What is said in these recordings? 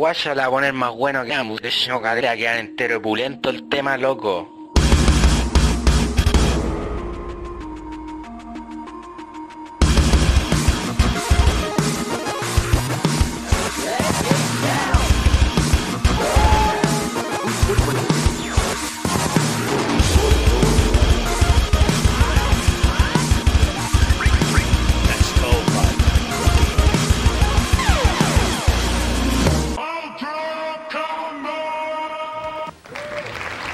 guaya la va a poner más bueno que ambos. De hecho, cadera quedar entero pulento el tema, loco.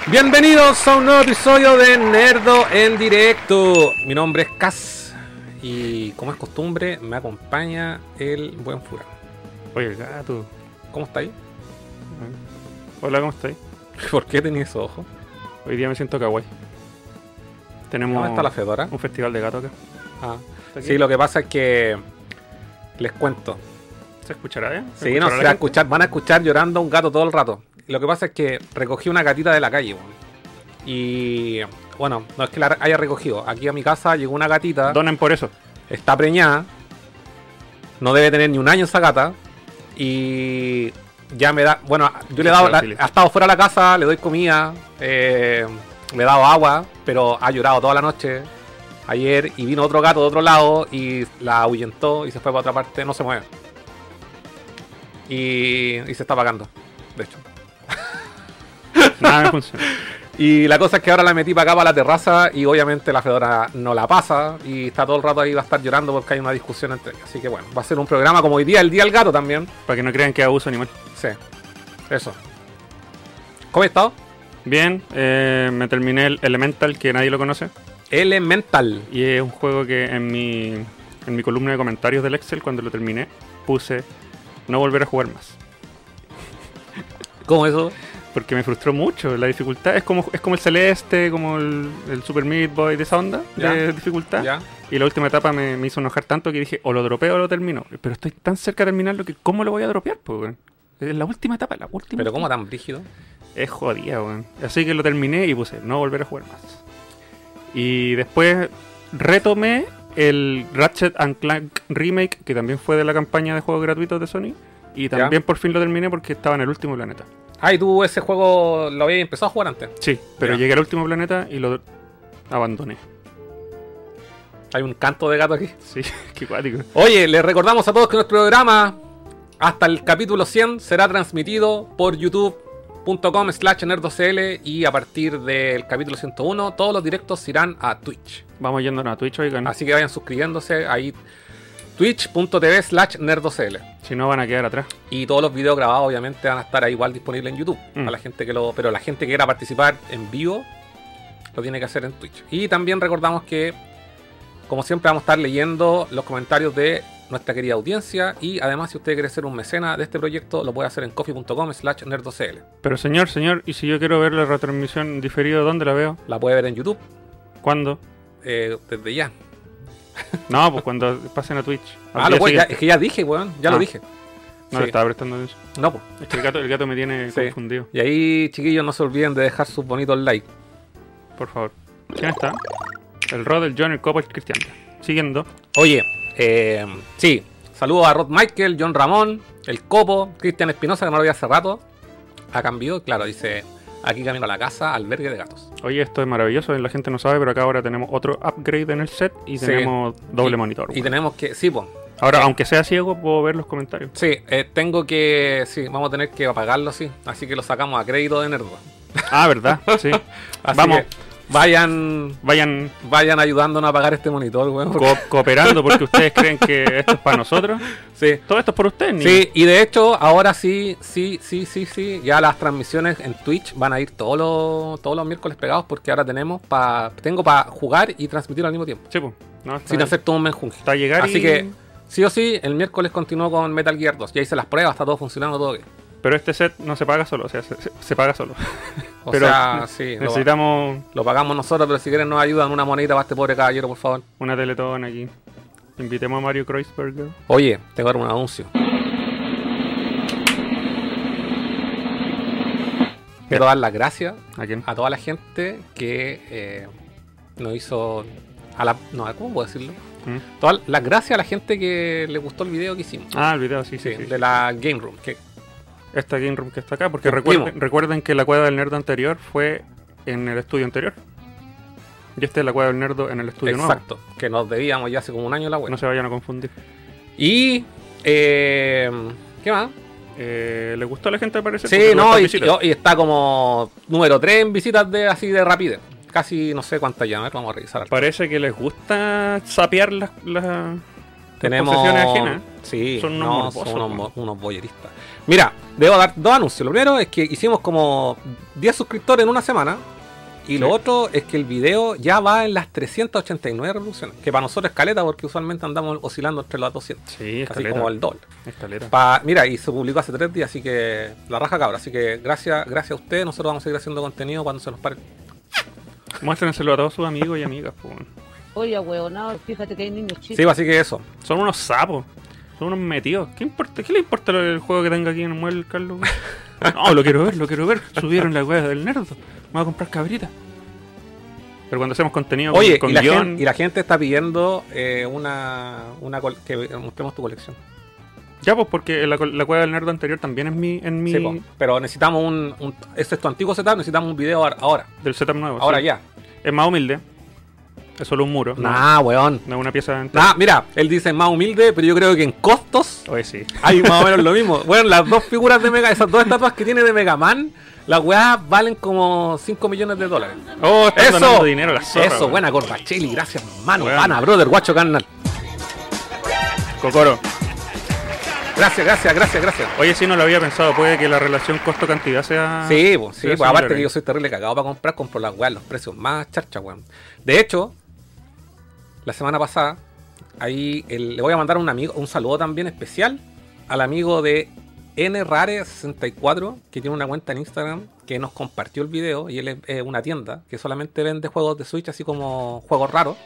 Bienvenidos a un nuevo episodio de Nerdo en directo. Mi nombre es Cas y como es costumbre me acompaña el buen Fura. Oye, el gato. ¿Cómo estáis? Hola, ¿cómo estáis? ¿Por qué tenías esos ojos? Hoy día me siento kawaii. Tenemos ¿Dónde está la Fedora? un festival de gato acá. Ah, sí, lo que pasa es que les cuento. ¿Se escuchará bien? Sí, no, se va a escuchar, van a escuchar llorando a un gato todo el rato. Lo que pasa es que recogí una gatita de la calle, weón. Y bueno, no es que la haya recogido. Aquí a mi casa llegó una gatita. Donen por eso. está preñada. No debe tener ni un año esa gata. Y ya me da. Bueno, yo le he dado. la- ha estado fuera de la casa, le doy comida. eh, le he dado agua. Pero ha llorado toda la noche. Ayer. Y vino otro gato de otro lado. Y la ahuyentó. Y se fue para otra parte. No se mueve. Y, y se está apagando. De hecho. Nada me funciona. Y la cosa es que ahora la metí para acá, para la terraza, y obviamente la Fedora no la pasa, y está todo el rato ahí, va a estar llorando porque hay una discusión entre ellos. Así que bueno, va a ser un programa como hoy día, el Día del Gato también. Para que no crean que abuso animal. Sí, eso. ¿Cómo he estado? Bien, eh, me terminé el Elemental, que nadie lo conoce. Elemental. Y es un juego que en mi, en mi columna de comentarios del Excel, cuando lo terminé, puse no volver a jugar más. ¿Cómo eso? Porque me frustró mucho la dificultad. Es como, es como el Celeste, como el, el Super Meat Boy de esa onda Ya. de dificultad. Ya. Y la última etapa me, me hizo enojar tanto que dije, o lo dropeo o lo termino. Pero estoy tan cerca de terminarlo que ¿cómo lo voy a dropear? weón? Es la última etapa, la última. Pero ¿cómo tan brígido? Es jodida, weón. Así que lo terminé y puse, no volver a jugar más. Y después retomé el Ratchet and Clank Remake, que también fue de la campaña de juegos gratuitos de Sony. Y también por fin lo terminé porque estaba en el último planeta. Ah, y tú ese juego lo habías empezado a jugar antes. Sí, pero llegué al último planeta y lo abandoné. Hay un canto de gato aquí. Sí, qué cuático. Oye, les recordamos a todos que nuestro programa hasta el capítulo 100 será transmitido por youtube.com slash nerdocl y a partir del capítulo 101 todos los directos irán a Twitch. Vamos yéndonos a Twitch, oigan. Así que vayan suscribiéndose ahí twitch.tv slash nerdocl. Si no van a quedar atrás. Y todos los videos grabados obviamente van a estar ahí igual disponibles en YouTube. Mm. Para la gente que lo, pero la gente que quiera participar en vivo lo tiene que hacer en Twitch. Y también recordamos que, como siempre, vamos a estar leyendo los comentarios de nuestra querida audiencia. Y además, si usted quiere ser un mecena de este proyecto, lo puede hacer en coffee.com slash nerdocl. Pero señor, señor, ¿y si yo quiero ver la retransmisión diferida, dónde la veo? La puede ver en YouTube ¿Cuándo? eh, desde ya. No, pues cuando pasen a Twitch. Ah, lo puede- ya- es que ya dije, weón. Ya lo Ah. dije. No Sí. le estaba prestando atención. No, pues. Es que el gato, el gato me tiene Sí. confundido. Y ahí, chiquillos, no se olviden de dejar sus bonitos likes. Por favor. ¿Quién está? El Rod, el John, el Copo, el Cristian. Siguiendo. Oye, eh, sí, saludos a Rod Michael, John Ramón, el Copo, Cristian Espinosa, que no lo vi hace rato. Ha cambiado, claro, dice aquí camino a la casa, albergue de gatos. Oye, esto es maravilloso, la gente no sabe, pero acá ahora tenemos otro upgrade en el set y Sí. tenemos doble Y- monitor. Y tenemos que, sí, pues. Ahora, aunque sea ciego, puedo ver los comentarios. Sí, eh, tengo que, sí, vamos a tener que apagarlo, sí. Así que lo sacamos a crédito de Nerdo. Ah, ¿verdad? Sí. Así Vamos. que vayan, Vayan vayan ayudándonos a apagar este monitor, weón. porque- co- cooperando porque ustedes creen que esto es para nosotros. Sí. Todo esto es por ustedes. Sí, y de hecho, ahora sí, sí, sí, sí, sí. Ya las transmisiones en Twitch van a ir todos los, todos los miércoles pegados porque ahora tenemos pa, tengo para jugar y transmitir al mismo tiempo. Sí, pues. No, Sin hacer todo un menjunje. está a llegar Así y- que, sí o sí, el miércoles continuó con Metal Gear 2. Ya hice las pruebas, está todo funcionando, todo bien. Pero este set no se paga solo, o sea, se, paga solo. O Pero sea, sí, Necesitamos lo pagamos nosotros, pero si quieren nos ayudan una monedita para este pobre caballero, por favor. una teletón aquí. Invitemos a Mario Kreuzberger. Oye, te voy a dar un anuncio. Quiero dar las gracias ¿A quién? a toda la gente que eh, nos hizo. A la, no, ¿cómo puedo decirlo? ¿Mm? Todas las gracias a la gente que le gustó el video que hicimos. Ah, el video, sí, sí. Sí, sí. de la Game Room. Que esta Game Room que está acá, porque recuerden, recuerden que la cueva del nerdo anterior fue en el estudio anterior. Y esta es la cueva del nerdo en el estudio Exacto. Que nos debíamos ya hace como un año la nuevo. web. No se vayan a confundir. Y. Eh, ¿Qué más? Eh, ¿Le gustó a la gente? Parece Sí, no, y, está como número 3 en visitas de así de rapidez. Casi no sé cuántas ya, a ver, vamos a revisar. Parece que les gusta sapear las, las Tenemos. posesiones ajenas. Sí, Son unos no, morbosos, son unos, unos boyeristas. Mira, debo dar dos anuncios. Lo primero es que hicimos como 10 suscriptores en una semana. Y lo otro es que el video ya va en las 389 revoluciones. Que para nosotros es caleta porque usualmente andamos oscilando entre los 200. Sí, Así escalera. como el doble. Escalera. Pa- mira, y se publicó hace tres días, así que la raja cabra. Así que gracias, gracias a ustedes, nosotros vamos a seguir haciendo contenido cuando se nos pare. Muéstrenselo a todos sus amigos y amigas. Oye, huevonado, fíjate que hay niños chicos. Sí, pues, así que eso. Son unos sapos. Son unos metidos. ¿Qué, importa? ¿Qué le importa el juego que tenga aquí en el mueble, Carlos? No, lo quiero ver, lo quiero ver. Subieron la wea del nerdo. Me voy a comprar cabritas. Pero cuando hacemos contenido con- Oye, con, y, la guion, gente, y la gente está pidiendo eh, una, una que mostremos tu colección. ya pues porque la, la cueva del nerdo anterior también es mi, en mi Sí, pero necesitamos un, un. Este es tu antiguo setup, necesitamos un video ahora. Ahora, del setup nuevo. ahora sí. ya. Es más humilde. Es solo un muro. no- Nah, weón. No, una pieza entera. Nah, mira, él dice más humilde, pero yo creo que en costos Oye, sí. hay más o menos lo mismo. Bueno, las dos figuras de Mega, esas dos estatuas que tiene de Mega Man, las weas valen como 5 millones de dólares. Oh, están Eso, donando dinero a la zorra, eso, weón. buena Gorbacheli, gracias, mano, Weón. pana, brother, guacho carnal. Cocoro. Gracias, gracias, gracias, gracias. Oye, sí, no lo había pensado. Puede que la relación costo-cantidad sea. Sí, pues, sí, pues, aparte que eh. yo soy terrible cagado para comprar, compro las weas, los precios más charcha, weón. De hecho, la semana pasada, ahí el- le voy a mandar un amigo, un saludo también especial al amigo de nrare64, que tiene una cuenta en Instagram, que nos compartió el video, y él es eh, una tienda que solamente vende juegos de Switch, así como juegos raros,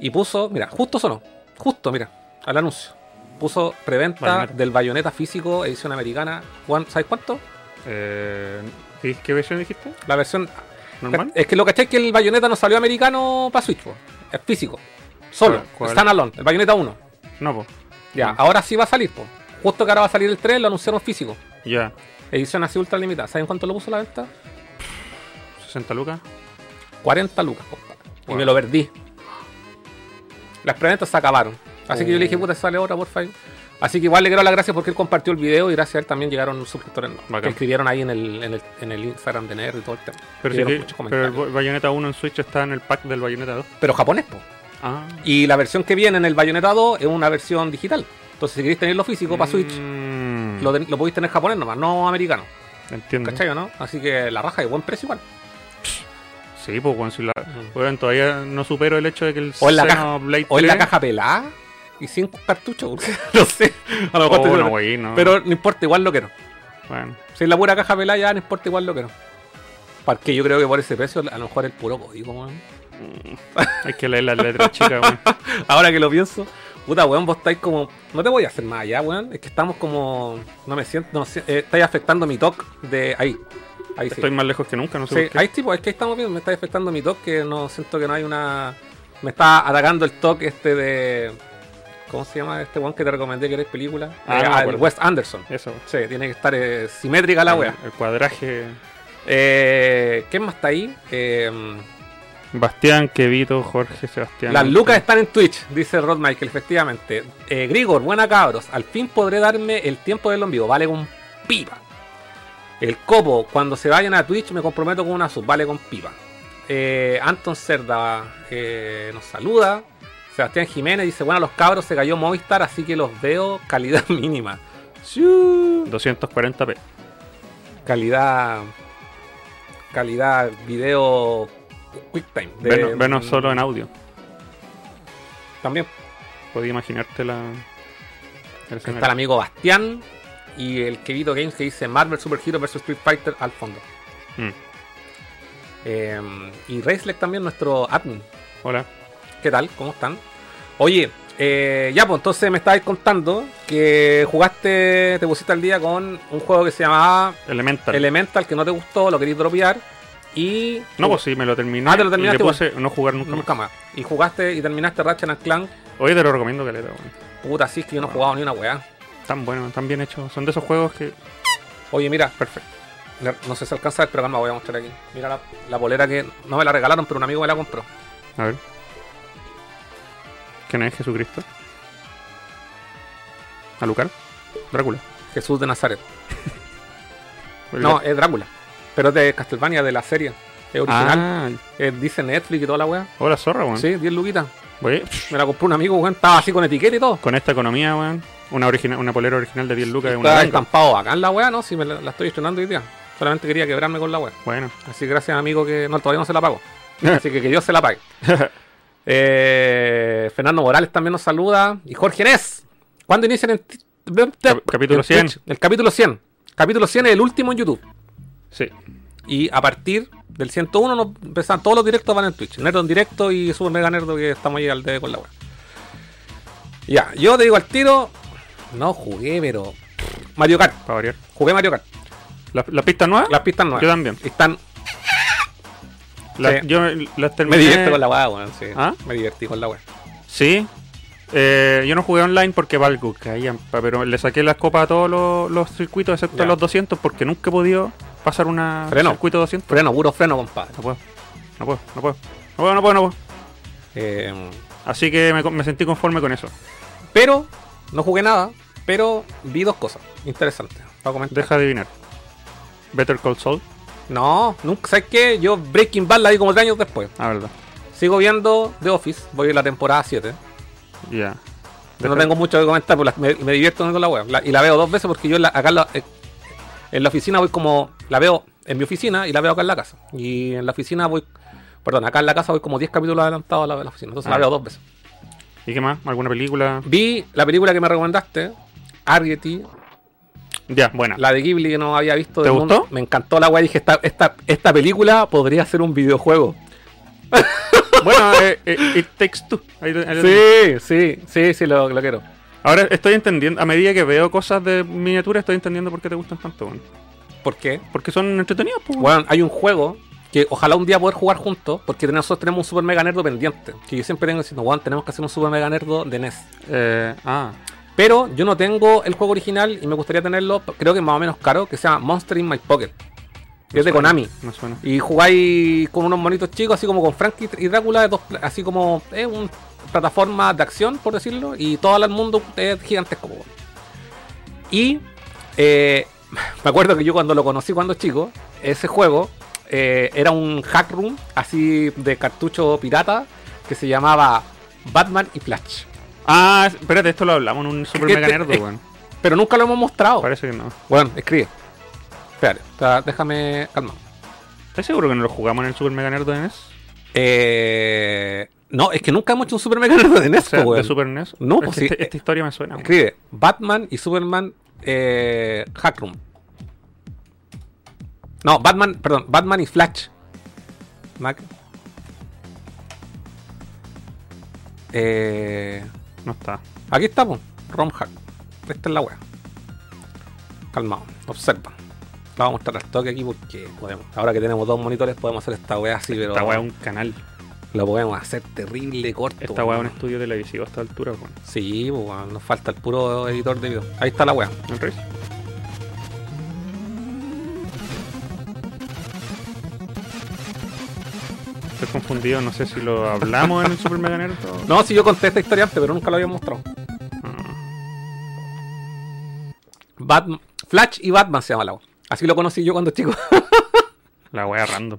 y puso, mira, justo sonó, justo, mira, al anuncio. Puso preventa Bayonetta. del Bayonetta físico, edición americana. ¿Cuán- ¿Sabes cuánto? Eh, ¿qué, versión dijiste? La versión ¿Normal? Es que lo caché es que el Bayonetta no salió americano para Switch, po. Es físico. Solo, ¿Cuál? ¿Cuál? standalone, el Bayonetta 1. No, pues. Ya, ahora sí va a salir, po. Justo que ahora va a salir el 3, lo anunciaron físico. Ya. Edición así ultra limitada. ¿Saben cuánto lo puso la venta? 60 lucas. 40 lucas, compadre. Y me lo perdí. Las preventas se acabaron. Así que yo le dije, Oh. puta, sale otra, por favor. Así que igual le quiero dar las gracias porque él compartió el video y gracias a él también llegaron suscriptores Bacán. que escribieron ahí en el, en, el, en el Instagram de Nerd y todo el tema. Pero, Escribieron que- pero el. Bayonetta 1 en Switch está en el pack del Bayonetta 2. pero japonés, po. Ah. Y la versión que viene en el Bayonetta 2 es una versión digital. Entonces, si queréis tenerlo físico para Switch, Mm, lo, ten- lo podéis tener japonés nomás, no americano. Entiendo. ¿Cachai no? Así que la raja de buen precio igual. Sí, pues, bueno, si la, Mm. todavía no supero el hecho de que el O en la Xenoblade O en la 3 caja pelada y sin cartucho. no sé. A lo mejor Oh, te- no, güey, no. Pero no importa, igual lo quiero. Bueno, Si es la pura caja pelada, ya no importa, igual lo quiero. Porque yo creo que por ese precio, a lo mejor el puro código, weón. hay que leer las letras chicas, weón. Ahora que lo pienso, puta, weón, vos estáis como. No te voy a hacer más allá, weón. Es que estamos como. No me siento. No, eh, estáis afectando mi toque de. Ahí. Ahí sí. Estoy más lejos que nunca, no sé Sí, por qué. ahí tipo, es que ahí estamos viendo, me está afectando mi toque, que no siento que no hay una. Me está atacando el toque este de. ¿Cómo se llama este weón que te recomendé que eres película? Ah, Eh, no. Wes Anderson. Eso. Sí, tiene que estar eh, simétrica la wea. El cuadraje. Eh, ¿Quién más está ahí? Eh, Bastián, Kevito, Jorge, Sebastián. las lucas están en Twitch, dice Rod Michael, efectivamente. Eh, Grigor, buena cabros. Al fin podré darme el tiempo del ombligo. Vale con pipa. El copo, cuando se vayan a Twitch me comprometo con una sub. Vale con pipa. Eh, Anton Cerda nos saluda. Sebastián Jiménez dice, bueno, los cabros se cayó Movistar, así que los veo calidad mínima. Shuu. 240p. Calidad... Calidad video QuickTime. Venos, venos solo en audio. También Podía imaginarte la. está el amigo Bastián y el Kevito Games que dice Marvel Super Hero vs Street Fighter al fondo. Mm. Eh, y Racelec también, nuestro admin. Hola. ¿Qué tal? ¿Cómo están? Oye, eh, ya pues entonces me estabais contando que jugaste, te pusiste al día con un juego que se llamaba Elemental. Elemental, que no te gustó, lo querías dropear. Y. no, pues sí, me lo terminé. Ah, te lo y terminaste, le puse no jugar nunca, Nunca más. Y jugaste y terminaste Ratchet and Clank. Oye, te lo recomiendo, Caleta, weón. Puta, sí, es que yo no he jugado ni una weá. Tan bueno, tan bien hecho. Son de esos juegos que Oye, mira, perfecto. No sé si alcanza pero calma, voy a mostrar aquí. Mira la, la polera que no me la regalaron, pero un amigo me la compró. A ver. ¿Quién es Jesucristo? ¿Alucard? Drácula. Jesús de Nazaret. No, es Drácula. Pero es de Castlevania, de la serie. Es original. Ah, Eh, dice Netflix y toda la weá. hola zorra, weón. Sí, 10 luquitas. Oye, Me la compró un amigo, weón. Estaba así con etiqueta y todo. con esta economía, weón. Una, original, una polera original de 10 lucas es una Está estampado bacán la weá, ¿no? Si me la, la estoy estrenando hoy día. Solamente quería quebrarme con la weá. Bueno. Así que gracias, amigo, que no, todavía no se la pago. Así que que Dios se la pague. Eh, Fernando Morales también nos saluda. Y Jorge Nes. ¿Cuándo inician Cap- capítulo en Twitch? 100. El capítulo 100. Capítulo 100 es el último en YouTube. Sí. Y a partir del 101 nos empiezan, todos los directos van en Twitch. Nerdo en directo y Super Mega Nerdo que estamos ahí al dedo con la web. Ya, yo te digo al tiro. No jugué, pero. Mario Kart. Para variar. Jugué Mario Kart. ¿La, la pista nueva? Las pistas nuevas. Yo también. Están. La- sí. Yo las Me terminé. divierto con la weá, weón. Sí. ¿Ah? Me divertí con la weá. Sí. Eh, yo no jugué online porque valgo pero le saqué las copas a todos los, los circuitos excepto Ya. los 200 porque nunca he podido pasar una Freno. circuito 200. Freno, puro freno, compadre. No puedo. No puedo, no puedo. No puedo, no puedo, no puedo. Eh, Así que me, me sentí conforme con eso. pero, no jugué nada. Pero vi dos cosas interesantes. Para comentar. Deja de adivinar. Better Call Saul. No, nunca. ¿Sabes qué? Yo Breaking Bad la vi como tres años después. Ah, verdad. Sigo viendo The Office. Voy en la temporada 7. Ya. No Deja- tengo mucho que comentar, la- me, me divierto con la web. La- y la veo dos veces porque yo la- acá en la, eh, en la oficina voy como. La veo en mi oficina y la veo acá en la casa. Y en la oficina voy. Perdón, acá en la casa voy como 10 capítulos adelantados a la, a la oficina. Entonces Ah. la veo dos veces. ¿Y qué más? ¿Alguna película? Vi la película que me recomendaste, Arrietty, Ya, buena. la de Ghibli que no había visto. ¿Te del mundo. gustó? Me encantó la web. Dije, esta, esta, esta película podría ser un videojuego. bueno, eh, eh, It Takes Two. Ahí- ahí- Sí, sí, sí, sí, lo, lo quiero. Ahora estoy entendiendo, a medida que veo cosas de miniatura, estoy entendiendo por qué te gustan tanto, weón. ¿Por qué? Porque son entretenidos, pues. Bueno, hay un juego que ojalá un día poder jugar juntos, porque nosotros tenemos un Super Mega Nerdo pendiente. Que yo siempre tengo diciendo, Juan, tenemos que hacer un Super Mega Nerdo de NES. Eh, ah, Pero yo no tengo el juego original y me gustaría tenerlo, creo que más o menos caro, que se llama Monster in My Pocket. Que es de Konami. Me suena. Y jugáis con unos monitos chicos, así como con Frankie y Drácula, dos así como es una plataforma de acción, por decirlo, y todo el mundo es gigantesco. Y eh, me acuerdo que yo cuando lo conocí cuando chico, ese juego eh, era un hack room así de cartucho pirata que se llamaba Batman y Flash. Ah, espérate, esto lo hablamos en un Super Mega es- weón. Pero nunca lo hemos mostrado. Parece que no. Bueno, escribe. Espérate, está- déjame calmar. ¿Estás seguro que no lo jugamos en el Super Mega Nerdo de NES? Eh, no, es que nunca hemos hecho un Super Mega Nerd de O NES, sea, po, de weón. Super NES. No, Es pues sí, este- eh, esta historia me suena. weón. Escribe Batman y Superman eh, Hackroom. No, Batman, perdón, Batman y Flash. Mac. Eh, No está. aquí estamos, ROM hack. Esta es la wea. Calmado, observa. La vamos a mostrar al toque aquí porque podemos. Ahora que tenemos dos monitores podemos hacer esta wea así, pero Esta weá es un canal. lo podemos hacer terrible corto. Esta weá es un estudio televisivo a esta altura, weón. Sí, weón, nos falta el puro editor de video. Ahí está la wea. ¿El Estoy confundido, no sé si lo hablamos en el Super Mega Nerd o... No, si yo conté esta historia antes, pero nunca lo había mostrado. Ah, Batman, Flash y Batman se llama la. Así lo conocí yo cuando chico. La wea random.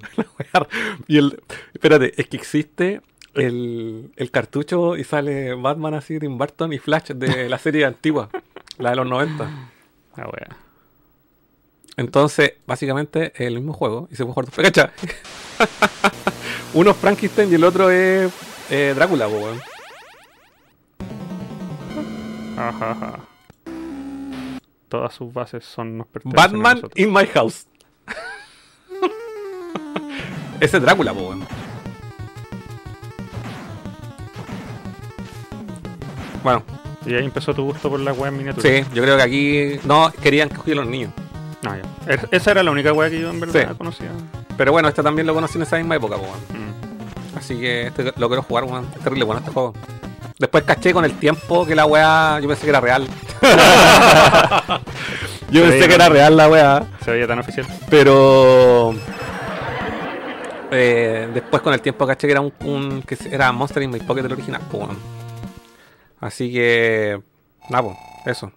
y el. Espérate, es que existe el, el cartucho y sale Batman así, Tim Burton y Flash de la serie antigua, la de los 90. La wea. Entonces, básicamente es el mismo juego y se puede jugar dos. Uno es Frankenstein y el otro es eh, Drácula, po, weón. Ajá, ajá. Todas sus bases son nos pertenecen a Batman in my house. Ese es Drácula, po, weón. Bueno, Y ahí empezó tu gusto por la wea en miniatura. sí, yo creo que aquí no querían que jueguen los niños. No, ya. Es- Esa era la única wea que yo en verdad Sí. conocía. Pero bueno, este también lo conocí en esa misma época. Mm. Así que este lo quiero jugar, weón. Es terrible bueno este juego. Después caché con el tiempo que la weá yo pensé que era real. Yo pensé veía que era real la weá. Se veía tan oficial. Pero. eh, después con el tiempo caché que era un, un- que era Monster in My Pocket el original, pues. Así que. Nada, pues, eso.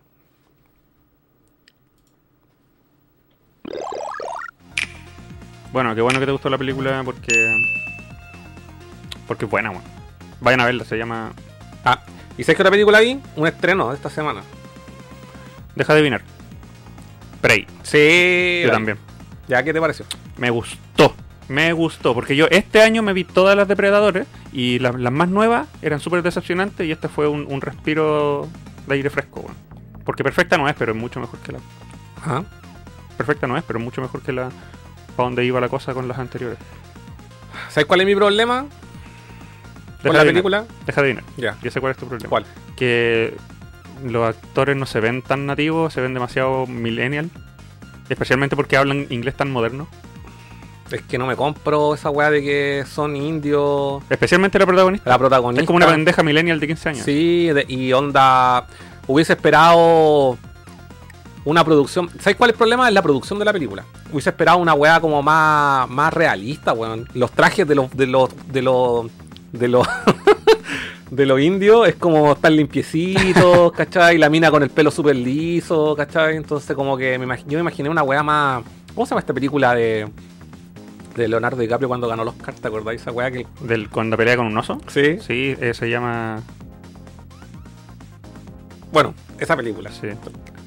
Bueno, qué bueno que te gustó la película porque. Porque es buena, weón. Vayan a verla, se llama. Ah, ¿y sabes que otra película vi? Un estreno de esta semana. Deja de adivinar. Prey. Sí. Yo también. ¿Ya qué te pareció? Me gustó. Me gustó. Porque yo este año me vi todas las depredadores. Y las, las más nuevas eran súper decepcionantes. Y este fue un, un respiro de aire fresco, weón. Porque perfecta no es, pero es mucho mejor que la. Ajá. Perfecta no es, pero mucho mejor que la. Para donde iba la cosa con las anteriores. ¿Sabes cuál es mi problema Deja con de la película? Deja de adivinar. Ya. Yo sé cuál es tu problema. ¿Cuál? que los actores no se ven tan nativos, se ven demasiado millennial. Especialmente porque hablan inglés tan moderno. Es que no me compro esa weá de que son indios. Especialmente la protagonista. La protagonista. Es como una pendeja millennial de 15 años. Sí, de- y onda. Hubiese esperado una producción. ¿Sabes cuál es el problema? Es la producción de la película. Hubiese esperado una weá como más, más realista, weón. Los trajes de los. de los. de los. de los. de los indios es como están limpiecitos, ¿cachai? La mina con el pelo súper liso, ¿cachai? Entonces, como que me yo me imaginé una weá más. ¿Cómo se llama esta película de. de Leonardo DiCaprio cuando ganó los Oscar? ¿Te acordáis esa weá que. Del, cuando pelea con un oso. Sí. Sí, eh, se llama. Bueno, esa película. Sí.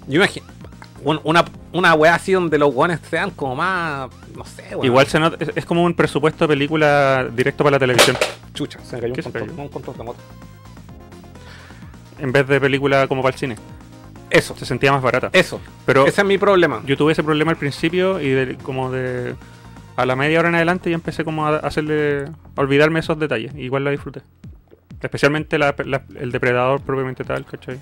Yo imagino. Un- Una, una weá así donde los guanes sean como más. No sé, weón. Igual se nota, es, es como un presupuesto de película directo para la televisión. Chucha, se me cayó un ¿Qué se control, un control remoto. En vez de película como para el cine. Eso, Se sentía más barata. eso. Pero Ese es mi problema. yo tuve ese problema al principio y de- como de. A la media hora en adelante ya empecé como a hacerle. a olvidarme esos detalles. Igual la disfruté. Especialmente la- la- el depredador propiamente tal, ¿cachai?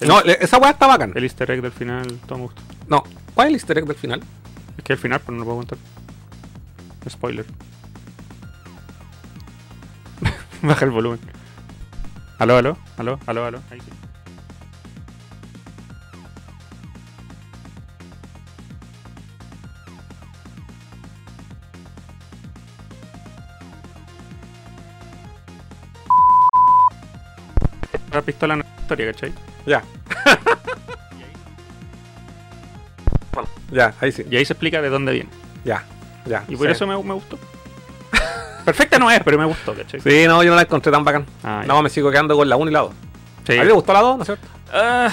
El, No, esa weá está bacán. el easter egg del final, todo me gustó. No, ¿cuál es el easter egg del final? Es que al final, pero no lo puedo contar. Spoiler. Baja el volumen. Aló, aló, aló, aló, aló. Ahí sí. La pistola no es historia, ¿cachai? Ya. ya, ahí sí. Y ahí se explica de dónde viene. Ya, ya. Y por sí. eso me, me gustó. Perfecta no es, pero me gustó, ¿cachai? Sí, no, yo no la encontré tan bacán. Ah, ya. no, me sigo quedando con la 1 y la 2. Sí. A mí me gustó la 2, ¿no es cierto? Ah,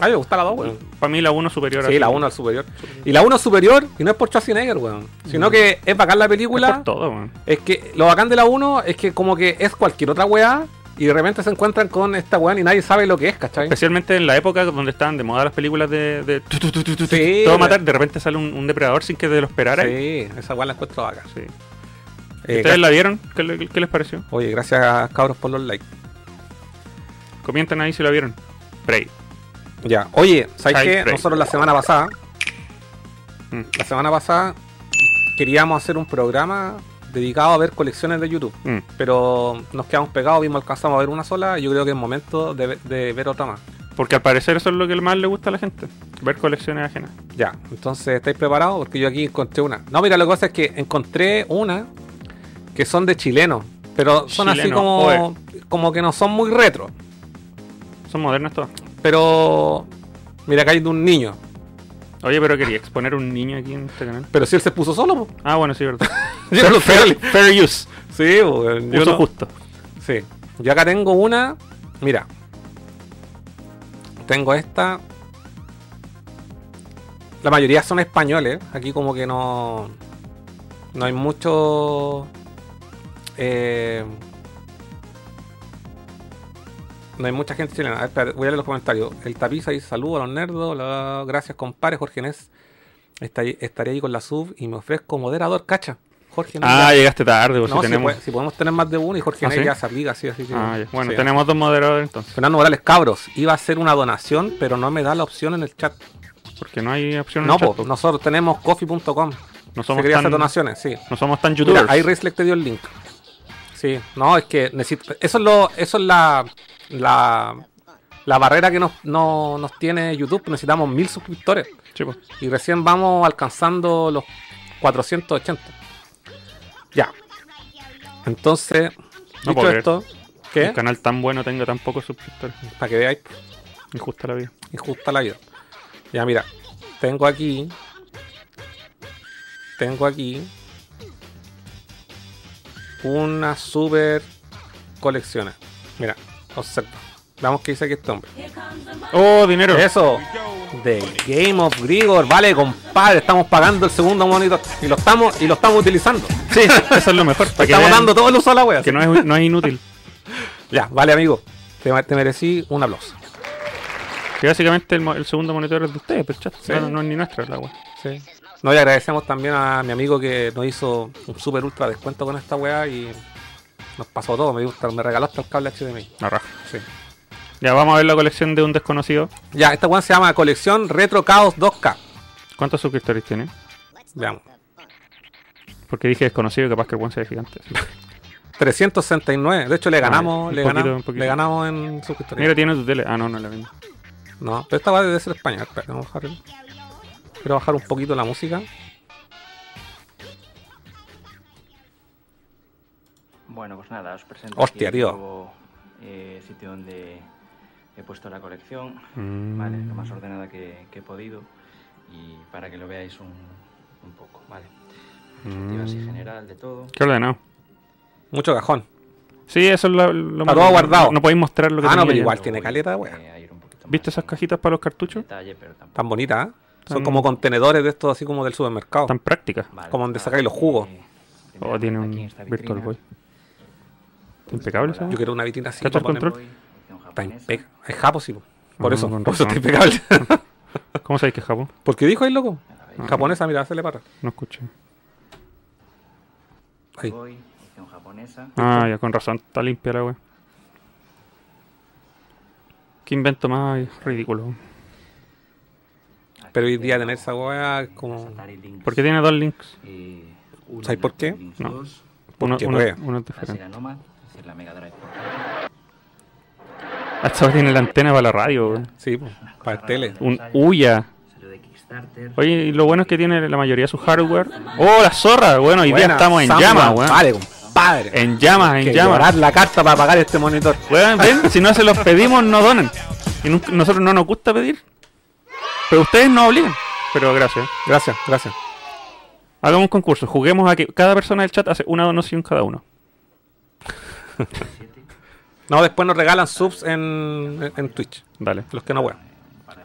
A mí me gusta la 2, weón. para mí la 1 superior Sí, la 1 es superior. Y la 1 es superior, y no es por Schwarzenegger, weón. Sino que es bacán la Es película. por todo, weón. Es que lo bacán de la 1 es que como que es cualquier otra weá y de repente se encuentran con esta weá y nadie sabe lo que es, ¿cachai? Especialmente en la época donde estaban de moda las películas de, de tu, tu, Sí, todo matar, de repente sale un, un depredador sin que te lo esperara. Sí, esa weá la encuentro. Sí. Eh, ¿Ustedes la vieron? ¿Qué, le- qué les pareció? Oye, gracias cabros por los likes. Comenten ahí si la vieron. Prey. Ya, oye, ¿sabes qué? Nosotros la semana pasada, Mm. la semana pasada queríamos hacer un programa dedicado a ver colecciones de YouTube. Mm. Pero nos quedamos pegados, vimos alcanzamos a ver una sola y yo creo que es momento de, ve- de ver otra más. Porque al parecer eso es lo que más le gusta a la gente. Ver colecciones ajenas. Ya, entonces, ¿estáis preparados? Porque yo aquí encontré una. No, mira, la cosa es que encontré una que son de chilenos, pero son así como, como que no son muy retro. Son modernas todas. Pero, mira, acá hay de un niño. Oye, pero quería exponer un niño aquí en este canal. Pero si él se puso solo, po. Ah, bueno, sí, verdad. Fair, fair use. Sí, po, yo Uso no- justo. Sí. Yo acá tengo una. Mira. Tengo esta. La mayoría son españoles. Aquí como que no. No hay mucho. eh, no hay mucha gente chilena. A ver, voy a leer los comentarios. El tapiz ahí saludo a los nerdos. la- gracias, compadre. Jorge Nes. Estaré, estaré ahí con la sub y me ofrezco moderador, cacha. Jorge Nes Ah, ya- llegaste tarde, pues no, si si, tenemos. puede- si podemos tener más de uno y Jorge ¿Ah, sí? ya se aplica así, así que. Ah, ya. Bueno, sí. tenemos dos moderadores entonces. Fernando Morales, cabros, iba a hacer una donación, pero no me da la opción en el chat. Porque no hay opción en No, el chat, pues. nosotros tenemos coffee.com. No somos tan, hacer donaciones, sí. no somos tan Mira, youtubers. ahí Rislek te dio el link. Sí, no, es que necesito. Eso es lo. Eso es la. La. la barrera que nos, no- nos tiene YouTube, necesitamos mil suscriptores. Pues. Y recién vamos alcanzando los 480. Ya. Entonces, No dicho esto, Un ¿qué? canal tan bueno tenga tan pocos suscriptores. Para que veáis, Injusta la vida. injusta la vida. Ya, mira, tengo aquí. Tengo aquí. Una super colección. Mira, observa. Veamos qué dice aquí este hombre. ¡Oh, dinero! Eso. The Game of Grigor. Vale, compadre. Estamos pagando el segundo monitor. Y lo estamos, y lo estamos utilizando. Sí, eso es lo mejor. Para que Estamos dando todo el uso a la wea. que no es, no es inútil. Ya, vale, amigo. Te, te merecí un aplauso. Que básicamente el, segundo monitor es de ustedes, pero chat. Sí. No, no es ni nuestra la wea. Sí. No, y agradecemos también a mi amigo que nos hizo un super ultra descuento con esta weá y nos pasó todo. Me, gusta, me regaló hasta el cable HDMI. La raja. Sí. Ya vamos a ver la colección de un desconocido. Ya, esta weá se llama Colección Retro Chaos 2K. ¿Cuántos suscriptores tiene? Veamos. Porque dije desconocido y capaz que el buen sea gigante. sí. 369. De hecho, le ganamos, le, poquito, ganamos le ganamos en suscriptores. Mira, tiene tu tele. Ah, no, no la vendo. No, pero esta va debe ser español. Espera, vamos a bajar Quiero bajar un poquito la música. Bueno, pues nada, os presento Hostia, aquí el nuevo eh, sitio donde he puesto la colección, Mm. ¿vale? Lo más ordenada que, que he podido y para que lo veáis un, un poco, ¿vale? Perspectiva así Mm. general de todo. Qué ordenado. Mucho cajón. Sí, eso es lo, lo Está todo guardado. No, no podéis mostrar lo que Ah, no, pero igual tiene voy, caleta wea. eh, ¿Viste más esas cajitas para los cartuchos? Detalle, pero tampoco. Tan bonitas, ¿eh? Son como contenedores de estos así como del supermercado. Tan prácticas. Vale, como donde sacáis los jugos. eh, Oh, tiene aquí un Virtual vitrina, Boy. Impecable esa. Yo quiero una vitrina así. ¿Cacha el para control? Está impecable. Es japo, sí. po. Por Ah, eso, por eso está impecable. ¿Cómo sabéis que es Japón? ¿Por qué dijo ahí, loco? Ahí Japonesa, mira, se le para. No escuché. Ahí. Ah, ya, con razón. Está limpia la wea. Qué invento más ridículo. Pero hoy día tener esa es como. ¿Por qué tiene dos links? ¿Sabes por qué? No. 2, Uno, Porque uno- uno es diferente. Decir, la Mega Drive portátil. Ah, tiene la antena para la radio, weón. Sí, para el tele. Un Uya. Salió de Kickstarter. Oye, y lo bueno es que tiene la mayoría de su hardware. ¡Oh, la zorra! Bueno, hoy día estamos en llamas, weón. Vale, compadre. En llamas, en que llamas. la carta para pagar este monitor. Weón, ven, si no se los pedimos, no donan. Y nunca- nosotros no nos gusta pedir. Pero ustedes nos obligan. Pero gracias. Gracias, gracias. Hagamos un concurso. Juguemos a que cada persona del chat hace una donación cada uno. No, después nos regalan subs en, Twitch. Dale. Los que no weón.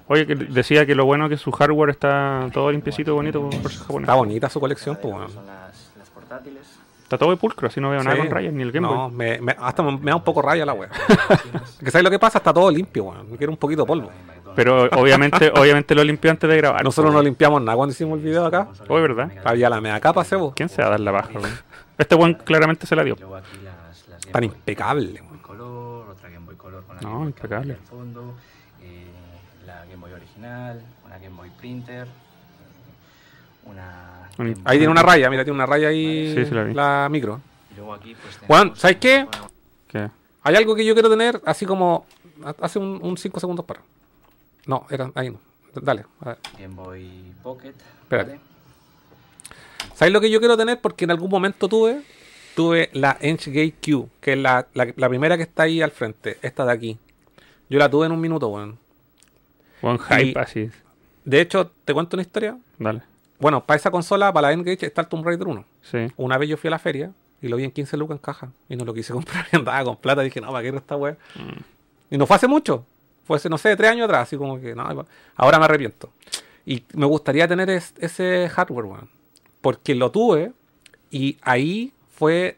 Oye, que decía que lo bueno es que su hardware está todo limpiecito, bonito por ser japonés. Está bonita su colección, pues weón. Son las, las portátiles. Está todo de pulcro, así no veo nada con rayas, ni el Game No, Boy. me, me- hasta me, da un poco raya la weá. que sabes lo que pasa, está todo limpio, weón. Me quiere un poquito de polvo. Pero obviamente, obviamente lo limpió antes de grabar. Nosotros no limpiamos nada cuando hicimos el video acá. Oye, ¿verdad? Había la mega capa, cebo. ¿Quién se va a dar la baja, weón? Este weón claramente se la dio. Luego aquí las, las Game Tan Boy impecable, Game Boy. Color, otra Game Boy Color con la No, Game Boy impecable. Fondo, eh, la Game Boy original, una Game Boy Printer, eh, una... Boy- Ahí tiene una raya, mira, tiene una raya ahí. Sí, sí la vi. La micro. Y luego aquí pues Juan, ¿sabes qué? ¿Qué? Hay algo que yo quiero tener así como. Hace un 5 segundos para. No, era ahí no. Dale. a ver. Game Boy Pocket. Espérate. ¿Sabes lo que yo quiero tener? Porque en algún momento tuve. Tuve la Inchgate Q, que es la, la, la primera que está ahí al frente. Esta de aquí. Yo la tuve en un minuto, weón. One hype Y- así. De hecho, ¿te cuento una historia? Dale. Bueno, para esa consola, para la N-Gage, está el Tomb Raider 1. Sí. Una vez yo fui a la feria y lo vi en 15 lucas en caja. Y no lo quise comprar y andaba con plata. Dije, no, ¿para qué era esta weá? Y no fue hace mucho. Fue hace, no sé, tres años atrás. Así como que, no, ahora me arrepiento. Y me gustaría tener es- ese hardware, weón. Porque lo tuve y ahí fue.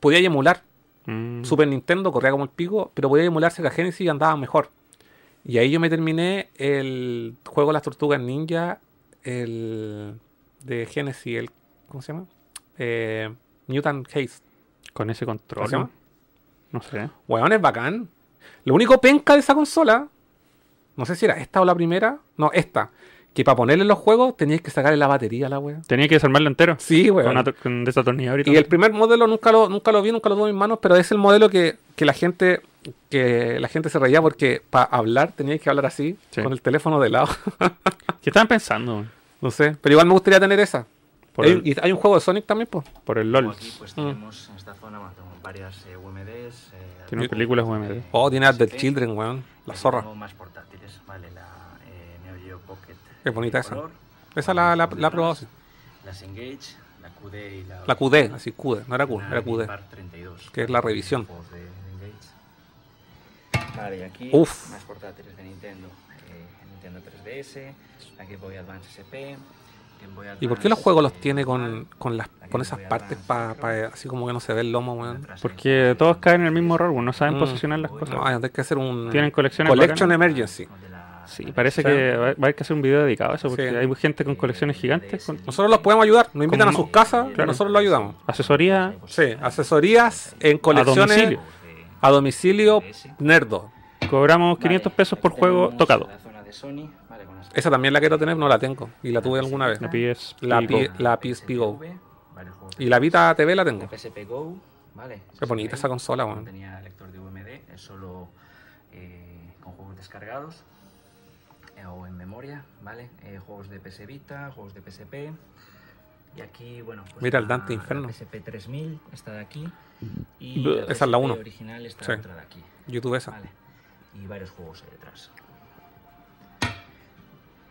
Podía emular Mm. Super Nintendo, corría como el pico, pero podía emular Sega Genesis y andaba mejor. Y ahí yo me terminé el juego de las tortugas ninja, el de Genesis, el. ¿Cómo se llama? Eh, Mutant Haste. Con ese ¿Cómo control. llama? No sé. Weón, es bacán. Lo único penca de esa consola, no sé si era esta o la primera, no, esta, que para ponerle los juegos teníais que sacarle la batería a la wea. Tenía que desarmarlo entero. Sí, Con, weón. ato- con desatornillador y todo. Y el primer modelo nunca lo, nunca lo vi, nunca lo tuve en mis manos, pero es el modelo que, que la gente que la gente se reía porque para hablar teníais que hablar así, Sí. con el teléfono de lado. ¿Qué estaban pensando? no sé, pero igual me gustaría tener esa. Por Hay- el- y hay un juego de Sonic también, pues. Por el LOL. Aquí pues Mm. tenemos en esta zona varias eh, UMDs. eh, Tiene películas eh, UMD. Oh, tiene PSP, Children, weón. La zorra. más portátiles, vale, la Qué bonita esa. color, Esa la, la, la he probado, sí. Las Engage, la QD y la... La QD, así QD, no era Q, una era QD. Par 32, que es la revisión. de. Vale, y aquí Uf. más portátiles de Nintendo. eh, Nintendo 3DS, la Game Boy Advance SP, ¿Y por qué los juegos los tiene con, con, las, la con esas partes para Micro, así como que no se ve el lomo, weón? Porque todos caen en el mismo error, weón, no saben Mm. posicionar las cosas. No, hay que hacer un Tienen colecciones Collection bacanas. Emergency. Sí, parece que va, a haber que hacer un video dedicado a eso, porque Sí. hay gente con colecciones gigantes, con Nosotros los podemos ayudar, nos invitan a sus casas, Claro. nosotros los ayudamos. asesoría Sí, asesorías en colecciones domicilio. a domicilio nerdo. Cobramos Vale, 500 pesos por aquí juego tocado. Esa también la quiero tener, no la tengo. Y la tuve alguna vez. La PS La. P- la PSP Go. Y la Vita TV la tengo. PSP Go, vale. Qué bonita esa consola, No weón. tenía lector de UMD, es solo eh, con juegos descargados o en memoria, ¿vale? Eh, juegos de PS Vita, juegos de PSP. Y aquí, bueno, pues Mira el Dante Inferno. La PSP 3000 está de aquí. Y la esa es la PSP uno. original está Sí. otra de aquí. YouTube esa. Vale. Y varios juegos ahí detrás.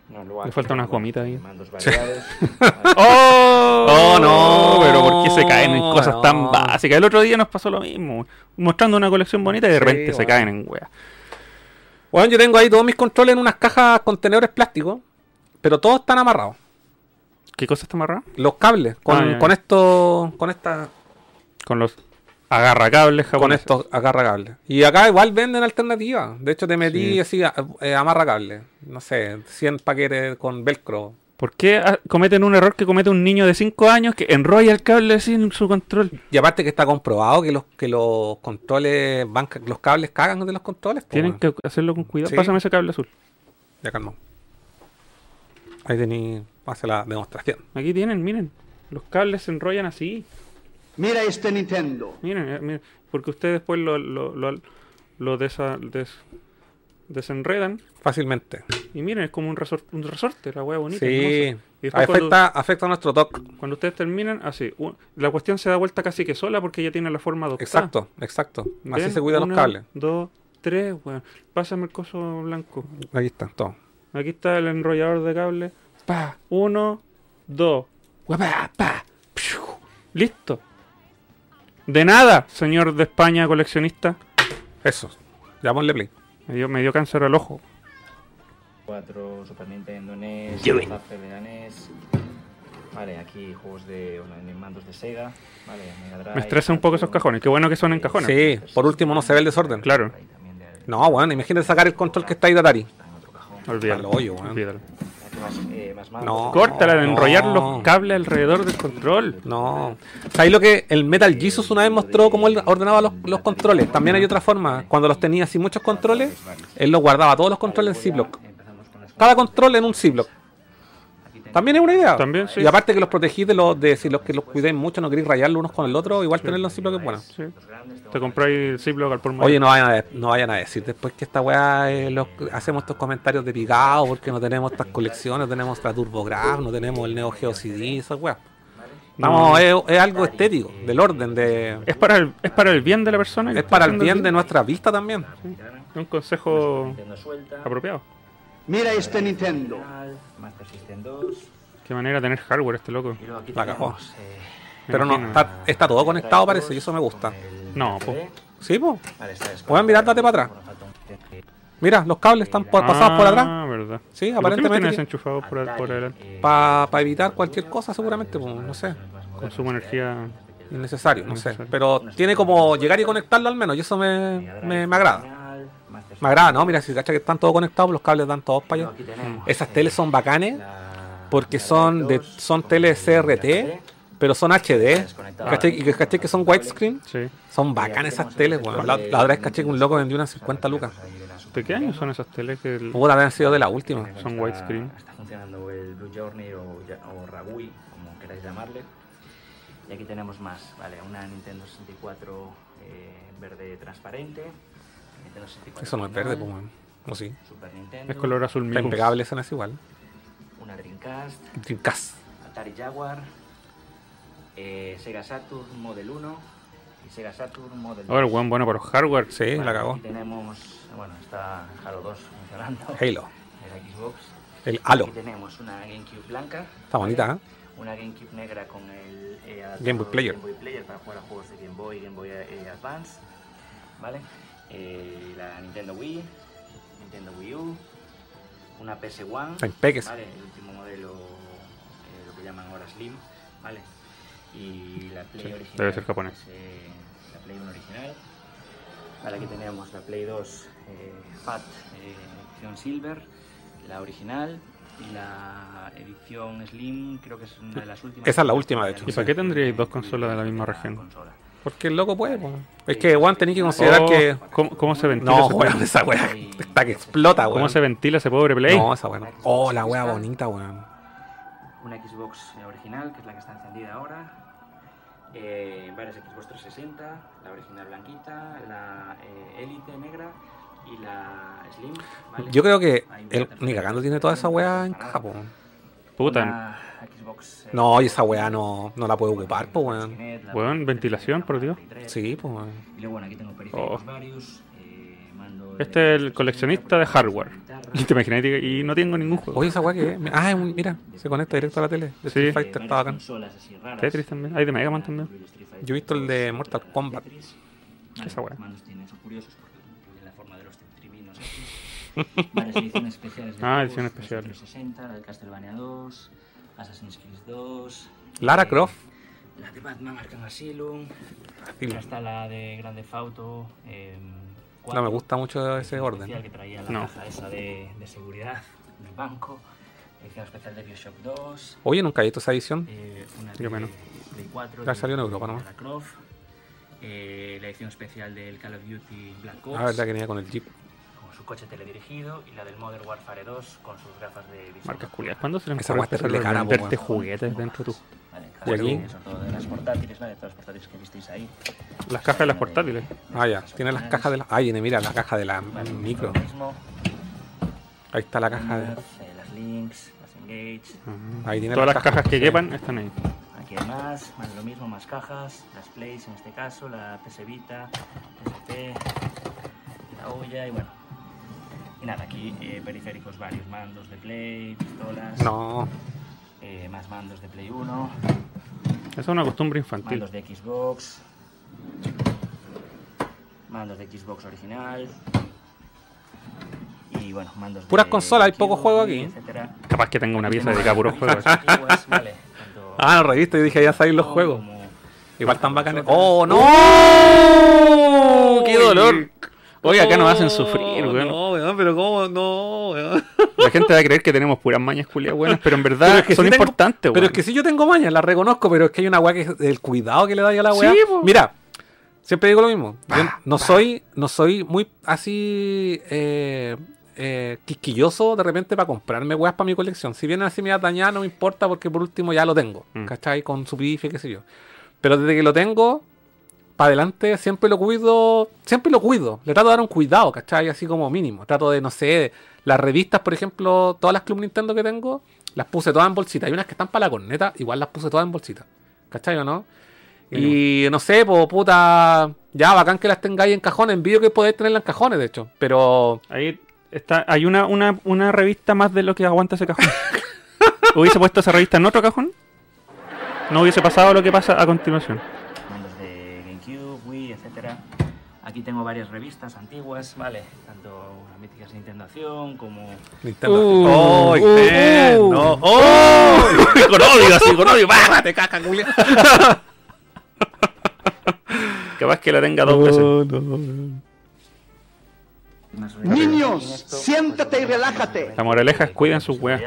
No, Le luego aquí falta unas tengo gomitas ahí. Mandos variados. ¡Oh! ¡Oh, no! Pero ¿por qué se caen en cosas tan No. básicas? El otro día nos pasó lo mismo. Mostrando una colección bonita y de Sí, repente se caen en wea. Bueno, yo tengo ahí todos mis controles en unas cajas contenedores plásticos, pero todos están amarrados. ¿Qué cosa está amarrada? Los cables, con, Ah, con ya. esto, con esta, Con los agarracables con japoneses. estos agarra cables. Y acá igual venden alternativas. De hecho, te metí Sí. así, eh, amarra cables. No sé, 100 paquetes con velcro. ¿Por qué ah, cometen un error que comete un niño de 5 años que enrolla el cable así en su control? Y aparte que está comprobado que los que los controles van, los cables cagan de los controles. Tienen que hacerlo con cuidado. Sí. Pásame ese cable azul. Ya calmó. Ahí tení, hace la demostración. Aquí tienen, miren. Los cables se enrollan así. Mira este Nintendo. Miren, eh, miren, porque ustedes después lo, lo, lo, lo desa- des- desenredan. Fácilmente. Y miren, es como un, resor- un resorte, la hueá bonita. Sí. cuando, Afecta, afecta a nuestro TOC. cuando ustedes terminan, así. la cuestión se da vuelta casi que sola porque ya tiene la forma adoptada. Exacto, exacto. Así Ven, se cuidan los cables. Dos, tres, weón. Pásame el coso blanco. Ahí está, todo. Aquí está el enrollador de cable. Pa, uno, dos. Pa, piu. Listo. De nada, señor de España coleccionista. Eso. Ponle play. Me dio, me dio cáncer al ojo. 4, Super Nintendo, NES, la NES. Vale, aquí juegos de bueno, mandos de Sega. Vale, Mega Drive. Me estresa un poco esos cajones. Qué bueno que son en cajones. Sí, por último no se ve el desorden. Claro. No, bueno, imagínate sacar el control que está ahí de Atari. Olvídalo. Hoyo, olvídalo. Eh. No. Córtala de enrollar no. los cables alrededor del control. No. ¿Sabes lo que el Metal Jesus una vez mostró cómo él ordenaba los, los controles? También hay otra forma. Cuando los tenía así muchos controles, él los guardaba todos los controles en Ziploc. Cada control en un Ziploc. También es una idea. También, sí. Y aparte que los protegís de los de si los que los cuidéis mucho, no queréis rayarlos unos con el otro, igual tenerlos en Ziploc es bueno. Sí. Te compráis el Ziploc al por mayor. Oye, no vayan, a, no vayan a decir después que esta weá eh, los- hacemos estos comentarios de picado porque no tenemos estas colecciones, no tenemos la TurboGrafx, no tenemos el Neo Geo CD, esas weas. Vamos, es, es algo estético, del orden, de Es para el, es para el bien de la persona. es para el bien de nuestra vista también. Es un consejo apropiado. Mira este Nintendo. Master System 2. Qué manera de tener hardware este loco. La cagó. eh, Pero no, está, está todo conectado parece, y eso me gusta. No, DVD. Sí, pues. Pueden mirar, date para atrás. Mira, los cables están por- pasados por atrás. Ah, verdad. Sí, ¿Y por qué aparentemente lo tienes que- enchufado por, al- por adelante? Eh, Para evitar cualquier cosa seguramente, pues, no sé. Consumo energía. Innecesario, no sé. Pero tiene como llegar y conectarlo al menos, y eso me, me, me agrada. Me agrada, ¿no? Mira, si cacha que están todos conectados, los cables dan todos para allá. Esas eh, teles son bacanes porque son de son teles CRT, pero son HD. ¿Cachai? Y que caché que son widescreen. Sí. Son bacanas esas teles, weón. La, la otra vez caché que un loco vendió unas 50 lucas. ¿De qué año son esas teles que el- Puta, haber sido de la última. Son widescreen. Está funcionando el Blue Journey o, o Ragui, como queráis llamarle. Y aquí tenemos más, vale, una Nintendo 64 eh, verde transparente. Nintendo 64 Eso no es verde, pues. ¿O sí? Super Nintendo. Es color azul Está mismo. impecable, esa no es igual. Una Dreamcast. Dreamcast. Atari Jaguar. eh, Sega Saturn Model 1. Y Sega Saturn Model 2. Ahora, el weón bueno para los hardware. Sí, la cagó. Aquí tenemos, bueno, está Halo 2 funcionando. Halo. El Xbox. El Halo. Aquí tenemos una GameCube blanca. Está bonita, ¿eh? Una GameCube negra con el eh, Game Boy Player. Game Boy Player para jugar a juegos de Game Boy, Game Boy eh, Advance. ¿Vale? Eh, la Nintendo Wii, Nintendo Wii U, una PS1. Está impeques. ¿Vale? El último modelo, eh, lo que llaman ahora Slim. ¿Vale? Y la Play Sí, original. debe ser japonés. es, eh, la Play 1 original. Vale, aquí tenemos la Play 2 eh, Fat eh, edición Silver, la original y la edición Slim, creo que es una de las últimas. Esa es la última, de hecho. ¿Y para qué tendríais dos consolas de la misma región? Consola. Porque el loco puede, pues. Es que, weón, tenéis que considerar Oh, que. ¿cómo, cómo se ventila? No, ese weón, esa weá está que explota, weón. ¿Cómo se ventila ese pobre Play? No, esa weá. no. Oh, la weá bonita, weón. Una Xbox original, que es la que está encendida ahora. Eh, varias Xbox 360, la original blanquita, la eh, Elite negra y la Slim. ¿vale? Yo creo que el, ni cagando tiene toda esa weá en caja. Puta. Xbox, eh, No, y esa weá no, no la puede ocupar, po, weón. Weón, ventilación, 3, por Dios. Play 3. Sí, pues, weón. Y luego, bueno, aquí tengo periféricos Oh. varios. eh, mando Este es el 360, coleccionista de hardware. Y te imaginas y no tengo ningún juego. Oye, esa weá que es. Ah, mira, se conecta directo a la tele. De Sí. Street eh, Fighter, está bacán. Tetris también. Hay de Mega Man también. Yo he visto el de 2, Mortal Kombat. Tetris. Esa weá. Ah, desde especiales. 360, la de Castlevania 2, Assassin's Creed 2. Lara eh, Croft. La de Batman Arkham Asylum. Ya está la de Grande Auto. Eh, No me gusta mucho ese orden. que traía la No. caja esa de, de seguridad del banco. Edición especial de Bioshock 2. Oye, nunca he visto esa edición. Eh, una Yo de menos. Play 4. Ya de- salió en Europa, de ¿no? Lara Croft. Eh, la edición especial del Call of Duty Black Ops. Ah, verdad que venía con el Jeep. Con su coche teledirigido. Y la del Modern Warfare 2 con sus gafas de visión. Marcas culiadas. ¿Cuándo se le Esa ocurre venderte weón. juguetes dentro de tu... Vale, aquí- Sobre todo de las portátiles, ¿vale? Todas las portátiles que visteis ahí. Las cajas de las portátiles. Ah, ya. Tiene las cajas de la. Ay, mira, la caja de la Vale, micro. Ahí está la caja de. Eh, las links, las engage. Ahí tiene Todas las cajas que sí. quepan están ahí. Aquí hay más, más lo mismo, más cajas, las plays en este caso, la PS Vita, PSP, la olla y bueno. Y nada, aquí eh, periféricos varios, mandos de Play, pistolas, No, eh, más mandos de Play 1, Esa es una costumbre infantil. mandos de Xbox, mandos de Xbox original y bueno, mandos de Puras consolas, hay poco juego aquí. etcétera. Capaz que tenga una pieza dedicada a puros juegos. Antiguas, vale, tanto Ah, no, revista, yo dije, ya salen los juegos. como- Igual tan bacanes. ¡Oh, no! ¡Qué dolor! Oye, acá nos hacen sufrir, Oh, weón. No, weón, pero ¿cómo? No, weón. La gente va a creer que tenemos puras mañas culiadas buenas, pero en Pero verdad es que son sí tengo- importantes, Pero es que sí yo tengo mañas, las reconozco, pero es que hay una weá que es el cuidado que le da a la weá. Sí. Mira, siempre digo lo mismo. Yo no soy, no soy muy así eh, eh, quisquilloso de repente para comprarme weas para mi colección. Si vienen así media dañadas, no me importa porque por último ya lo tengo. Mm. ¿Cachai? Con su pife, qué sé yo. Pero desde que lo tengo, para adelante siempre lo cuido, siempre lo cuido. Le trato de dar un cuidado, ¿cachai? Así como mínimo. Trato de, no sé, las revistas, por ejemplo, todas las Club Nintendo que tengo, las puse todas en bolsita. Hay unas que están para la corneta, igual las puse todas en bolsita. ¿Cachai o no? Y no sé, pues puta, ya bacán que las tengáis en cajones, envío que podáis tenerlas en cajones, de hecho. Pero Ahí está, hay una, una, una revista más de lo que aguanta ese cajón. ¿Hubiese puesto esa revista en otro cajón? No hubiese pasado lo que pasa a continuación. mandos de GameCube, Wii, etcétera. Aquí tengo varias revistas antiguas, ¿vale? Tanto las míticas Nintendo Acción como... Nintendo. Uh, ¡Oh, uh, uh. ¡Oh! con odio, así, con odio. ¡Bah! Te caca, culiao. Capaz que la tenga dos veces. unas Niños, esto, siéntate y pues, relájate. La moraleja es cuiden sus weas.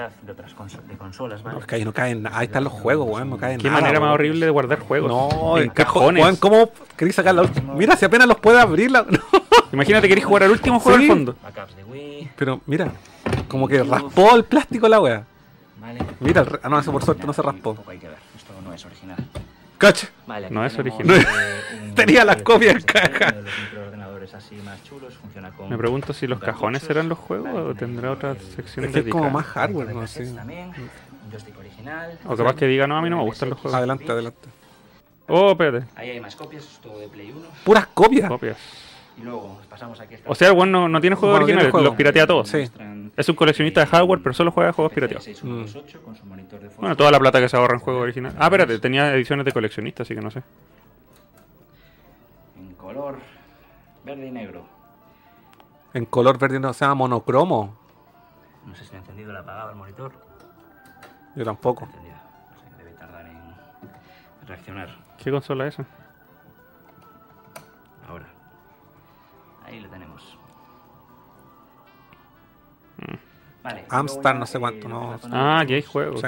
No, es que ahí no caen nada. Ahí están los juegos, weón. No caen Qué nada. manera más weón. horrible de guardar juegos. No, en cajones. weón, ¿Cómo queréis sacar la última? Mira, si apenas los puede abrir. La... Imagínate que querés jugar al último juego Sí. al fondo. Pero mira, como que raspó el plástico la wea. ¿vale? Mira, el ah, no, eso por suerte no se raspó. Poco hay que ver, esto no es original. Cacha. Vale, aquí No es original. eh, Tenía las copias en de caja. los microordenadores así más chulos, funciona con... Me pregunto si los cajones serán los juegos o tendrá otra sección Es que es como más hardware, no sé. también, un joystick original. O capaz que diga, no, a mí no me gustan los juegos. Adelante, adelante. Oh, espérate. Ahí hay más copias, es todo de Play 1. Puras copias. Copias. Y luego pasamos aquí O sea, el weón no, no tiene juegos Bueno, tiene originales, juegos. los piratea todos. Sí. Es un coleccionista de hardware, pero solo juega juegos pirateados. 6128 con su monitor de Bueno, toda la plata que se ahorra en juegos originales. Ah, espérate, tenía ediciones de coleccionista, así que no sé. En color verde y negro. En color verde no se llama monocromo. No sé si ha encendido la apagado el monitor. Yo tampoco. Encendido. No sé, debe tardar en reaccionar. ¿Qué consola es esa? Ahora. Ahí lo tenemos. Vale. y Amstar, no sé cuánto, eh, no- Ah, aquí hay juegos. Sí.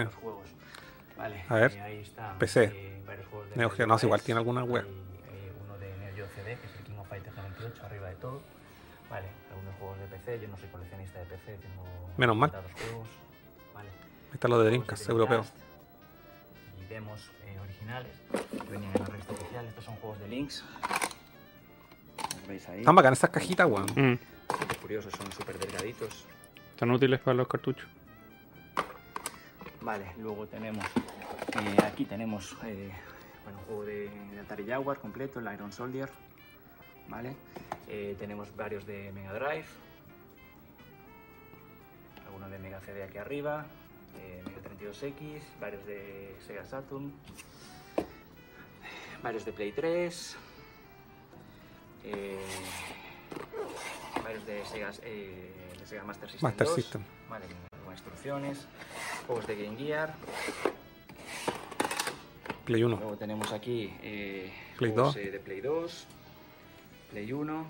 Vale. A ver. eh, ahí PC. eh, Neo Geo, no, Geo igual tiene alguna web. PC. Yo no soy coleccionista de PC, tengo Menos mal. contados juegos. Vale. Ahí está lo de Dreamcast, europeo. Y demos eh, originales que venían en la revista oficial. Estos son juegos de. Los veis ahí. Están bacanas esas cajitas, weón. Mm, Súper curiosos, son súper delgaditos. Están útiles para los cartuchos. Vale, luego tenemos. eh, aquí tenemos eh, bueno, un juego de, de Atari Jaguar completo, el Iron Soldier. Vale. Eh, tenemos varios de Mega Drive. Algunos de Mega CD aquí arriba. eh, Mega 32X. Varios de Sega Saturn. Varios de Play 3. eh, varios de Sega, eh, de Sega Master System. Master 2, System. Vale, con- instrucciones. Juegos de Game Gear. Play 1. Luego tenemos aquí eh, Play juegos, 2. eh, de Play 2, Play 1,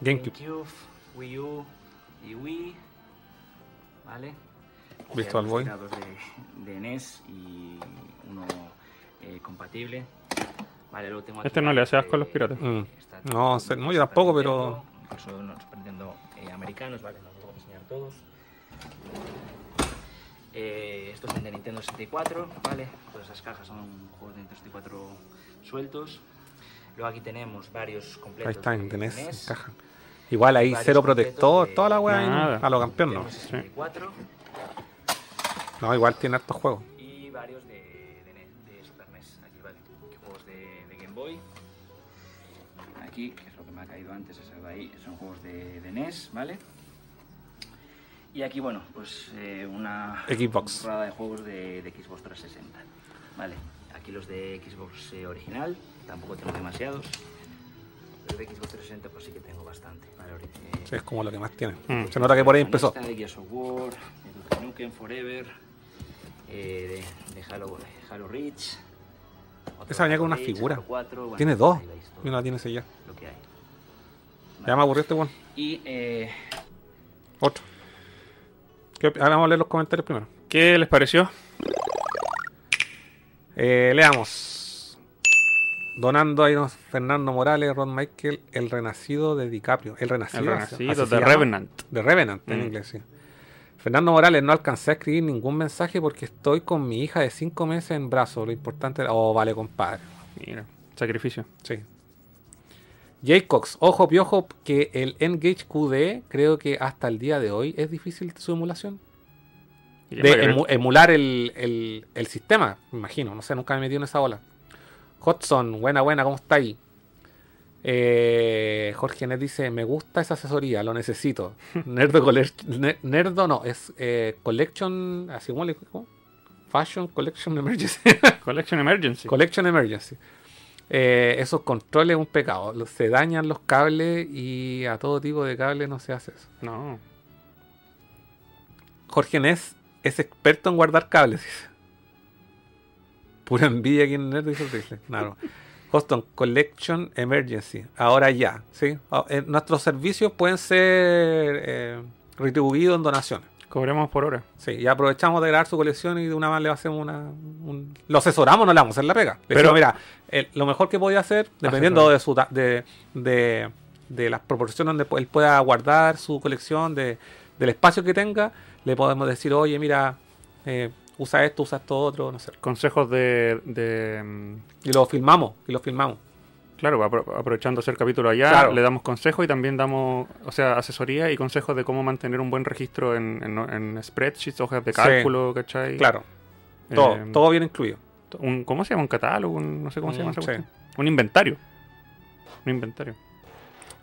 GameCube. GameCube, Wii U y Wii. ¿Vale? Virtual Algunos Boy. De, de NES y uno eh, compatible. Vale, luego tengo aquí Este no le hace asco a los piratas. Mm. No, no, yo tampoco, pero- Incluso Nintendo eh, americanos, vale, no los voy a enseñar todos. Eh, estos son de Nintendo 64, ¿vale? Todas esas cajas son juegos de Nintendo 64 sueltos. Luego aquí tenemos varios completos Ahí está, en de NES, NES, caja. Igual ahí cero protector, de- toda la weá. A lo campeón, no. Nintendo 64 No, igual tiene hartos juegos. y varios de, de Super NES. Aquí, ¿vale? Juegos de, de Game Boy. Aquí, que es lo que me ha caído antes, ese de ahí, son juegos de, de NES, ¿vale? Y aquí, bueno, pues eh, una Xbox. de juegos de, de Xbox 360. Vale, aquí los de Xbox eh, original, tampoco tengo demasiados. Los de Xbox 360 pues sí que tengo bastante. Vale, eh, es como lo que más tiene. Mm. Se nota que por ahí empezó. De Gears of War, de Nukem Forever, eh, de, de Halo, Halo Reach. Esa venía con una Reach, figura. Halo 4, bueno, Tiene dos. Y una tiene sellada. Lo que hay. Ya me aburrió este weón. Y eh, Otro. ¿Qué op- Ahora vamos a leer los comentarios primero. ¿Qué les pareció? Eh, leamos. Donando a Fernando Morales, Ron Michael, el renacido de DiCaprio. El renacido. El de. Revenant. De Revenant en Mm. inglés, sí. Fernando Morales, no alcancé a escribir ningún mensaje porque estoy con mi hija de 5 meses en brazos. Lo importante era. Oh, vale, compadre. Mira, sacrificio. Sí. Jaycox, ojo piojo, que el Engage QD creo que hasta el día de hoy es difícil su emulación. De emu- emular el, el- el sistema, me imagino. No sé, nunca me he metido en esa ola. Hudson, buena, buena, ¿cómo está ahí? Eh, Jorge Net dice, me gusta esa asesoría, lo necesito. Nerdo, Collec- Ne- Nerdo no, es eh, Collection, así como le ¿cómo? Fashion Collection Emergency. Collection Emergency. Collection Emergency. Eh, esos controles es un pecado. Se dañan los cables y a todo tipo de cables no se hace eso. no. Jorge Ness es experto en guardar cables. Pura envidia aquí en Nerd horrible. Claro. Houston Collection Emergency. Ahora ya. ¿sí? Ah, eh, nuestros servicios pueden ser eh, retribuidos en donaciones. Cobremos por hora. Sí, y aprovechamos de grabar su colección y de una vez le hacemos una. un- Lo asesoramos, no le vamos a hacer la pega. Le Pero- decimos, mira, el- lo mejor que podía hacer, dependiendo de, su, de, de, de las proporciones donde él pueda guardar su colección, de, del espacio que tenga, le podemos decir, oye, mira, eh, usa esto, usa esto otro, no sé. Consejos de. de mm, Y lo filmamos, y lo filmamos. Claro, apro- aprovechando hacer capítulo allá, Claro. le damos consejos y también damos, o sea, asesoría y consejos de cómo mantener un buen registro en, en- en spreadsheets, hojas de Sí. cálculo, ¿cachai? Claro, todo, Eh, todo bien incluido. un- ¿Cómo se llama? Un catálogo, un- no sé cómo se llama Mm, esa sí. Un inventario. Un inventario.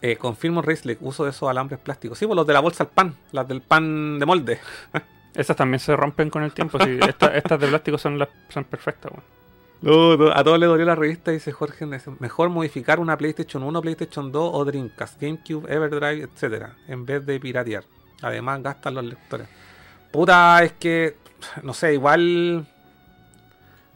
Eh, confirmo Raceleg, uso de esos alambres plásticos. Sí, pues los de la bolsa al pan, las del pan de molde. Estas también se rompen con el tiempo. sí. Esta- estas de plástico son las son perfectas. weón. No, no, a todos les dolió la revista, dice Jorge. Mejor modificar una PlayStation 1, PlayStation 2 o Dreamcast, GameCube, Everdrive, etcétera, en vez de piratear. Además, gastan los lectores. Puta, es que, no sé, igual.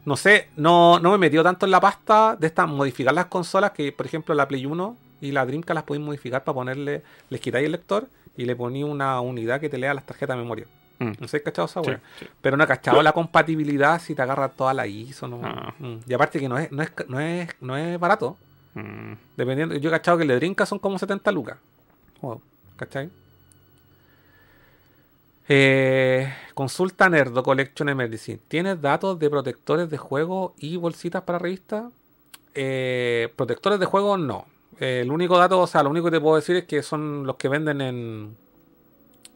No sé, no, no me metió tanto en la pasta de estas modificar las consolas que, por ejemplo, la Play 1 y la Dreamcast las podéis modificar para ponerle, les quitáis el lector y le ponéis una unidad que te lea las tarjetas de memoria. Mm. No sé, si cachado esa Sí. Pero no he cachado la compatibilidad si te agarra toda la ISO. No, Ah. Mm. Y aparte que no es, no es, no es, no es barato. Mm. Dependiendo, yo he cachado que el de Drinka son como 70 lucas. Wow. ¿Cachai? Eh, consulta Nerdo Collection Emergency. ¿Tienes datos de protectores de juego y bolsitas para revistas? Eh, protectores de juego no. Eh, el único dato, o sea, lo único que te puedo decir es que son los que venden en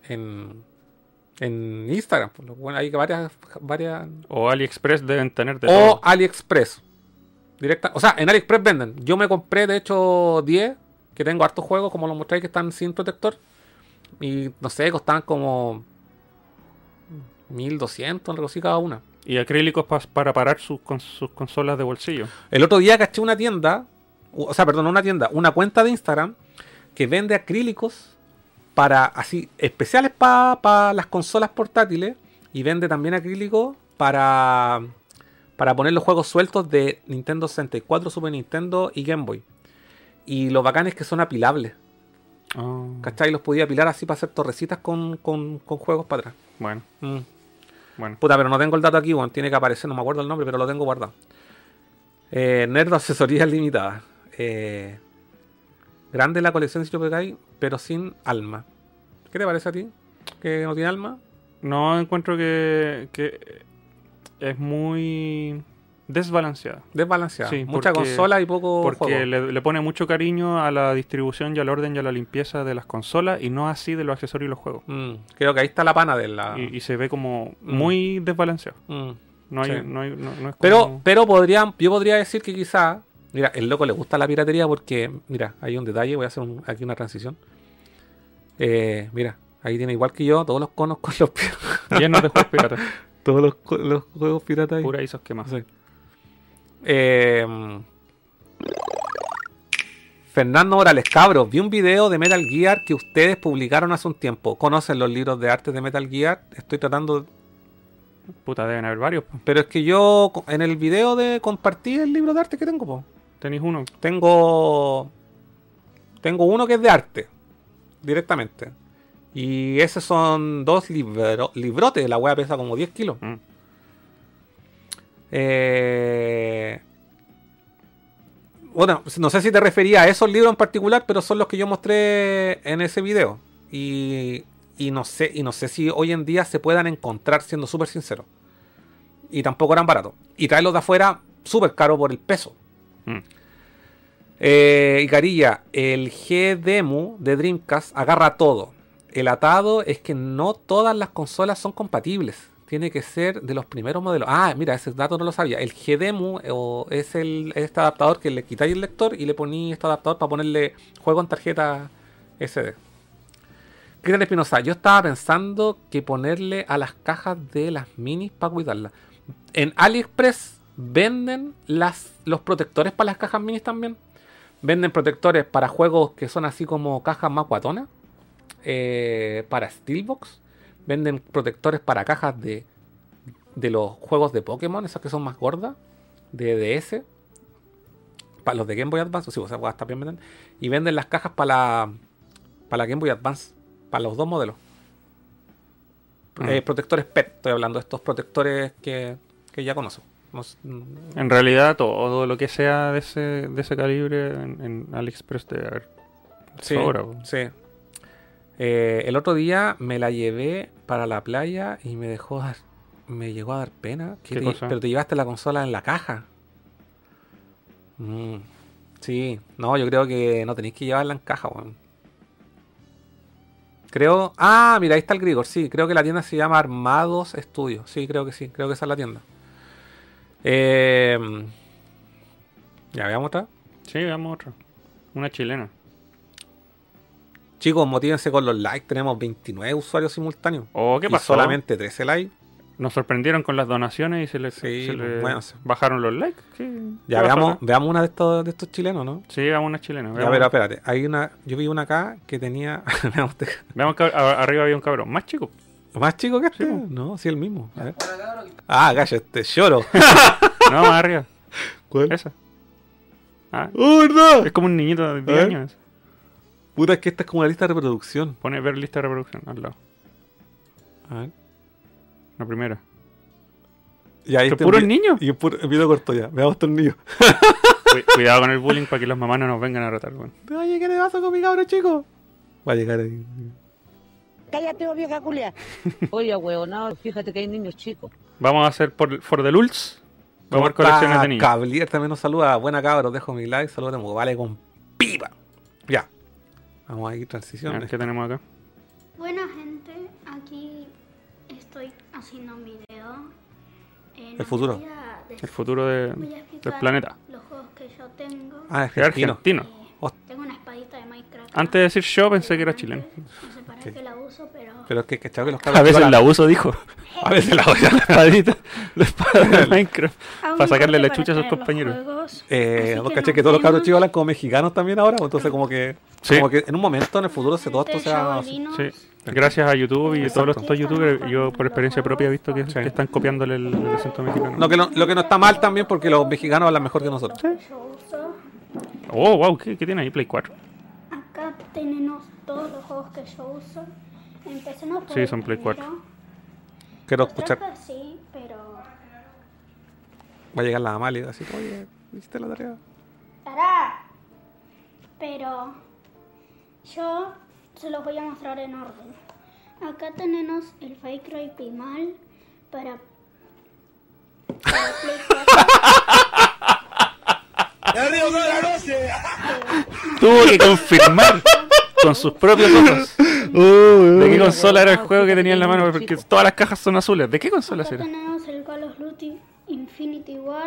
en, en Instagram. Bueno, hay varias, varias O AliExpress deben tener de o todo. AliExpress. Directa, o sea, en AliExpress venden. Yo me compré, de hecho, 10, que tengo hartos juegos, como lo mostráis, que están sin protector. Y no sé, costaban como 1200, algo así cada una. Y acrílicos pas- para parar sus, con- sus consolas de bolsillo. El otro día caché una tienda, o sea, perdón, una tienda, una cuenta de Instagram que vende acrílicos para así especiales para las consolas portátiles y vende también acrílicos para para poner los juegos sueltos de Nintendo 64, Super Nintendo y Game Boy. Y lo bacán es que son apilables, Ah, ¿cachai? Los podía apilar así para hacer torrecitas con, con- con juegos para atrás. Bueno, Mm. bueno. Puta, pero no tengo el dato aquí, bueno, tiene que aparecer, no me acuerdo el nombre, pero lo tengo guardado. Eh, Nerd Asesorías Limitadas. Eh, grande la colección de Pecay, pero sin alma. ¿Qué te parece a ti? ¿Que no tiene alma? No encuentro que, que es muy desbalanceada. Desbalanceada. Sí, Mucha porque- consola y poco Porque juego. le, le pone mucho cariño a la distribución y al orden y a la limpieza de las consolas y no así de los accesorios y los juegos. Mm, creo que ahí está la pana de la... Y, y se ve como Mm. muy desbalanceado. Mm. No hay, Sí. no hay, no, no es Pero, como- pero podría, yo podría decir que quizá, mira, el loco le gusta la piratería porque, mira, hay un detalle, voy a hacer un- aquí una transición. Eh, mira, ahí tiene igual que yo todos los conos con los llenos de juegos piratas. todos los, juegos piratas. ahí. Pura ISOs quemados. Sí. Eh, Fernando Morales, cabros, vi un video de Metal Gear que ustedes publicaron hace un tiempo. ¿Conocen los libros de arte de Metal Gear? Estoy tratando, Puta, deben haber varios. po. pero es que yo en el video de compartí el libro de arte que tengo, po. Tenéis uno. Tengo. Tengo uno que es de arte. Directamente. Y esos son dos libro- librotes. La wea pesa como 10 kilos. Mm. Eh, Bueno, no sé si te refería a esos libros en particular, pero son los que yo mostré en ese video. Y, y no sé, y no sé si hoy en día se puedan encontrar, siendo súper sincero. Y tampoco eran baratos. Y traerlos de afuera súper caro por el peso. Mm. Eh, el G-Demo de Dreamcast agarra todo. El atado es que no todas las consolas son compatibles. Tiene que ser de los primeros modelos. Ah, mira, ese dato no lo sabía. El G-Demo es el, este adaptador que le quitáis el lector y le poní este adaptador para ponerle juego en tarjeta SD. Cristian Espinosa, yo estaba pensando que ponerle a las cajas de las minis para cuidarlas. En AliExpress venden las, los protectores para las cajas minis también. Venden protectores para juegos que son así como cajas más guatonas. eh, para Steelbox. Venden protectores para cajas de, de los juegos de Pokémon, esas que son más gordas. De DS. Para los de Game Boy Advance. Sí, o sea, también venden. Y venden las cajas para la, para la Game Boy Advance. Para los dos modelos. Mm. Eh, protectores PET, estoy hablando de estos protectores que, que ya conozco. Mm, En realidad, todo lo que sea de ese, de ese calibre en, en AliExpress debe haber. Sí, sobra, sí. Eh, el otro día me la llevé para la playa y me dejó dar, me llegó a dar pena. ¿Qué ¿Qué te- cosa? pero te llevaste la consola en la caja. Mm. Sí, no, yo creo que no tenéis que llevarla en caja, weón. Creo. Ah, mira, ahí está el Grigor, sí. Creo que la tienda se llama Armados Studios. Sí, creo que sí. Creo que esa es la tienda. Eh, ya veamos otra. Sí, veamos otra. Una chilena. Chicos, motívense con los likes. Tenemos 29 usuarios simultáneos. Oh, ¿qué Y pasó? solamente 13 likes. Nos sorprendieron con las donaciones y se les, Sí, se les bueno, sí. bajaron los likes. ¿Qué- Ya veamos, veamos una de estos, de estos chilenos, ¿no? Sí, veamos una chilena. Ya, Veamos, pero espérate. Hay una. Yo vi una acá que tenía. veamos este- veamos que arriba había un cabrón. Más chico. ¿Más chico que este? No, sí, el mismo. A ver. Ah, gallo, este lloro. No, más arriba. ¿Cuál? Esa. Ah, ¡Oh, verdad! es como un niñito de 10 A ver. años. Puta, es que esta es como una lista de reproducción. Pone ver lista de reproducción al lado. A ver. La primera. Y ahí ¿Pero está puro el niño? Y el puro el video corto ya. Veamos niños. Cu- Cuidado con el bullying para que las mamás no nos vengan a weón. Oye, ¿qué le pasa con mi cabro chico? Va a llegar ahí. Cállate, oh, vieja culia. Oye, huevonao, fíjate que hay niños chicos. Vamos a hacer por, for the Lulz. Vamos a ver colecciones de niños. Cablier también nos saluda. Buena cabros, dejo mi like. Saludos, vale con pipa. Ya. Vamos a ir A ver, transición. ¿Qué tenemos acá? Bueno, gente, aquí estoy haciendo un video. Eh, El futuro. El futuro de- del planeta. Los juegos que yo tengo. Ah, es Es argentino. argentino. Eh, tengo una espadita de Minecraft. Antes de decir yo pensé que era chileno. La uso, pero. Pero es que, ¿cachai? Que los cabros A veces chicos la uso, dijo. A veces la voy La espadita. La espada de Minecraft. Para sacarle la chucha a sus compañeros. Eh, vos caché que todos los cabros chicos hablan como mexicanos también ahora, pues, entonces como que, Sí. como que en un momento en el futuro se todo esto sea Sí. Gracias a YouTube y a todos los Exacto. estos youtubers, yo por experiencia propia he visto que, Sí. que están copiándole el, el acento mexicano. No, que no- lo que no está mal también porque los mexicanos hablan mejor que nosotros. uso. Oh, wow, ¿qué, qué tiene ahí? Play 4. Acá tenemos todos los juegos que yo uso. Empecemos por Sí, son Play primero. 4. Quiero escuchar, así, pero. va a llegar la Amali así, oye, ¿hiciste la tarea? ¡Tará! Pero yo se los voy a mostrar en orden. Acá tenemos el Fake Cry Primal para, para Play 4. Tuvo que confirmar con sus propios ojos de qué consola era el juego que tenía en la mano, porque todas las cajas son azules. ¿De qué consola será? tenemos el Call of Duty Infinity War.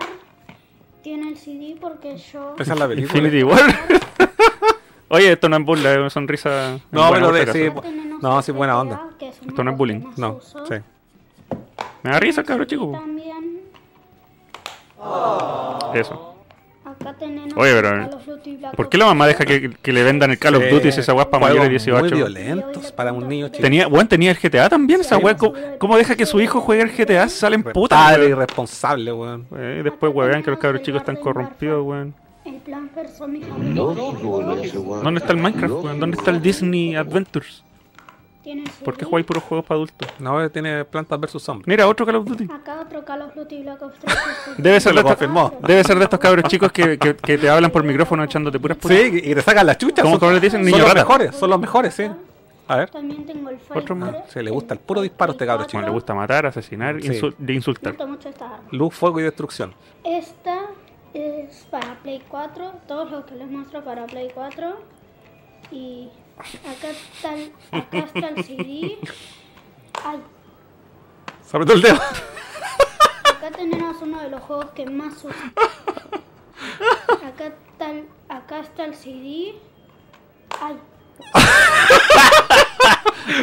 Tiene el CD porque yo. Esa es la película. Infinity War. Oye, esto no es burla, es una sonrisa. No, buena pero de- sí, no, sí, buena onda. Esto no es bullying. No, sí. Me da risa, cabrón chico. También Eso. Oye, pero, ¿Por qué la mamá deja que, que le vendan el Call of Duty esa weá para mayores de Muy 18? violentos para un niño chico. Tenía, bueno, tenía el GTA también, esa weá. ¿Cómo, cómo deja que su hijo juegue el GTA? Salen putas. Padre weón. irresponsable, weón. Eh, y después weón que los cabros chicos están corrompidos, weón. El plan ¿Dónde está el Minecraft, weón? ¿Dónde está el Disney Adventures? ¿Por qué jugáis puros juegos para adultos? No, tiene plantas versus zombies. Mira, otro Call of Duty. Acá otro Call of Duty Black Ops 3. que es Debe ser, de lo estos, confirmó. debe ser de estos cabros chicos que, que, que te hablan por micrófono echándote puras putas. Sí, y te sacan la chucha. ¿Cómo- son- cómo les dicen? Son Niño los rata. mejores, son los mejores, sí. A ver. También tengo el Otro más. Se le gusta el puro disparo a este cabro Como chico. le gusta matar, asesinar, Sí. insul- de Me insultar. gusta mucho esta arma. Luz, fuego y destrucción. Esta es para Play 4. Todos los que les muestro para Play 4. Y acá está el, acá está el CD. Ay, Se apretó el dedo. acá tenemos uno de los juegos que más uso. Acá está el, acá está el CD. Ay,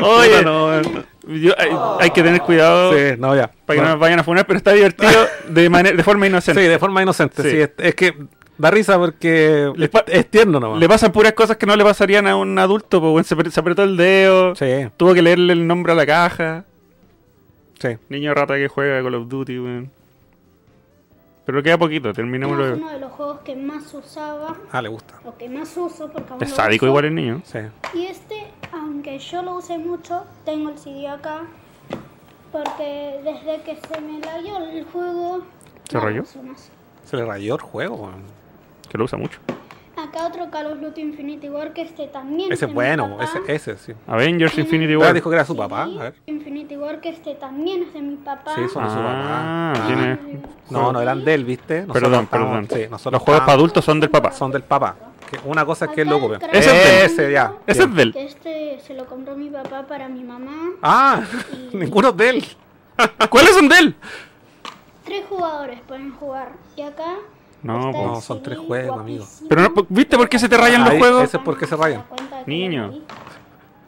Oye, No, no, yo- hay, hay que tener cuidado Sí, no, ya. para que no nos vayan a funar, pero está divertido de, manera, de forma inocente. Sí, de forma inocente. Sí. Sí, es, es que da risa porque Le es, es tierno nomás. Le pasan puras cosas que no le pasarían a un adulto, pues, weón. se, se apretó el dedo, Sí, tuvo que leerle el nombre a la caja. sí. Niño rata que juega Call of Duty, weón. Pero queda poquito, terminemos luego. uno de los juegos que más usaba. Ah, le gusta. O que más uso porque aún Es lo sádico uso. igual el niño. Sí. Y este, aunque yo lo use mucho, tengo el CD acá. Porque desde que se me lagueó el juego. ¿Se no rayó? Se le rayó el juego, weón. Que lo usa mucho. Acá otro Call of Duty Infinity War que este también Ese de es mi bueno, papá. ese, ese sí. Avengers Infinity Ahora War. dijo que era su Sí, papá. A ver. Infinity War que este también es de mi papá. Sí, son de su Ah, papá. tiene- No, no eran de él, ¿viste? Nosotros Perdón, perdón. sí, nosotros Los juegos para estábamos- adultos son del papá. son del papá. Que una cosa es que él lo Acá ocupe. el Ese es Ese, ya. Ese es bien. del. Que este se lo compró mi papá para mi mamá. Ah, ninguno de él. ¿Cuáles son de él? Tres jugadores pueden jugar. Y acá. No, No, son tres juegos, amigo. Pero no, ¿viste por qué se te rayan los Ahí, juegos? ese- por qué se rayan. Niño. lo.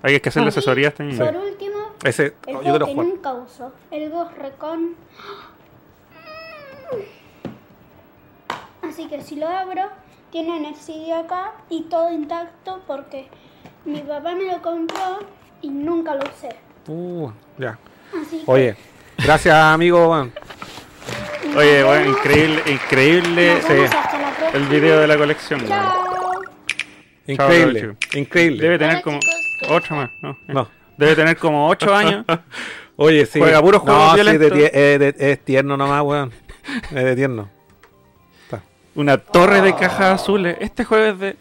Hay que hacerle asesoría a este niño. Por último, Ese, el yo juego quiero que nunca uso. El Ghost Recon. Así que si lo abro, tienen el CD acá y todo intacto porque mi papá me lo compró y nunca lo usé. Uh, ya. Así que Oye, gracias, amigo. Oye, bueno, increíble, increíble sí, el video de la colección. weón. Chao. Increíble, Chao, increíble. Debe tener como ocho más. No, No. Debe tener como ocho años. Oye, sí. Juega puros juegos no, sí, de violentos. tie- es, de- es tierno nomás, weón. Es de tierno. Está. Una torre de cajas azules. Este juego es de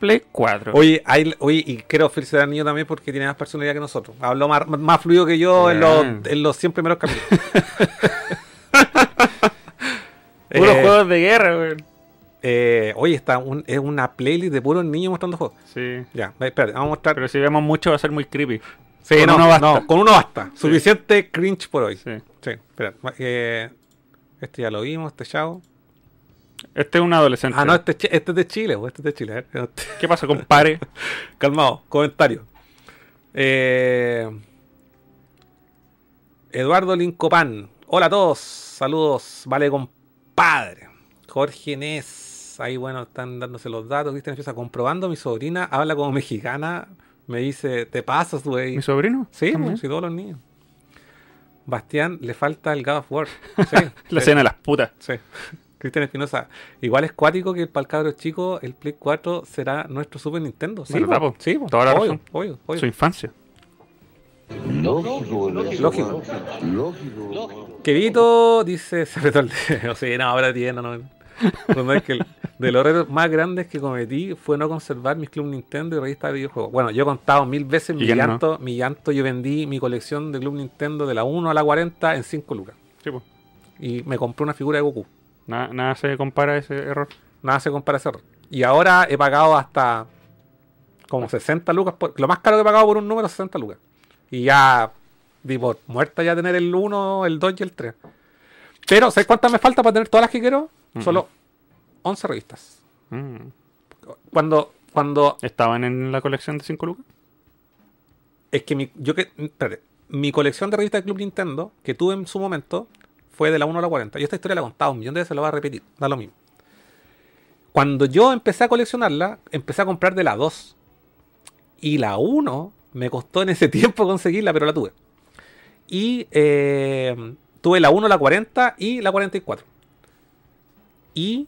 Play 4. Oye, hay, oye, y quiero felicitar al niño también porque tiene más personalidad que nosotros. Habló más, más fluido que yo en los, en los 100 primeros capítulos. Puros Eh, juegos de guerra, weón. eh, oye, está un- es una playlist de puros niños mostrando juegos. Sí. Ya, espérate, vamos a mostrar. Pero si vemos mucho va a ser muy creepy. sí, con no, uno basta. no, con uno basta. Suficiente cringe por hoy. Sí. Sí, espera. eh, este ya lo vimos, este chavo. Este es un adolescente. Ah, no, este, este es de Chile, güey, este es de Chile. ¿Qué pasa, compadre? Calmado, comentario. Eh, Eduardo Lincopan. Hola a todos. Saludos. Vale, compadre. Jorge Nes. Ahí, bueno, están dándose los datos. Cristian empieza comprobando. Mi sobrina habla como mexicana. Me dice, te pasas, güey. ¿Mi sobrino? Sí, pues, sí, todos los niños. Bastián, le falta el God of War. Sí, La sí. cena de las putas. Sí. Cristian Espinosa. Igual es cuático que para el cabro chico el Play 4 será nuestro Super Nintendo. Sí, ¿Verdad, po. po? Sí, po. Toda la obvio, razón. obvio, obvio. Su infancia. Lógico, Lógico. Lógico. Quevito dice, se apretó el dedo. Sí, no, ahora tiene, no. No, es que el- de los errores más grandes que cometí fue no conservar mis Club Nintendo y revistas de videojuegos. Bueno, yo he contado mil veces mi llanto, mi llanto, yo vendí mi colección de Club Nintendo de la 1 a la 40 en 5 lucas. Sí, pues. Y me compré una figura de Goku. Nada, nada se compara a ese error. Nada se compara a ese error. Y ahora he pagado hasta como 60 lucas. Por, lo más caro que he pagado por un número es 60 lucas. Y ya, digo, muerta ya tener el 1, el 2 y el 3. Pero, ¿sabes cuántas me falta para tener todas las que quiero? Solo 11 revistas. Mm. Cuando, cuando ¿Estaban en la colección de 5 lucas? es que mi, yo que, espérate, mi colección de revistas de Club Nintendo que tuve en su momento fue de la 1 a la 40. Yo esta historia la he contado un millón de veces, la voy a repetir, da lo mismo. Cuando yo empecé a coleccionarla, empecé a comprar de la 2. Y la 1 me costó en ese tiempo conseguirla, pero la tuve. Y eh, tuve la 1, la 40 y la 44. Y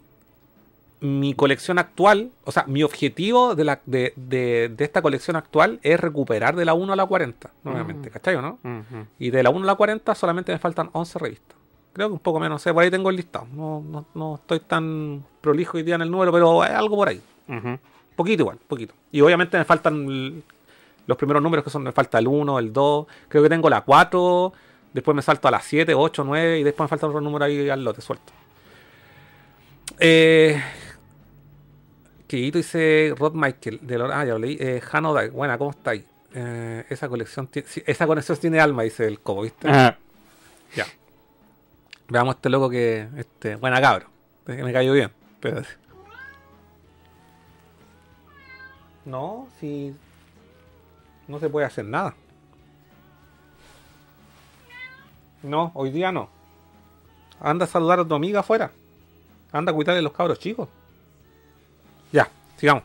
mi colección actual, o sea, mi objetivo de, la, de, de- de esta colección actual es recuperar de la 1 a la 40, nuevamente, ¿cachai o no? Ujú. Y de la 1 a la 40 solamente me faltan 11 revistas. Creo que un poco menos, no sé, por ahí tengo el listado. No, no, no estoy tan prolijo hoy día en el número, pero es algo por ahí. Ujú. Poquito igual, poquito. Y obviamente me faltan los primeros números que son, me falta el 1, el 2, creo que tengo la 4, después me salto a la 7, 8, 9 y después me falta otro número ahí al lote suelto. Eh, Quito dice Rod Michael, de Lor- ah, ya lo leí. Eh, Hano Dai, buena, ¿cómo estáis? Eh, esa colección tiene, sí, esa conexión tiene alma, dice el Cobo, ¿viste? Ah, Ya. Veamos este loco que. Este, buena cabro. que Me cayó bien. Espérate. No, si. No se puede hacer nada. No, hoy día no. Anda a saludar a tu amiga afuera. Anda a cuidarle a los cabros chicos. Ya, sigamos.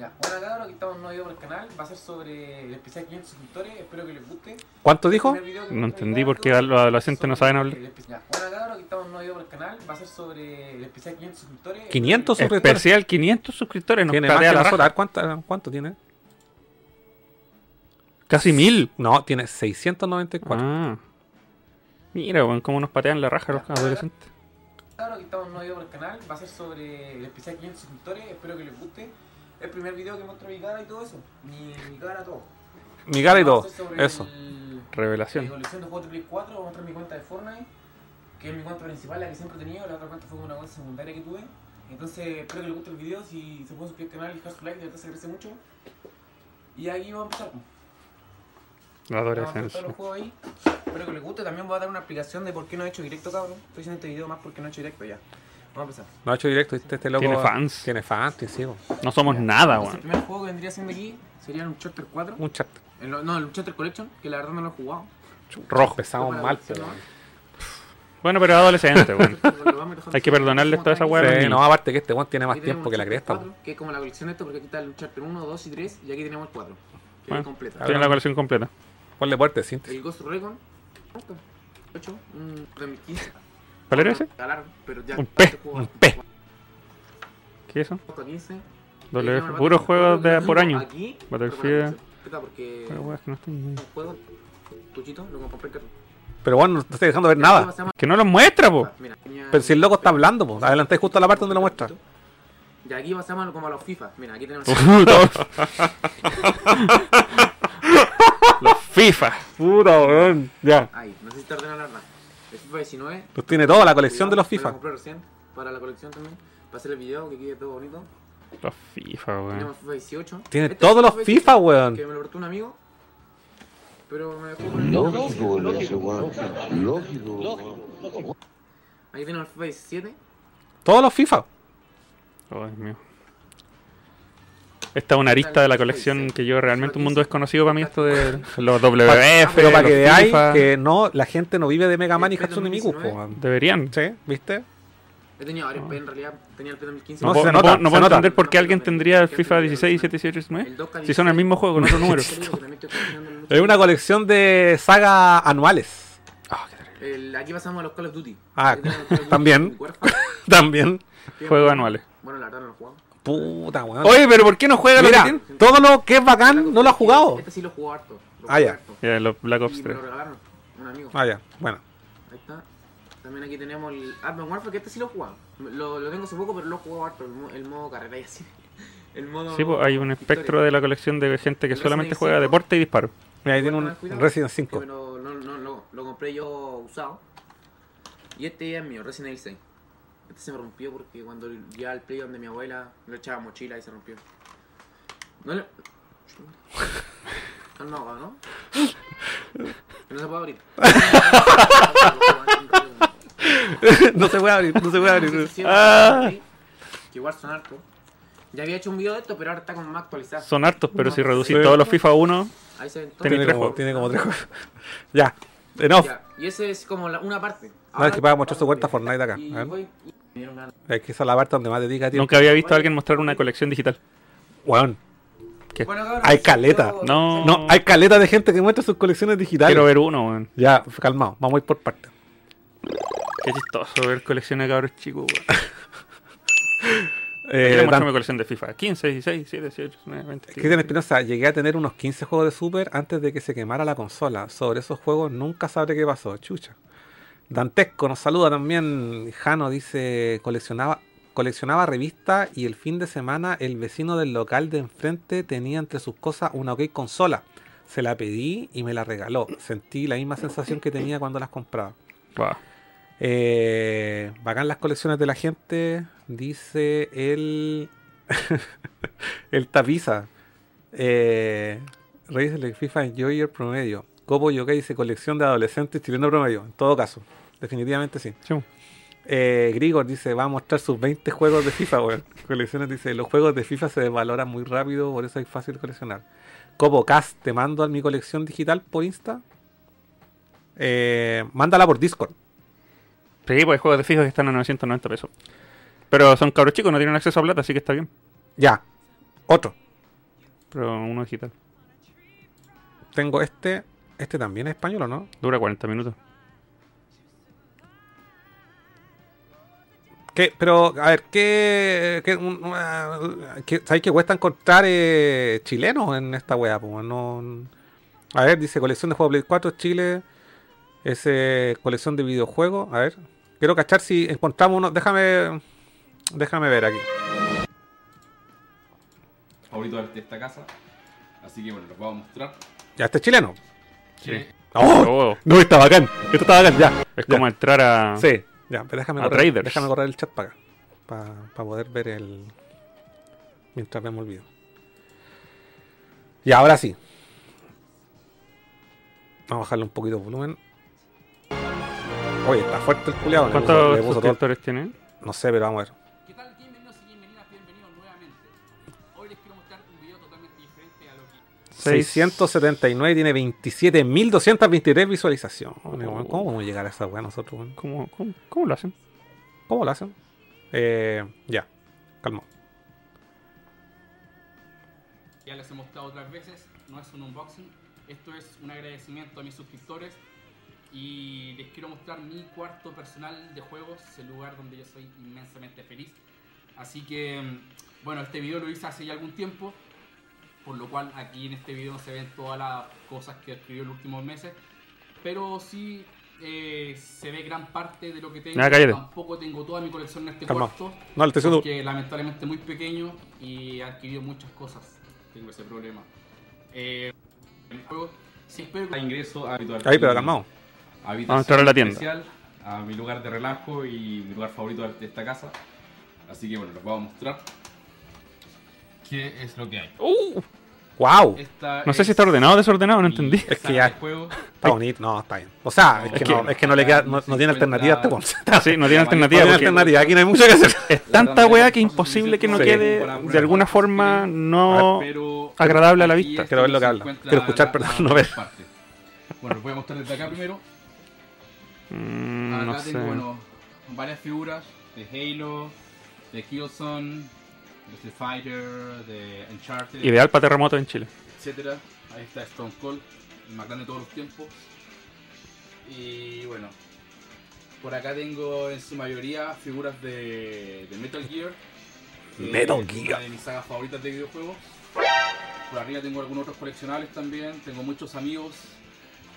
Ya, hola cabros, aquí estamos nuevo video por el canal. Va a ser sobre el especial 500 suscriptores. Espero que les guste. ¿Cuánto dijo? No entendí traer por qué algo los adolescentes no saben hablar. Ya, hola cabros, aquí estamos nuevo video por el canal. Va a ser sobre el especial 500 suscriptores. 500 suscriptores. especial 500 suscriptores. Nos Tiene más que la ¿cuánto, ¿cuánto tiene? Casi mil. No, tiene 694. Ah. Mira, weón, cómo nos patean la raja los adolescentes. Ahora que estamos en un nuevo video por el canal, va a ser sobre el especial 500 suscriptores, espero que les guste. El primer video que muestro mi cara y todo eso, mi, mi cara, todo. Mi cara y todo. Eso. el- Mi Revelación. colección de juegos de Play 4, voy a mostrar mi cuenta de Fortnite, que es mi cuenta principal, la que siempre he tenido, la otra cuenta fue una cuenta secundaria que tuve. Entonces, espero que les guste el video, si se pueden suscribir al canal y dejar su like, de verdad se agradece mucho. Y aquí vamos a empezar. La adolescencia. los juegos ahí. Espero que les guste, también voy a dar una explicación de por qué no he hecho directo, cabrón. Estoy haciendo este video más porque no he hecho directo ya. Vamos a empezar. No ha hecho directo, ¿viste? Este loco. Tiene fans. Tiene fans, sí, sí, po. No somos nada, Entonces, weón. El primer juego que vendría siendo aquí sería el Uncharted 4. Un chat. El- no, el Uncharted Collection, que la verdad no lo he jugado. Rojo. Empezamos mal, pero. ¿no? Bueno, pero adolescente, weón. Hay que perdonarles toda esa weá. Sí, no, aparte que este weón tiene más tiempo que la cresta. po. 4, Que es como la colección de esto, porque aquí está el Uncharted 1, 2 y 3, y aquí tenemos el 4. Que Bueno, es completa. Tiene la colección completa. Ponle fuerte, síntesis. El Ghost Recon, 8, un 2015. ¿Cuál era ese? Pero ya Un P, un P. ¿Qué es eso? Hasta 15. Doble Ahí F. tenemos el Puros juegos de por lo año. aquí, Battlefield. porque Pero, weón, es que no estoy- un juego, tuchito, lo compré. Pero bueno, no estoy dejando ver nada. Que no los muestra, po. Mira, tenía- Pero si el loco está hablando, pues. Adelantáis justo a la parte donde lo muestra. Y aquí pasamos como a los FIFA. Mira, aquí tenemos los FIFA. Puta, weón. Ya. Ahí, no sé si te ordena la verdad. El FIFA 19. Los tiene toda la colección de los lo FIFA. compré recién para la colección también. Para hacer el video, que quede todo bonito. Los FIFA, weón. Tenemos FIFA 18. Tiene Este todos los FIFA, weón. Que me lo prestó un amigo. Pero me dejó con el Lógico, lógico, weón. Lógico. Ahí tenemos el FIFA 17. Todos los FIFA. Oh, Dios mío. Esta es una arista de la colección que yo realmente un mundo desconocido para mí esto de los WF, Pero para que veáis que no, la gente no vive de Mega Man y Hatsune Miku, po, 2019. weón. Deberían. Sí, ¿viste? He tenido varios P en realidad. Tenía el P 2015. No, se no nota, no se puedo nota. entender por qué alguien tendría el FIFA 16, 17, 18, 19. El 2K Si son el mismo juego con otros números. Es una colección de sagas anuales. El- aquí pasamos a los Call of Duty. Ah, Aquí tenemos Call of Duty también. También. Juegos anuales. Bueno, la verdad no lo he jugado. Puta, weón. Oye, pero ¿por qué no juega lo que Mira, tiene? todo lo que es bacán no lo ha jugado. Este sí lo jugó harto. Lo Ah, ya. harto. Ya, los Black Ops Y me 3. lo regalaron. Un amigo. Ah, ya, bueno. Ahí está. También aquí tenemos el Advanced Warfare, que este sí lo he jugado. Lo, lo tengo hace poco, pero lo he jugado harto. El, mo- el modo carrera y así. El modo. Sí, pues hay un espectro historia. de la colección de gente que El solamente Resident juega deporte y disparo. Mira, ahí tiene un cuidado, Resident que 5. me lo, no, no, lo, lo compré yo usado. Y este es mío, Resident Evil 6. Este se me rompió porque cuando ya al play donde mi abuela le echaba mochila y se rompió. No le. Calmado, ¿no? Que no se puede abrir. no se puede abrir, no se puede abrir. Ah. Que igual son hartos. Ya había hecho un video de esto, pero ahora está como más actualizado. Son hartos, pero si reducís Sí. todos los FIFA 1, Ahí se ven todos. Tiene como, tiene como tres juegos. Ya, enough. Ya, Y ese es como la- una parte. No, es que para mostrar su cuenta Fortnite acá. Y A ver. voy- y- me dieron ganas. Es que esa es la parte donde más dedica tiempo. nunca había visto a alguien mostrar una colección digital. Weón, Bueno, cabrón, Hay caleta. yo- No. no, hay caleta de gente que muestra sus colecciones digitales. Quiero ver uno, weón. Ya, calmado, vamos a ir por partes. Qué chistoso ver colecciones de cabros chicos, weón. Eh, Quiero mi colección de FIFA. 15, 16, 17, 18, 19, 20. Cristian Espinosa, llegué a tener unos 15 juegos de Super antes de que se quemara la consola. Sobre esos juegos nunca sabré qué pasó. Chucha. Dantesco nos saluda también. Jano dice, coleccionaba, coleccionaba revistas y el fin de semana el vecino del local de enfrente tenía entre sus cosas una OK consola. Se la pedí y me la regaló. Sentí la misma sensación que tenía cuando las compraba. Wow. Eh, bacán las colecciones de la gente, dice el. el tapiza. Eh, Reyes FIFA Enjoyer promedio. Copo Yokai dice colección de adolescentes chileno promedio. En todo caso, definitivamente sí. Sí. Eh, Grigor dice va a mostrar sus 20 juegos de FIFA, weón. Colecciones dice los juegos de FIFA se desvaloran muy rápido, por eso es fácil coleccionar. Copo Cast, te mando a mi colección digital por Insta. Eh, mándala por Discord. Sí, pues hay juegos de FIFA que están a 990 pesos. Pero son cabros chicos, no tienen acceso a plata, así que está bien. Ya. Otro. Pero uno digital. Tengo este. Este también es español, ¿o no? Dura 40 minutos. ¿Qué? Pero, a ver, ¿qué. qué, un- qué- ¿Sabéis que cuesta encontrar eh, chilenos en esta wea? po? No, a ver, dice colección de juegos Play 4 Chile. Es eh, colección de videojuegos. A ver, Quiero cachar si encontramos uno. Déjame. Déjame ver aquí. favorito de esta casa. Así que bueno, los vamos a mostrar. Ya, este es chileno. Sí. ¡Oh! Oh, No, está bacán. Esto está bacán, ya. es ya. como entrar a. Sí, ya, pero déjame A correr, déjame correr el chat para acá. Para poder ver el. Mientras vemos el video. Y ahora sí. Vamos a bajarle un poquito de volumen. Oye, está fuerte el culiado. ¿Cuántos suscriptores tiene? No sé, pero vamos a ver. 679 tiene 27.223 visualizaciones. weón. ¿Cómo vamos a llegar a esa weá nosotros? ¿Cómo, cómo, cómo lo hacen? ¿Cómo lo hacen? Eh, ya, calma. ya les he mostrado otras veces, no es un unboxing, esto es un agradecimiento a mis suscriptores y les quiero mostrar mi cuarto personal de juegos, el lugar donde yo soy inmensamente feliz. Así que, mm, bueno, este video lo hice hace ya algún tiempo, por lo cual aquí en este video no se ven todas las cosas que escribió en los últimos meses, pero sí eh, se ve gran parte de lo que tengo. Ah, cállate. Tampoco tengo toda mi colección en este Calma. cuarto. No, diciendo- porque lamentablemente muy pequeño y he adquirido muchas cosas. Tengo ese problema. Eh, el juego siempre ingreso a Habitual Ahí, pero calmado. habitación Vamos a entrar a la tienda. especial, a mi lugar de relajo y mi lugar favorito de esta casa. Así que bueno, les voy a mostrar qué es lo que hay. ¡Wow! Esta No sé si es está ordenado o desordenado, no entendí. Es que ya- juego. Está bonito, no, está bien. O sea, es, que, no, es que no le queda, no, no tiene alternativa a este weón. Sí, no tiene No alternativa. tiene porque alternativa, aquí no hay mucho que hacer. Es tanta weá que imposible que no Sí. quede de alguna forma no Pero agradable a la vista. es Quiero ver lo que habla. Quiero escuchar, perdón, no ver. Bueno, les voy a mostrar desde acá primero. Mm, Acá no tengo, sé. bueno, varias figuras de Halo, de Killzone, Street Fighter, de Uncharted, Ideal para terremotos en Chile. etcétera. Ahí está Stone Cold, el más grande de todos los tiempos. Y bueno, por acá tengo en su mayoría figuras de, de Metal Gear. Metal es Gear. Una de mis sagas favoritas de videojuegos. Por arriba tengo algunos otros coleccionables también. Tengo muchos amigos.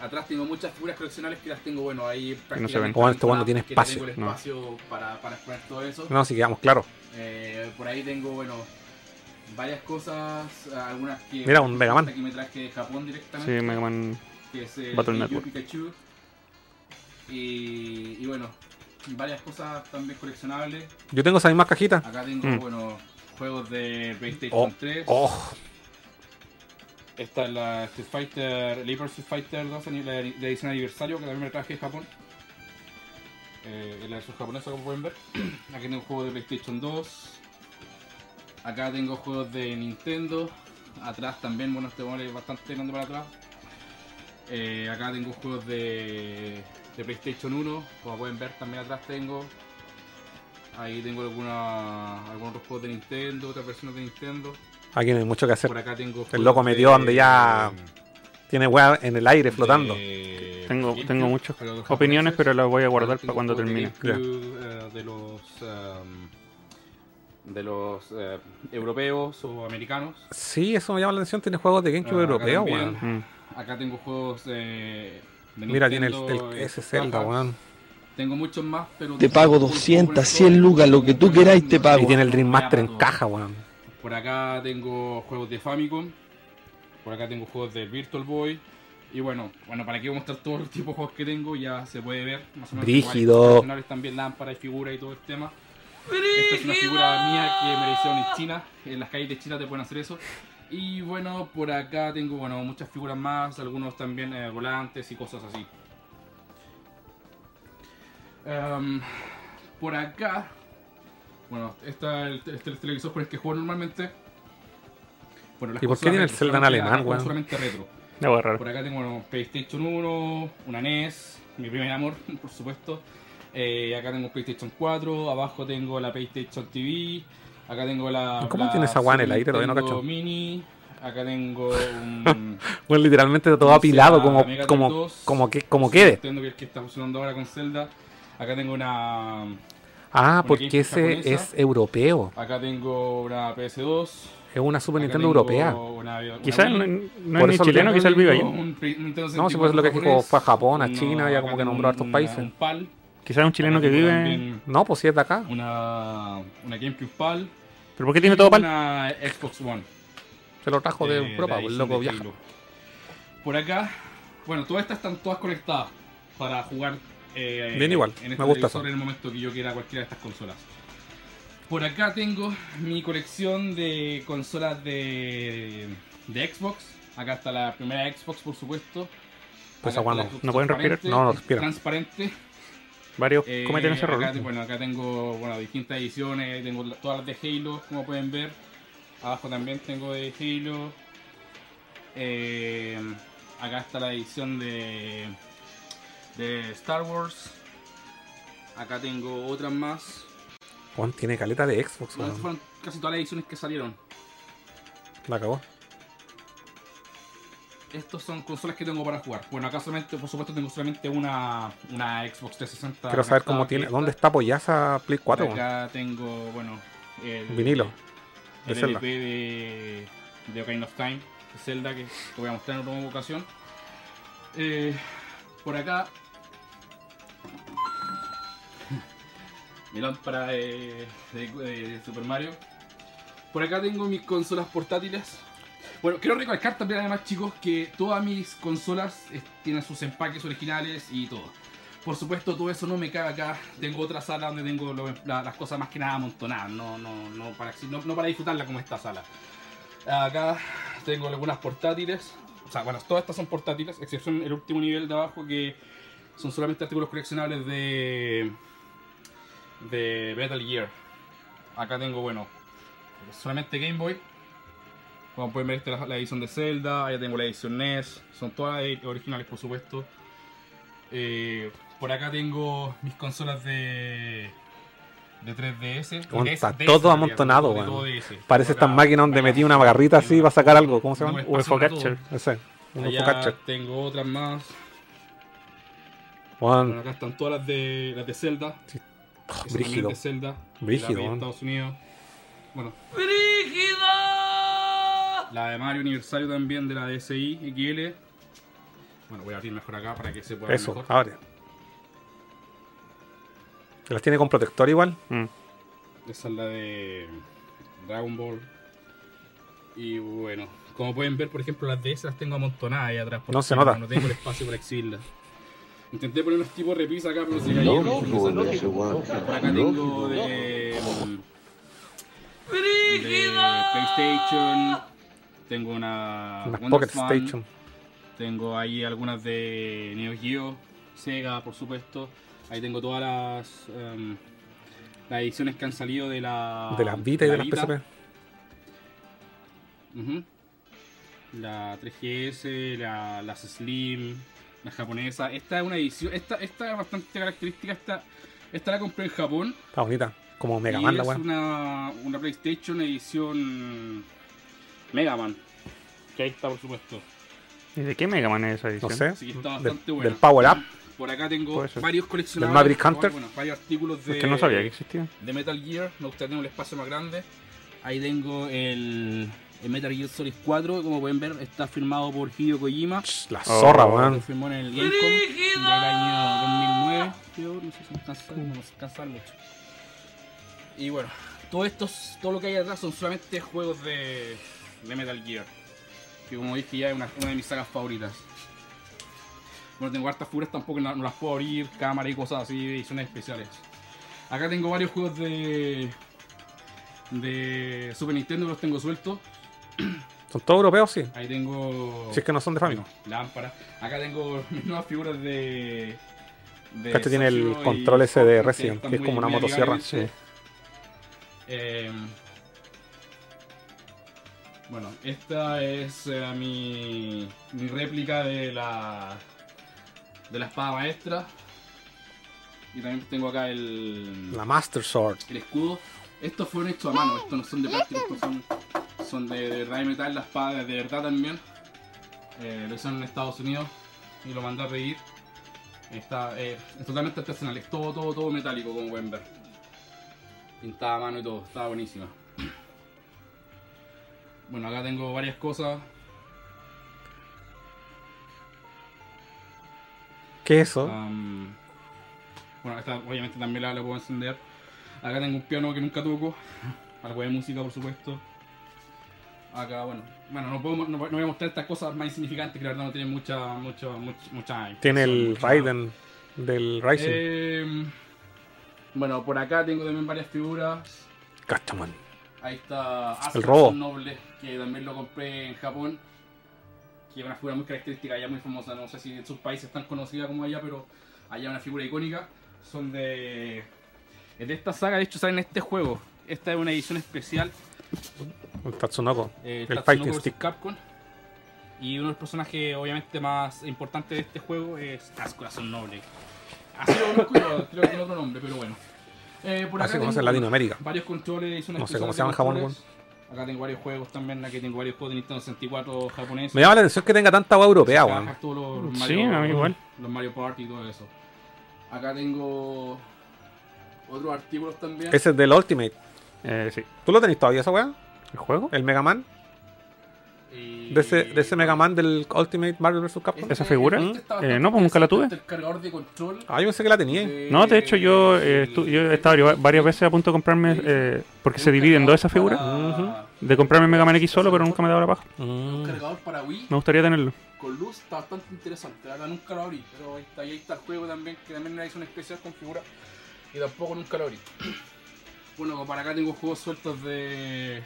Atrás tengo muchas figuras coleccionables que las tengo, bueno, ahí no se ven. Juan, este abandonadas tiene espacio. Tengo el No. espacio para, para exponer todo eso. No, si quedamos claros. Eh, por ahí tengo, bueno, varias cosas, algunas que... Mira, un Mega Man. Aquí me traje de Japón Sí, directamente. Mega Man. Que es el Battle Network. Pikachu. Y, y bueno, varias cosas también coleccionables. Yo tengo esa misma cajita. Acá tengo, Mm. bueno, juegos de PlayStation Oh, 3. oh, Esta es la Street Fighter, Liber Street Fighter 2 ani- la edición aniversario que también me traje de Japón. Eh, la versión japonesa como pueden ver. Aquí tengo juegos de PlayStation 2. Acá tengo juegos de Nintendo. Atrás también, bueno, este modelo es bastante grande para atrás. Eh, acá tengo juegos de, de PlayStation 1. Como pueden ver, también atrás tengo. Ahí tengo alguna, algunos juegos de Nintendo, otras versiones de Nintendo. Aquí no hay mucho que hacer. Por acá tengo El loco metió de- donde ya Tiene weá en el aire flotando. de Tengo, tengo muchas opiniones, pero las voy a guardar para cuando termine. Eh, de los um, de los eh, europeos o americanos. Sí, eso me llama la atención. Tiene juegos de GameCube Ah, europeo, acá weón. Mm. Acá tengo juegos de, de Mira, tiene el, Nintendo, el- eh, ese Zelda, weón. Tengo muchos más, pero Te pago por- por 200, el 100 todo, lucas, lo que tú queráis te pago. Y tiene el Dream Master en Todo. caja, weón. Por acá tengo juegos de Famicom. Por acá tengo juegos de Virtual Boy. Y bueno, bueno, para que voy a mostrar todos los tipos de juegos que tengo, ya se puede ver más o menos. Brígido. También lámparas y figuras y todo el tema. Esta es una figura mía que me la hicieron en China. En las calles de China te pueden hacer eso. Y bueno, por acá tengo bueno, muchas figuras más, algunos también eh, volantes y cosas así. Em, por acá, bueno, está el, este es el televisor con el que juego normalmente. Bueno, las ¿Y por qué tiene el Zelda en alemán, weón? Solamente retro. A agarrar. Por acá tengo bueno, PlayStation 1, una NES, mi primer amor, por supuesto. Eh, acá tengo PlayStation 4, abajo tengo la PlayStation TV, acá tengo la. ¿Y cómo la tiene esa en el aire? Todavía no cacho. Mini, acá tengo un. Bueno, literalmente todo Dice apilado la como, Mega como, Drive 2, como, que, como quede. Nintendo, que es el que está funcionando ahora con Zelda. Acá tengo una. Ah, porque ese japonesa. es europeo. Acá tengo una PS2. Es una Super acá Nintendo europea. Quizás no, no Por es ni chileno, quizás él vive allá. No, si por eso lo que 64 dijo fue a Japón, a China, ya como que nombró a estos un- países. Un PAL Quizás un chileno que vive. No, pues si es de acá. Una, una GameCube PAL. ¿Pero por qué tiene todo pal? Una Xbox One. Se lo trajo de eh, Europa, pues loco viaja. Por acá, bueno, todas estas están todas conectadas para jugar eh, Bien igual, en me este gusta televisor eso. en el momento que yo quiera cualquiera de estas consolas. Por acá tengo mi colección de consolas de, de Xbox. Acá está la primera Xbox, por supuesto. Pues Acá está agua la no. Xbox ¿No pueden respirar? No, no respiran. Transparente. Varios Eh, cometen ese error. acá, bueno, acá tengo bueno, distintas ediciones, tengo todas las de Halo, como pueden ver. Abajo también tengo de Halo. Eh, acá está la edición de, de Star Wars. Acá tengo otras más. Juan tiene caleta de Xbox, estas fueron casi todas las ediciones que salieron. La cagó. Estos son consolas que tengo para jugar. Bueno, acá solamente, por supuesto, tengo solamente una, una Xbox 360. Quiero saber cómo tiene. ¿Dónde está apoyada esa Play 4, Por weón? acá tengo, bueno, el Vinilo. De el Zelda. LP de, de Ocarina of Time, de Zelda, que te voy a mostrar en otra ocasión. Eh, por acá, mi lámpara de, de- de Super Mario. Por acá tengo mis consolas portátiles. Bueno, quiero recalcar también además chicos que todas mis consolas eh, tienen sus empaques originales y todo. Por supuesto todo eso no me cabe acá. Tengo otra sala donde tengo las cosas más que nada amontonadas, no, no, no, para, no para disfrutarla como esta sala. Acá tengo algunas portátiles. O sea, bueno, todas estas son portátiles, excepción el último nivel de abajo que son solamente artículos coleccionables de de Metal Gear. Acá tengo, bueno, solamente Game Boy. Como pueden ver, esta es la, edición de Zelda. Allá tengo la edición NES. Son todas originales, por supuesto. Eh, por acá tengo mis consolas de. De 3DS. Weón, De está DS, todo amontonado, weón. Parece estas máquinas donde metí una garrita así para sacar algo. ¿Cómo se llama? UFO. Catcher. Ese. UFO catcher. tengo otras más. Bueno, acá están todas las de, las de Zelda. Oh, brígido. de Zelda. Brígido, La de. Estados Unidos. Bueno. La de Mario Aniversario también de la DSi XL. Bueno, voy a abrir mejor acá para que se pueda ver Eso, mejor. abre. ¿Las tiene con protector igual? Mm. Esa es la de Dragon Ball. Y bueno, como pueden ver, por ejemplo, las de esas las tengo amontonadas ahí atrás. No se nota. No tengo el espacio para exhibirlas. Intenté poner unos tipos de repisa acá, pero se No, cayeron. weón. Por acá tengo de, de PlayStation. Tengo una Una Pocket Fan, Station. Tengo ahí algunas de Neo Geo, Sega, por supuesto. Ahí tengo todas las em, las ediciones que han salido de la De las Vita y de las. PSP. Ujú. La 3GS, la, las Slim, la japonesa. Esta es una edición, esta, esta es bastante característica. Esta, esta la compré en Japón. Está bonita. Como Mega y Man la es una, una PlayStation edición Mega Man. Que ahí está, por supuesto. ¿Y de qué Mega Man es esa No edición? sé. Así que está Del, bastante buena. del Power Up. Por acá tengo varios coleccionables. ¿Del Maverick igual, Hunter? Bueno, varios artículos de, Es que no sabía que existía. de Metal Gear. Me gustaría tener un espacio más grande. Ahí tengo el, el Metal Gear Solid 4. Como pueden ver, está firmado por Hideo Kojima. La Oh. zorra, weón. firmó en el Gamecom del año 2009. Yo no sé si nos cansa, no cansa mucho. Y bueno, todo esto, todo lo que hay atrás son solamente juegos de, de Metal Gear. Que como dije ya es una, una de mis sagas favoritas. Bueno, tengo hartas figuras, tampoco no, no las puedo abrir, cámara y cosas así, ediciones especiales. Acá tengo varios juegos de de Super Nintendo que los tengo sueltos. Son todos europeos, sí. Ahí tengo Si es que no son de Famicom. lámpara. Acá tengo nuevas figuras de. de Este tiene el control ese de Resident, que es como una motosierra. Sí. Eh, bueno, esta es eh, mi, mi réplica de la de la espada maestra. Y también tengo acá el, La Master Sword. el escudo. Estos fueron hechos a mano, estos no son de plástico, estos son, son de, de verdad y metal, la espada de verdad también. Eh, lo hicieron en Estados Unidos y lo mandé a pedir. Está, eh, es totalmente artesanal, es todo, todo, todo metálico como pueden ver. Pintada a mano y todo, estaba buenísima. Bueno, acá tengo varias cosas. ¿Qué es eso? Bueno, esta obviamente también la, la puedo encender. Acá tengo un piano que nunca toco. Algo de música, por supuesto. Acá, bueno. Bueno, no, puedo, no, no voy a mostrar estas cosas más insignificantes que la verdad no tienen mucha, mucha, mucha, mucha Tiene el Raiden del Rising. Eh, bueno, por acá tengo también varias figuras. Cachaman. Ahí está El robo. noble, que también lo compré en Japón. Que es una figura muy característica, allá muy famosa. No sé si en sus países es tan conocida como allá, pero allá una figura icónica. Son de. es de esta saga, de hecho, sale en este juego. Esta es una edición especial. El Tatsunoko. eh, el Tatsunoko Fighting. Stick. Capcom. Y uno de los personajes, obviamente, más importantes de este juego es Asuka, son noble. Así lo conozco yo, creo que tiene otro nombre, pero bueno. Eh, por Así en Latinoamérica. Varios controles, una No sé cómo se llama en Japón. Acá tengo varios juegos también, aquí tengo varios juegos de Nintendo 64 japoneses. Me llama la atención que tenga tanta agua europea, weón. Sí, a mí igual. Los Mario Party y todo eso. Acá tengo otros artículos también. Ese es del Ultimate. Eh, sí. ¿Tú lo tenés todavía esa weá? ¿El juego? ¿El Mega Man? Y- ¿De ese, de ese Mega Man del Ultimate Marvel vs. Capcom? ¿Esa figura? este Eh, no, pues nunca la tuve. El cargador de control. Ah, yo pensé que la tenía. de- No, de hecho yo, eh, yo he estado vari- varias veces a punto de comprarme, eh, porque se divide en dos esa figura, Para- de comprarme Mega Man X solo, pero nunca me he dado la paja. Un Mm. cargador para Wii Me gustaría tenerlo. con luz está bastante interesante. La verdad nunca lo abrí, pero ahí está, ahí está el juego también, que también le hizo una especial con figura y tampoco nunca lo abrí. Bueno, como para acá tengo juegos sueltos de.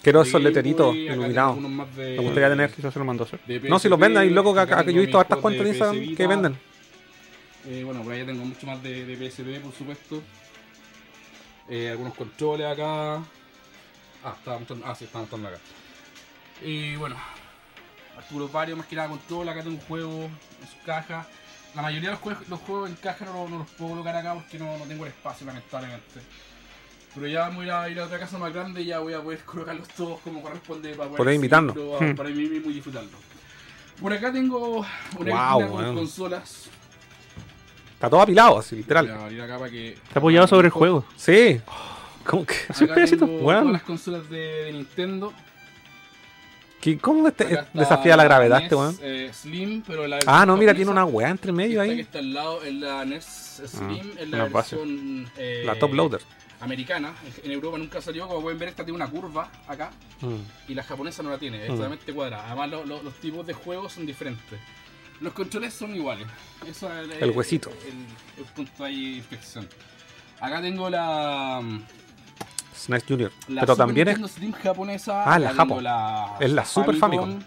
Quiero esos leteritos iluminados. Me gustaría tener. Quizás se lo mandó a hacer. de No, si los venden, hay loco que, acá yo he visto hartas cuentas en de Instagram que venden. Eh, bueno, por allá tengo mucho más de, de PSP, por supuesto. Eh, algunos controles acá. Ah, estaba mostrando, ah, sí, estaba mostrando acá. Y bueno, artículos varios, más que nada control. Acá tengo un juego en su caja. La mayoría de los juegos, los juegos en caja no, no los puedo colocar acá porque no, no tengo el espacio, lamentablemente. Pero ya voy a ir a otra casa más grande y ya voy a poder colocarlos todos como corresponde para poder exhibirlo, Hmm. para mí mismo y disfrutarlo. Por acá tengo una vitrina con consolas. Está todo apilado, así, literal. a abrir acá para que. Está apoyado sobre el juego. Sí. ¿Cómo que? Así un Acá pedacito. todas las consolas de, de Nintendo. ¿Qué- ¿Cómo este, Acá desafía la gravedad este weón? eh, Slim, pero la Ah, no, mira, tiene una weá entre medio esta que ahí. está al lado es la NES Slim, es la una base. versión eh, La top loader. Americana. En Europa nunca salió, como pueden ver, esta tiene una curva acá Mm. y la japonesa no la tiene, es Mm. totalmente cuadrada. Además, lo- lo- los tipos de juegos son diferentes. Los controles son iguales. Eso es El huesito. El, el punto ahí de inflexión. Acá tengo la. SNES Junior. La Pero Super también es. Slim japonesa. Ah, la la- Es la Super Famicom.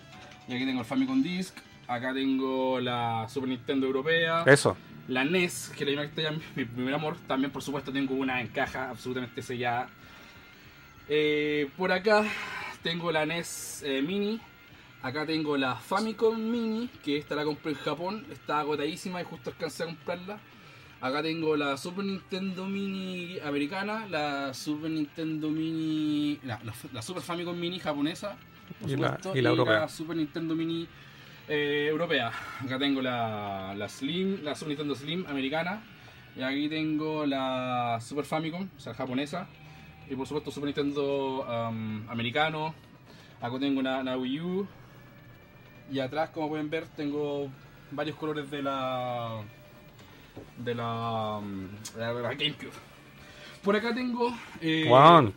Y aquí tengo el Famicom Disc. Acá tengo la Super Nintendo Europea. Eso. La NES, que la que mi, primer amor. También, por supuesto, tengo una en caja absolutamente sellada. Eh, por acá tengo la NES eh, Mini. Acá tengo la Famicom Mini, que esta la compré en Japón. Está agotadísima y justo alcancé a comprarla. Acá tengo la Super Nintendo Mini americana, la Super Nintendo Mini. La, la- la Super Famicom Mini japonesa, por Y la- supuesto, y la. Super Nintendo Mini eh, europea. Acá tengo la, la Slim, la Super Nintendo Slim americana. Y aquí tengo la Super Famicom, o sea, japonesa. Y por supuesto Super Nintendo um, americano. Acá tengo una, una Wii U. Y atrás, como pueden ver, tengo varios colores de la de la, de GameCube. Por acá tengo, eh, bueno,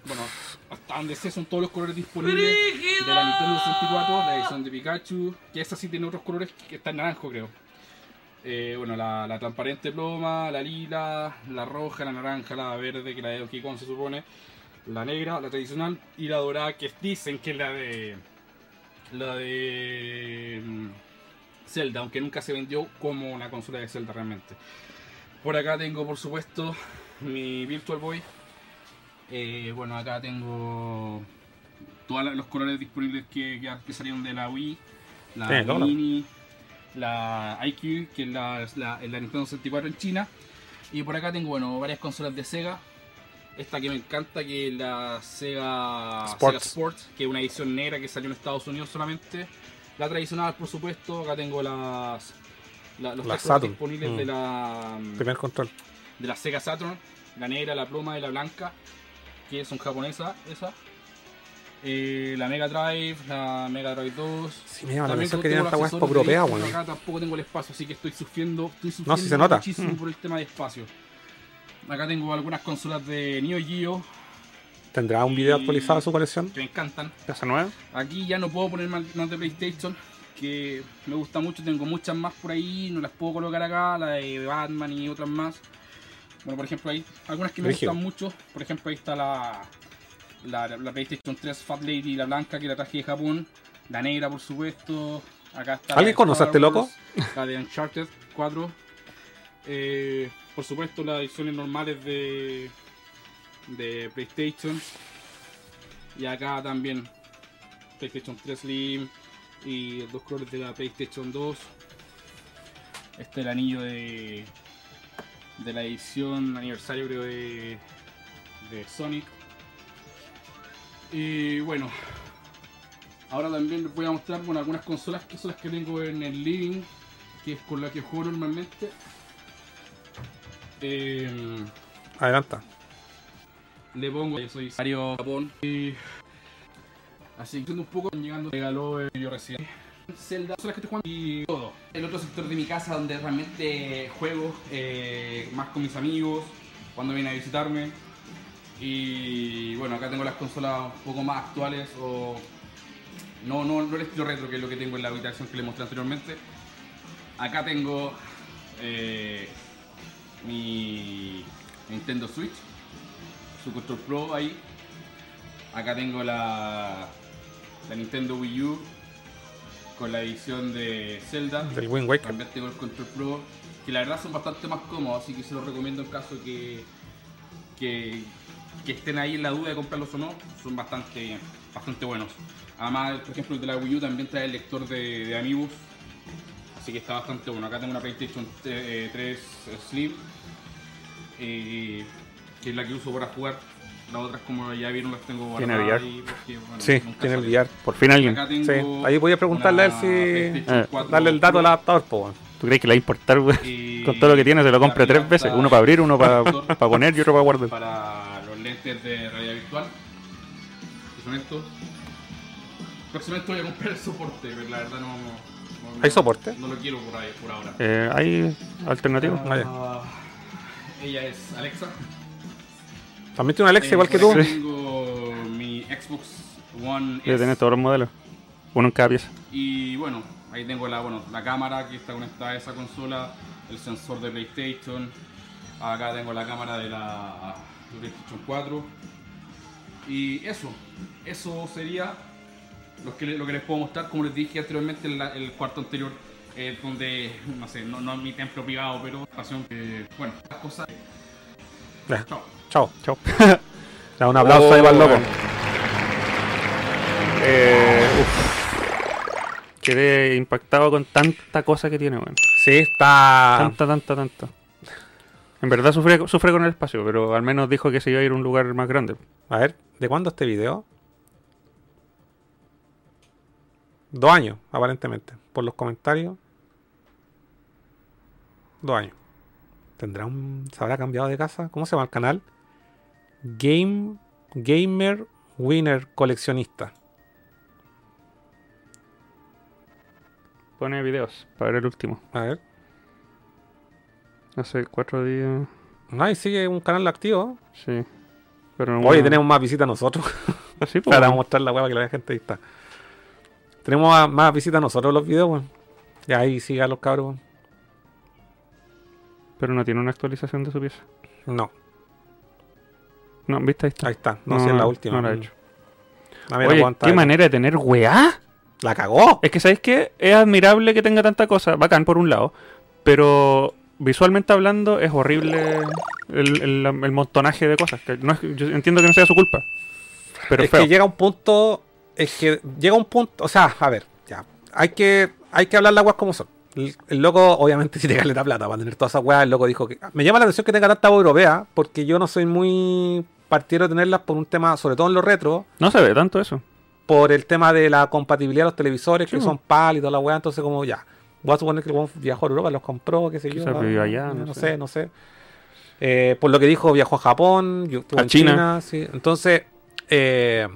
hasta donde sé son todos los colores disponibles de la Nintendo 64, la edición de Pikachu, que esa sí tiene otros colores que está en naranjo creo. Eh, bueno, la, la transparente ploma, la lila, la roja, la naranja, la verde, que la de Donkey Kong se supone, la negra, la tradicional, y la dorada, que dicen que es la de. La de. mm, Zelda, aunque nunca se vendió como una consola de Zelda realmente. Por acá tengo, por supuesto, mi Virtual Boy. Eh, bueno, acá tengo todos los colores disponibles que, que- que salieron de la Wii, la. Mini, la IQ, que es la, la, Nintendo 64 en China. Y por acá tengo, bueno, varias consolas de Sega. Esta que me encanta, que es la Sega Sports. Sega Sports, que es una edición negra que salió en Estados Unidos solamente. La tradicional, por supuesto. Acá tengo las, la- los Saturn. disponibles de Mm. la Primer control. de la Sega Saturn, la negra, la pluma y la blanca, que son japonesas, esa. Eh, la Mega Drive, la Mega Drive 2. Sí, me llama la que esta europea, weón. Acá tampoco tengo el espacio, así que estoy sufriendo, estoy No, sufriendo sí se nota. muchísimo Mm. por el tema de espacio. Acá tengo algunas consolas de Neo Geo ¿Tendrá un video actualizado de su colección? que me encantan. ¿Casa nueva? Aquí ya no puedo poner más más de PlayStation, que me gusta mucho, tengo muchas más por ahí, no las puedo colocar acá, la de Batman y otras más. Bueno, por ejemplo, hay algunas que me Rígido. gustan mucho, por ejemplo, ahí está la, la, la PlayStation 3 Fat Lady, la blanca que la traje de Japón, la negra por supuesto, acá está... ¿Alguien conoce a este loco? La de Uncharted 4, eh, por supuesto las ediciones normales de, de PlayStation, y acá también PlayStation 3 Slim y los dos colores de la PlayStation 2. Este es el anillo de, de la edición aniversario creo de, de Sonic. Y bueno, ahora también les voy a mostrar bueno, algunas consolas que son las que tengo en el living, que es con la que juego normalmente. Em, Adelanta. le pongo yo soy Mario Japón y así que un poco llegando regaló el video recién Zelda las que estoy jugando y todo. El otro sector de mi casa donde realmente juego eh, más con mis amigos cuando vienen a visitarme. Y bueno acá tengo las consolas un poco más actuales o no, no, no el estilo retro que es lo que tengo en la habitación que les mostré anteriormente. Acá tengo eh, mi Nintendo Switch su Control Pro ahí. Acá tengo la, la Nintendo Wii U con la edición de Zelda. Del Wind Waker. También tengo el Control Pro, que la verdad son bastante más cómodos, así que se los recomiendo en caso que, que, que estén ahí en la duda de comprarlos o no. Son bastante, bastante buenos. Además, por ejemplo, el de la Wii U también trae el lector de, de Amiibos. Así que está bastante bueno. Acá tengo una PlayStation eh, 3 Slim. eh, que es la que uso para jugar. Las otras, como ya vieron, las tengo ¿Tiene guardadas ahí porque, bueno, Sí, tiene el. VR. Por fin alguien. Sí, ahí voy a preguntarle a él si. Eh, 4 Darle el dato al adaptador, po. ¿Tú crees que le va a importar, Con todo lo que tiene, se lo compra tres veces. Uno para abrir, uno para el poner y otro para guardar. para los lentes de realidad virtual. Que son estos. Próximamente voy a comprar el soporte, pero la verdad no. no- ¿Hay soporte? No lo quiero por ahí, por ahora. Eh, ¿Hay alternativas? Ah, ya. Ah, ella es Alexa. También tiene un Alexa Eh, igual que tú. Tengo mi Xbox One S. tener todos los modelos. Uno en cada pieza. Y bueno, ahí tengo la, bueno, la cámara que está conectada a esa consola, el sensor de PlayStation. Acá tengo la cámara de la PlayStation 4. Y eso, eso sería lo que, lo que les puedo mostrar. Como les dije anteriormente en la- el cuarto anterior, eh, donde, no sé, no, no es mi templo privado, pero pasión que, bueno, las cosas. Chao. Chao. Chao. Da un aplauso ahí para el loco. Eh. Quedé impactado con tanta cosa que tiene, weón. Sí, está. Tanta, tanta, tanta. En verdad sufre, sufre con el espacio, pero al menos dijo que se iba a ir a un lugar más grande. A ver, ¿de cuándo este video? Dos años, aparentemente. Por los comentarios. Dos años. ¿Tendrá un. ¿Se habrá cambiado de casa? ¿Cómo se llama el canal? Game. Gamer Winner Coleccionista. Pone videos para ver el último. A ver. Hace cuatro días. Ay, sigue un canal activo. Sí. Pero bueno, tenemos más visitas nosotros. Sí, pues, Para mostrar la hueá que la gente ahí está. Tenemos más, más visitas nosotros los videos, weón. Y ahí siga los cabros, weón. Pero no tiene una actualización de su pieza. No, No, ¿viste? Ahí está. ahí está. No, si es la última. No la he hecho. A ver, Oye, qué manera de tener weá. La cagó. Es que, ¿sabéis qué? Es admirable que tenga tanta cosa. Bacán, por un lado. Pero visualmente hablando, es horrible el, el- el montonaje de cosas. Que no es- yo entiendo que no sea su culpa. Pero es feo. que llega un punto. Es que llega un punto. O sea, a ver, ya. Hay que, hay que hablar las weas como son. El, el loco, obviamente, si te caleta plata para tener todas esas weas, el loco dijo que. Me llama la atención que tenga tanta europea, porque yo no soy muy partidario de tenerlas por un tema, sobre todo en los retro, No se ve tanto eso. por el tema de la compatibilidad de los televisores, Sí, que son PAL y toda la wea, entonces como ya. Voy a suponer que el viajó a Europa, los compró, qué sé yo. Quizás vivió allá, no, no sé, no sé. Eh, por lo que dijo, viajó a Japón, yo estuve A en China. China, sí. Entonces, eh,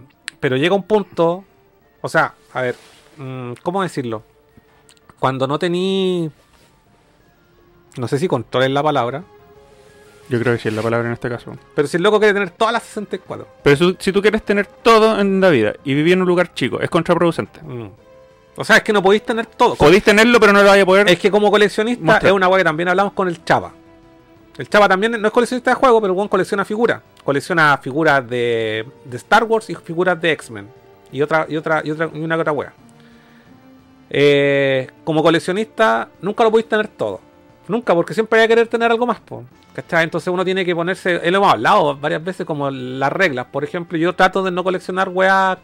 pero llega un punto, o sea, a ver, mm, ¿cómo decirlo? Cuando no tení, no sé si control es la palabra, Yo creo que sí es la palabra en este caso. Pero si el loco quiere tener todas las 64. Pero si, si tú quieres tener todo en la vida y vivir en un lugar chico, es contraproducente. Mm. O sea, es que no podéis tener todo. Podéis tenerlo, pero no lo vais a poder. Es que como coleccionista Mostrar. es una weá que también hablamos con el Chava. El Chava también no es coleccionista de juegos, pero el colecciona figuras. Colecciona figuras de, de Star Wars y figuras de X-Men. Y otra, y otra, y otra, y una otra wea. Eh, como coleccionista, nunca lo podéis tener todo. Nunca, porque siempre hay que querer tener algo más, po. ¿Cachai? Entonces uno tiene que ponerse. Él lo hemos hablado varias veces como las reglas. Por ejemplo, yo trato de no coleccionar weas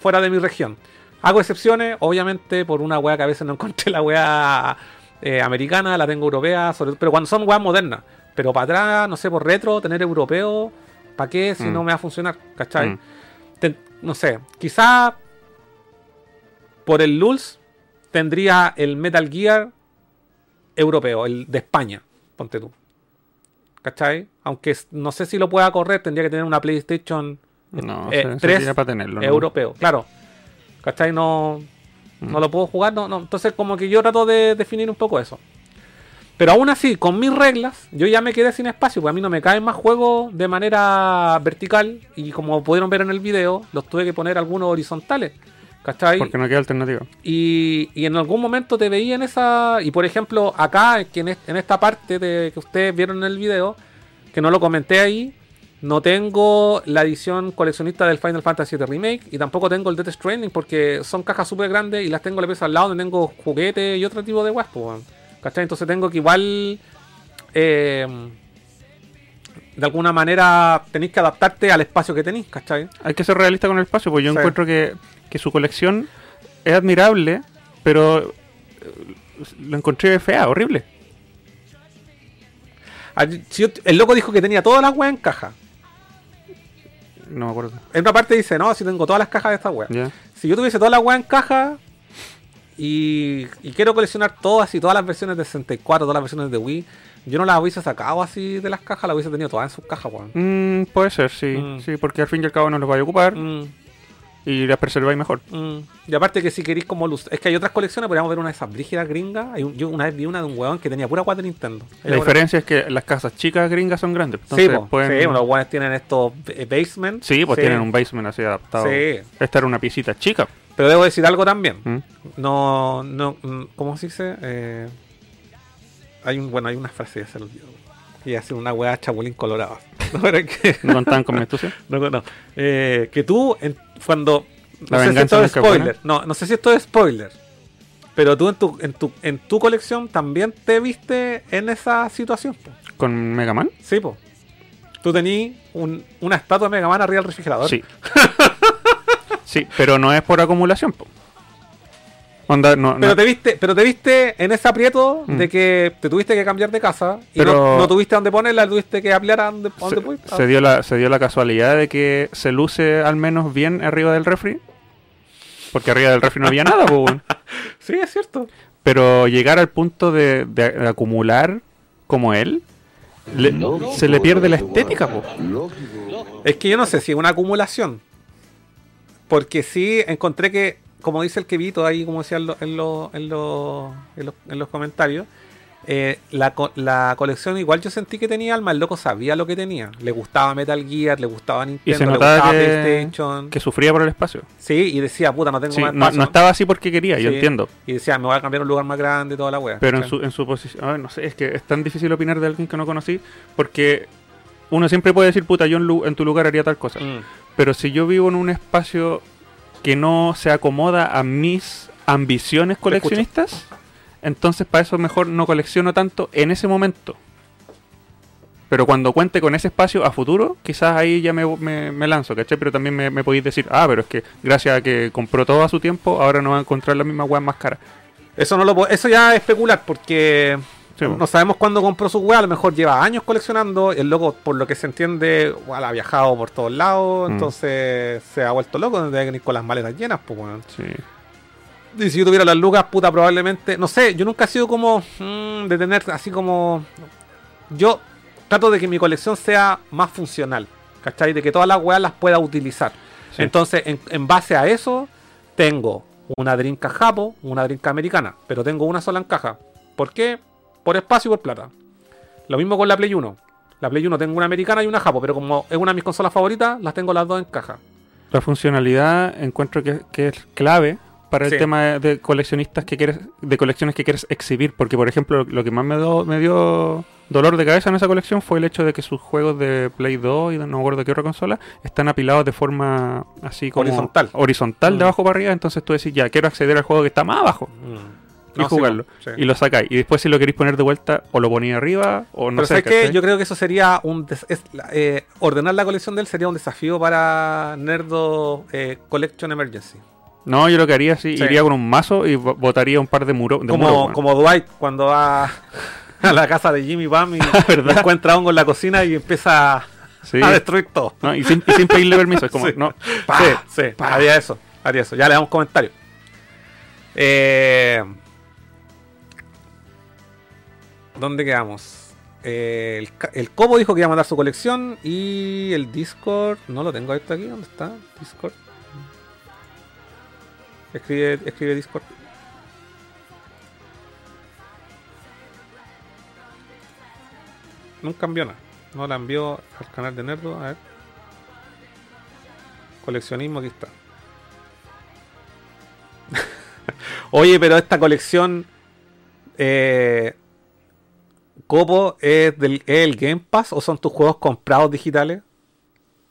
fuera de mi región. Hago excepciones, obviamente, por una wea que a veces no encontré la wea eh, americana, la tengo europea, sobre- pero cuando son weas modernas. Pero para atrás, no sé, por retro, tener europeo, ¿para qué si Mm. no me va a funcionar? ¿Cachai? Mm. Te- no sé, quizá por el LULS tendría el Metal Gear europeo, el de España, ponte tú. ¿Cachai? Aunque no sé si lo pueda correr, tendría que tener una PlayStation No, eh, se- se 3 tira para tenerlo. ¿no? europeo, claro. ¿Cachai? No, Mm. no lo puedo jugar, no, no. Entonces como que yo trato de definir un poco eso. Pero aún así, con mis reglas, yo ya me quedé sin espacio, porque a mí no me caen más juegos de manera vertical. Y como pudieron ver en el video, los tuve que poner algunos horizontales. ¿Cachai? Porque no queda alternativa. Y, y en algún momento te veía en esa. Y por ejemplo, acá, que en, est- en esta parte de que ustedes vieron en el video, que no lo comenté ahí, no tengo la edición coleccionista del Final Fantasy VII Remake y tampoco tengo el Death Stranding porque son cajas súper grandes y las tengo la pieza al lado donde tengo juguetes y otro tipo de guas, pues, weón. ¿cachai? Entonces tengo que igual. eh, de alguna manera tenéis que adaptarte al espacio que tenéis, ¿cachai? Hay que ser realista con el espacio, porque yo Sí. encuentro que, que su colección es admirable, pero eh, lo encontré fea, horrible. Ah, El loco dijo que tenía todas las weas en caja. No me acuerdo. En una parte dice, no, si tengo todas las cajas de esta wea. Si yo tuviese todas las weas en caja y, y quiero coleccionar todas y todas las versiones de 64, todas las versiones de Wii, yo no las hubiese sacado así de las cajas, las hubiese tenido todas en sus cajas, weón. Mm, puede ser, sí. Mm. Sí, porque al fin y al cabo no los vais a ocupar Mm, y las preserváis mejor. mm. Y aparte que si queréis como luz, es que hay otras colecciones, podríamos ver una de esas brígidas gringas. Hay un- yo una vez vi una de un weón que tenía pura guata de Nintendo. La diferencia es que las casas chicas gringas son grandes. Sí, po, pueden... sí, los weones tienen estos eh, basement. Sí, pues tienen un basement así adaptado. Sí. Esta era una piecita chica. Pero debo decir algo también. ¿Mm? No, no, mm, ¿cómo se dice? Eh, hay un, bueno, hay una frase ya se olvidó. Y hace una weá chapulín colorado. No, que, ¿No contaban con mi astucia? no, no. Eh, que tú, en- cuando. No La sé si esto es spoiler. No, no sé si esto es spoiler. Pero tú en tu, en tu, en tu colección también te viste en esa situación. po. ¿Con Mega Man? Sí, po. Tú tenías un- una estatua de Mega Man arriba del refrigerador. Sí. sí, pero no es por acumulación. po. Onda, no, Pero no- te viste, pero te viste en ese aprieto Mm. de que te tuviste que cambiar de casa y Pero- no, no tuviste dónde ponerla, tuviste que ampliar a dónde, se, pudiste. se dio la, se dio la casualidad de que se luce al menos bien arriba del refri. Porque arriba del refri no había nada. Sí, es cierto. Pero llegar al punto de, de- de acumular como él, le- se le pierde la estética, po. Es que yo no sé si es una acumulación. Porque sí encontré que, como dice el Kevito ahí, como decía en, lo- en, lo- en, lo- en los, en los comentarios, eh, la, la colección igual yo sentí que tenía alma. El loco sabía lo que tenía. Le gustaba Metal Gear, le gustaba Nintendo, Y se le notaba gustaba que, PlayStation. que sufría por el espacio. Sí, y decía, puta, no tengo Sí, más no, espacio. no estaba así porque quería, yo entiendo. Y decía, me voy a cambiar a un lugar más grande toda la wea. Pero en su, en su posición, no sé, es que es tan difícil opinar de alguien que no conocí, porque uno siempre puede decir, puta, yo en, lu- en tu lugar haría tal cosa. Mm. Pero si yo vivo en un espacio que no se acomoda a mis ambiciones coleccionistas, entonces para eso mejor no colecciono tanto en ese momento. Pero cuando cuente con ese espacio a futuro, quizás ahí ya me, me- me lanzo, ¿cachai? Pero también me, me podéis decir, ah, pero es que gracias a que compró todo a su tiempo, ahora no va a encontrar la misma weá más cara. Eso no lo puedo- eso ya es especular porque Sí, no sabemos cuándo compró su weá, a lo mejor lleva años coleccionando, el loco por lo que se entiende, ha viajado por todos lados, Mm. entonces se ha vuelto loco, debe venir con las maletas llenas, pues. Sí. Y si yo tuviera las lucas, puta, probablemente, no sé, yo nunca he sido como mm, de tener así como yo trato de que mi colección sea más funcional, ¿cachai? De que todas las weas las pueda utilizar. Sí. Entonces, en, en base a eso, tengo una Dreamcast Japo, una Dreamcast americana, pero tengo una sola en caja. ¿Por qué? Por espacio y por plata. Lo mismo con la Play 1. La Play 1 tengo una americana y una japo, pero como es una de mis consolas favoritas, las tengo las dos en caja. La funcionalidad encuentro que, que es clave para el tema de, coleccionistas que quieres, de colecciones que quieres exhibir, porque por ejemplo lo que más me, do- me dio dolor de cabeza en esa colección fue el hecho de que sus juegos de Play 2 y de no me acuerdo de qué otra consola están apilados de forma así como Horizontal. horizontal Mm. de abajo para arriba, entonces tú decís ya quiero acceder al juego que está más abajo y No, sí, jugarlo sí. y lo sacáis y después si lo queréis poner de vuelta o lo ponéis arriba o no Pero sé ¿sabes qué? ¿cachai? Yo creo que eso sería un... es eh, ordenar la colección de él sería un desafío para Nerdo eh, Collection Emergency. No, yo lo que haría sí, Sí. iría con un mazo y bo- botaría un par de muros. Como, como Dwight cuando va a la casa de Jimmy Bam y ¿Verdad? encuentra hongo en la cocina y empieza a destruir todo. No, y, sin, y sin pedirle permiso, es como, Sí. no, sí, sí, haría eso, haría eso. Ya le damos comentario. Eh, ¿Dónde quedamos? El, el Cobo dijo que iba a mandar su colección y el Discord, no lo tengo abierto aquí, ¿dónde está? Discord. Escribe, escribe Discord. No cambió nada. No la envió al canal de Nerdo. A ver. Coleccionismo, aquí está. Oye, pero esta colección. Eh, Copo, ¿es, del, ¿es el Game Pass o son tus juegos comprados digitales?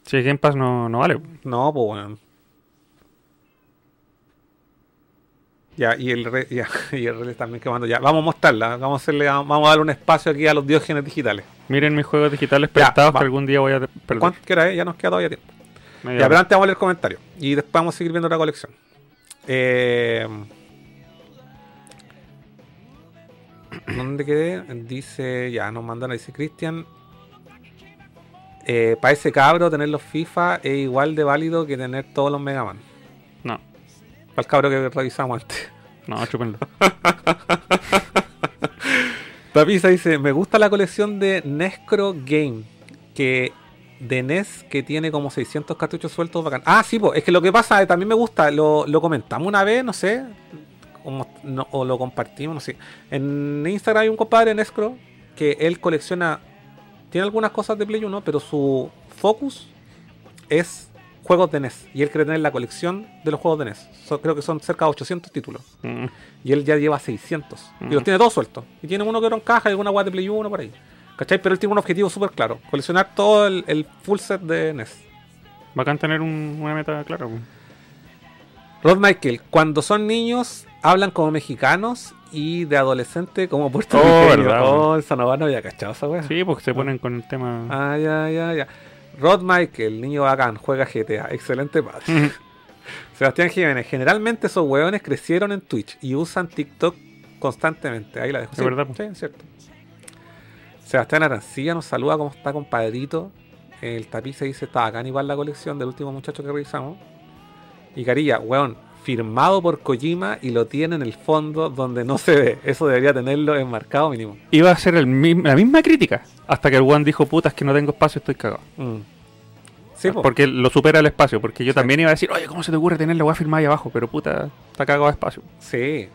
Si el Game Pass no, no vale. No, pues bueno. Ya, y el re, ya, y el re también quemando. Ya, vamos a mostrarla. Vamos a hacerle, vamos a darle un espacio aquí a los diógenes digitales. Miren mis juegos digitales prestados que algún día voy a perder. ¿Cuánto hora es? Ya nos queda todavía tiempo. Media Ya, hora. pero antes vamos a leer comentarios. Y después vamos a seguir viendo la colección. Eh, ¿Dónde quedé? Dice, ya nos mandan, dice Cristian. Eh, para ese cabro, tener los FIFA es igual de válido que tener todos los Mega Man. No, Para el cabro que revisamos antes. no, chúpenlo. Tapisa dice, me gusta la colección de Nescro Game, que de NES que tiene como 600 cartuchos sueltos bacán. Ah, sí, pues, es que lo que pasa, eh, también me gusta, lo, lo comentamos una vez, no sé, no- o lo compartimos, no sé. En Instagram hay un compadre Nescro que él colecciona, tiene algunas cosas de Play 1, pero su focus es juegos de NES. Y él quiere tener la colección de los juegos de NES. So- creo que son cerca de 800 títulos. Mm. Y él ya lleva 600. Y los Mm. tiene todos sueltos. Y tiene uno que otro en caja y alguna guay de Play 1 por ahí. ¿Cachai? Pero él tiene un objetivo súper claro. Coleccionar todo el, el full set de NES. Bacán tener un- una meta clara. Rod Michael, cuando son niños, hablan como mexicanos y de adolescente como puertorriqueños. Oh, Oh, esa no no había cachado esa wea. Sí, porque se ponen con el tema. Ah, ya, ya, ya. Rod Michael, niño bacán, juega GTA. Excelente padre. Ujú. Sebastián Jiménez, generalmente esos hueones crecieron en Twitch y usan TikTok constantemente. Ahí la dejo. Es verdad. Sí, es cierto. Sebastián Arancilla nos saluda, ¿cómo está, compadrito? El tapiz dice, está acá igual la colección del último muchacho que revisamos. Y Carilla, weón, firmado por Kojima y lo tiene en el fondo donde no se ve. Eso debería tenerlo enmarcado mínimo. Iba a ser el mi- la misma crítica. Hasta que el one dijo, puta, es que no tengo espacio, estoy cagado. Mm. Sí, po. porque lo supera el espacio. Porque yo también iba a decir, oye, ¿cómo se te ocurre tener la weá firmada ahí abajo? Pero puta, está cagado de espacio. Sí.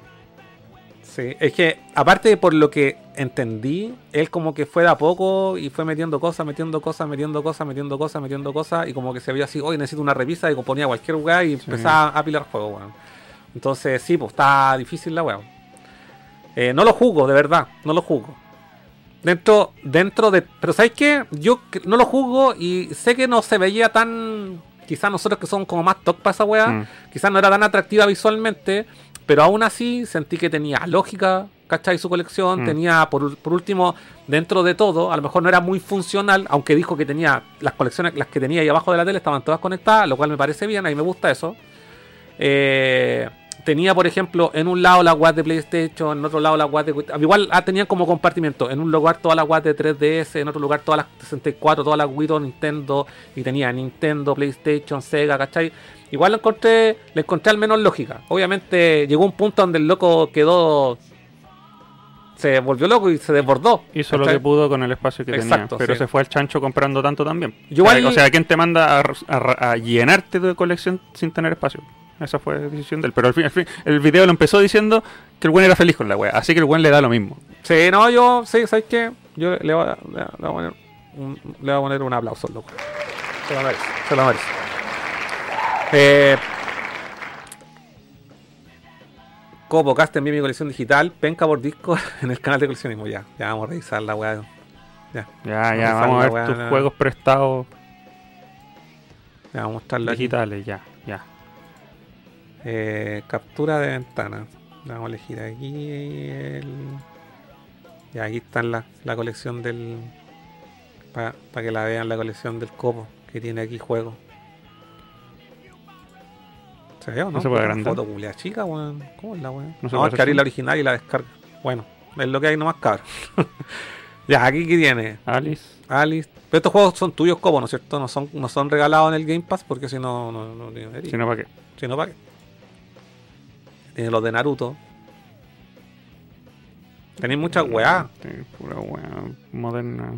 Sí, es que aparte por lo que entendí, él como que fue de a poco y fue metiendo cosas, metiendo cosas, metiendo cosas, metiendo cosas, metiendo cosas y como que se vio así, hoy necesito una revisa y ponía cualquier weá y empezaba a apilar juego, weón. Entonces sí, pues está difícil la weá. Eh, no lo juzgo, de verdad, no lo juzgo. Dentro, dentro de... Pero ¿sabes qué? Yo no lo juzgo y sé que no se veía tan... Quizás nosotros que somos como más top para esa weá, Mm. quizás no era tan atractiva visualmente, pero aún así sentí que tenía lógica, ¿cachai? Su colección, Mm. tenía, por, por último, dentro de todo, a lo mejor no era muy funcional, aunque dijo que tenía las colecciones, las que tenía ahí abajo de la tele estaban todas conectadas, lo cual me parece bien, a mí me gusta eso. Eh, tenía, por ejemplo, en un lado la web de PlayStation, en otro lado la web de. Igual ah, tenían como compartimento. En un lugar todas las web de 3DS, en otro lugar todas las 64, todas las Wii, Nintendo. Y tenía Nintendo, PlayStation, Sega, ¿cachai? Igual lo encontré, le encontré al menos lógica. Obviamente llegó un punto donde el loco quedó. Se volvió loco y se desbordó. Hizo lo ¿cachai? que pudo con el espacio que Exacto, tenía. Pero sí. se fue al chancho comprando tanto también. Yo o, sea, igual- o sea, ¿quién te manda a, a- a llenarte de colección sin tener espacio? Esa fue la decisión de él. Pero al fin, al fin, el video lo empezó diciendo que el buen era feliz con la wea. Así que el buen le da lo mismo. Sí, no, yo, sí, ¿sabes qué? Yo le voy a, le voy a poner un- le voy a poner un aplauso al loco. Se lo merece, se lo merece. Eh, Copo, Cast envié mi colección digital, penca por disco en el canal de coleccionismo. Ya, ya vamos a revisar la weá. Ya, Ya, Vamos ya, a vamos a ver tus juegos prestados ya vamos a mostrarlo aquí. digitales, ya, ya. Eh, captura de ventana. Vamos a elegir aquí el... Ya, aquí está la, la colección del... Para que la vean la colección del copo que tiene aquí juego. ¿Se no? No se puede agrandar. foto culia chica, weón. ¿Cómo es la weón? No No, se hay puede la original y la descarga. Bueno, es lo que hay nomás, cabrón. ya, aquí que tiene. Alice. Alice. Pero estos juegos son tuyos, Copo, ¿no es cierto? No son, no son regalados en el Game Pass porque si no, no, no, no, Si no, ¿para qué? si no, ¿para qué? Tiene los de Naruto. Tenéis muchas weá. Pura weá moderna.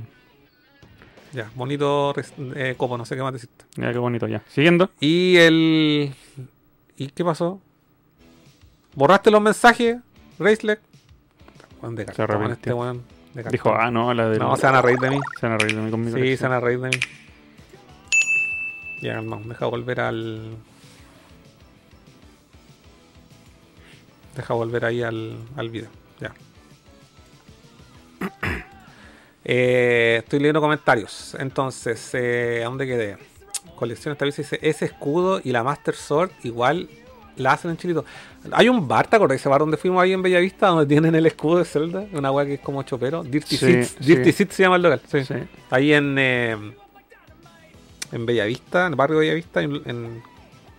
Ya, bonito eh, copo, no sé qué más decirte. Mira qué bonito ya. Siguiendo. Y el. ¿Y qué pasó? ¿Borraste los mensajes, de arrepintió. este weón. Dijo, ah, no, la de. No, se van a reír de mí. Se van a reír de mí con mi Sí, se van a reír de mí. Ya, no, deja volver al. Deja volver ahí al, al video. Ya. Eh, estoy leyendo comentarios. Entonces, eh, ¿a dónde quedé? Colección esta vez dice: ese escudo y la Master Sword igual la hacen en Chilito. Hay un bar, ¿te acordás? Ese bar donde fuimos ahí en Bellavista, donde tienen el escudo de Zelda. Una weá que es como chopero. Dirty Sí, Seeds. sí. Dirty Seeds se llama el local. Sí. Sí. Ahí en, eh, en Bellavista, en el barrio de Bellavista, en, en-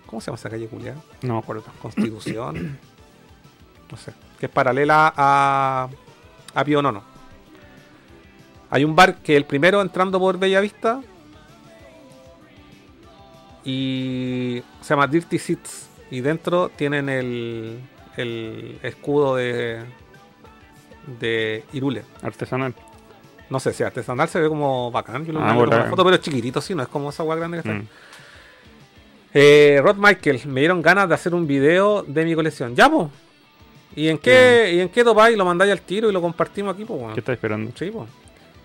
¿cómo se llama esa calle culiada? No me acuerdo. Constitución. no sé. Que es paralela a, a Pío Nono. Hay un bar que el primero entrando por Bellavista. Y se llama Dirty Seats. Y dentro tienen el, el escudo de, de Irule. Artesanal. No sé si artesanal se ve como bacán. Yo lo Ah, bola. una foto, pero es chiquitito, sí, no es como esa hueá grande que está. Mm. Eh, Rod Michael, me dieron ganas de hacer un video de mi colección. ¿Ya, po? ¿Y en qué, ¿y en qué topáis? Lo mandáis al tiro y lo compartimos aquí, ¿Qué estás esperando? Sí, po.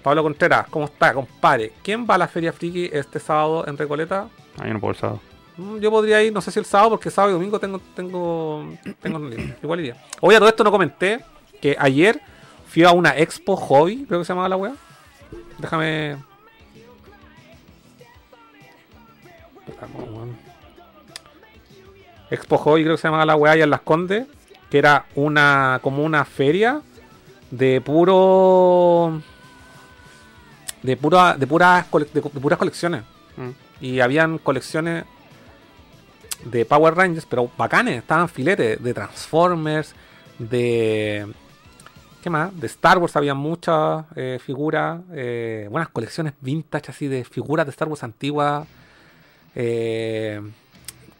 Pablo Contreras, ¿cómo está, compadre? ¿Quién va a la Feria Friki este sábado en Recoleta? Ah, yo no puedo el sábado. Mm, Yo podría ir, no sé si el sábado, porque sábado y domingo tengo, tengo, tengo igual iría. Oye, a todo esto no comenté que ayer fui a una expo hobby, creo que se llamaba la wea. Déjame. Expo hobby, creo que se llamaba la wea allá en Las Condes, que era una como una feria de puro de pura de puras cole- de, de puras colecciones Mm. y habían colecciones de Power Rangers, pero bacanes, estaban filetes de Transformers, de. ¿Qué más? De Star Wars había muchas eh, figuras, eh, buenas colecciones vintage así de figuras de Star Wars antiguas. Eh,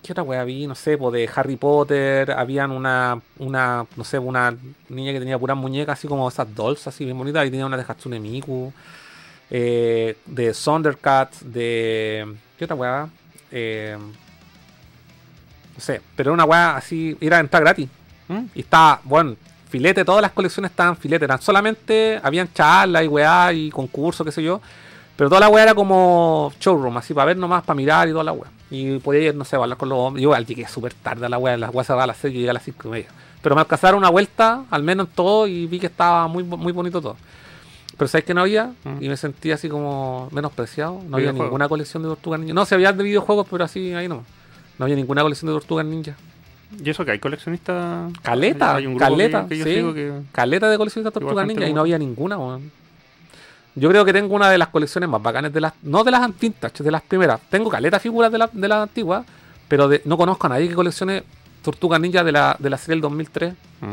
¿Qué otra wea vi? No sé, pues de Harry Potter, habían una, una, no sé, una niña que tenía puras muñecas así como esas dolls así bien bonitas, y tenía una de Hatsune Miku, eh, de Thundercats, de... ¿Qué otra weá? Eh, no sé, pero era una weá así, era entrar gratis. ¿Mm? Y estaba, bueno, filete, todas las colecciones estaban filete, eran solamente, habían charlas y weá y concursos, qué sé yo. Pero toda la weá era como showroom, así para ver nomás, para mirar y toda la weá. Y podía ir, no sé, hablar con los hombres. Yo igual llegué súper tarde a la weá, la weá cerraba a las 6, yo llegué a las 5 y media. Pero me alcanzaron una vuelta, al menos en todo, y vi que estaba muy, muy bonito todo. Pero ¿sabes que no había? Mm. Y me sentí así como menospreciado. No había ninguna colección de tortugas ninja. No, se había de videojuegos, pero así ahí nomás. No había ninguna colección de tortugas ninja. ¿Y eso que hay coleccionistas? Caleta, Hay un grupo caleta, que, que yo sí. que... Caleta de Igual tortugas ninja y no había ninguna, weón. Yo creo que tengo una de las colecciones más bacanas de las. No de las vintage, de las primeras. Tengo caleta figuras de, la- de las antiguas, pero de- no conozco a nadie que coleccione tortugas ninja de la, de la serie del 2003. Mm.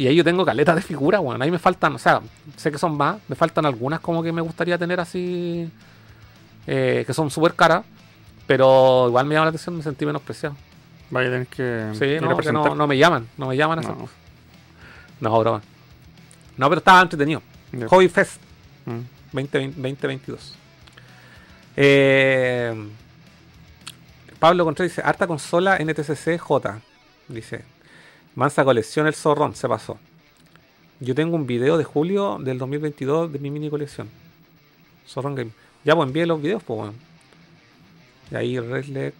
Y ahí yo tengo caleta de figuras, weón. Ahí me faltan, o sea, sé que son más, me faltan algunas como que me gustaría tener así, eh, que son súper caras, pero igual me llama la atención, me sentí menospreciado. Vaya a tener que Sí, no, porque no, me llaman, no me llaman a No. esas. No, broma. No, pero estaba entretenido. Ya. Hobby Fest Mm. 2020 2022. Eh, Pablo Contreras dice, harta consola NTCC J. Dice, mansa colección el zorrón, se pasó. Yo tengo un video de julio del 2022 de mi mini colección. Zorron Game. Ya, pues envíe los videos, pues, weón. Y ahí Redleg,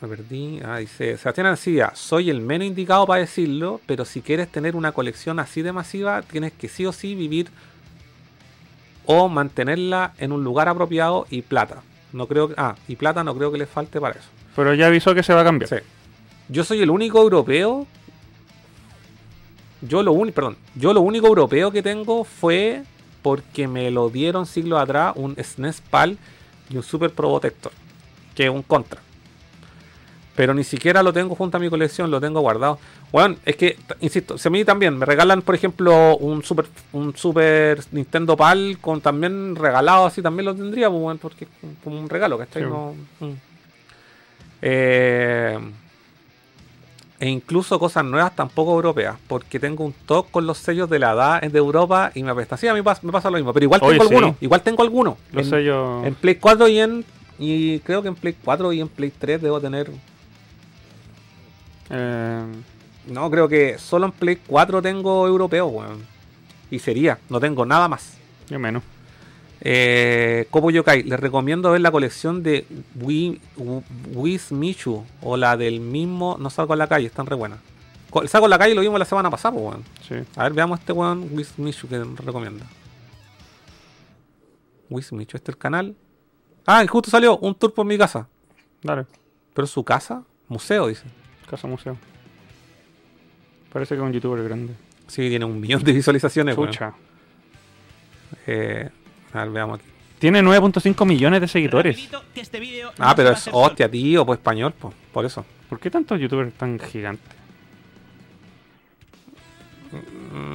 me perdí. Ah, dice Sebastián Ancilla, soy el menos indicado para decirlo, pero si quieres tener una colección así de masiva, tienes que sí o sí vivir o mantenerla en un lugar apropiado y plata. No creo que, ah, y plata no creo que le falte para eso. Pero ya avisó que se va a cambiar. Sí. Yo soy el único europeo. Yo lo único, perdón, yo lo único europeo que tengo fue porque me lo dieron siglos atrás un SNES PAL y un Super Probotector, que es un contra. Pero ni siquiera lo tengo junto a mi colección, lo tengo guardado. Bueno, es que, insisto, si a mí también me regalan, por ejemplo, un Super, un super Nintendo PAL con también regalado así, también lo tendría, pues, porque es como un regalo, ¿cachai? Sí. No, mm. Eh, e incluso cosas nuevas tampoco europeas, porque tengo un toque con los sellos de la edad de Europa y me apesta. Sí, a mí pas- me pasa lo mismo, pero igual Oye, tengo sí. algunos, igual tengo algunos. Los En- sellos. en Play 4 y en. Y creo que en Play 4 y en Play 3 debo tener. eh, No, creo que solo en Play 4 tengo europeo, weón. Y sería, no tengo nada más. yo menos. Eh, Yokai, les recomiendo ver la colección de Wi- Wi- Wiz Michu o la del mismo No Salgo a la Calle, están re buenas. El Salgo a la Calle lo vimos la semana pasada, pues, weón. Sí. A ver, veamos este weón Wiz Michu que recomienda. Wiz Michu, este es el canal. Ah, y justo salió un tour por mi casa. Dale. Pero su casa, museo, dice. Casa museo. Parece que es un youtuber grande. Sí, tiene un millón de visualizaciones, weón. Chucha. Eh, a ver, veamos aquí. Tiene 9.5 millones de seguidores. Ah, pero es hostia, tío, pues español, pues, por eso. ¿Por qué tantos youtubers tan gigantes?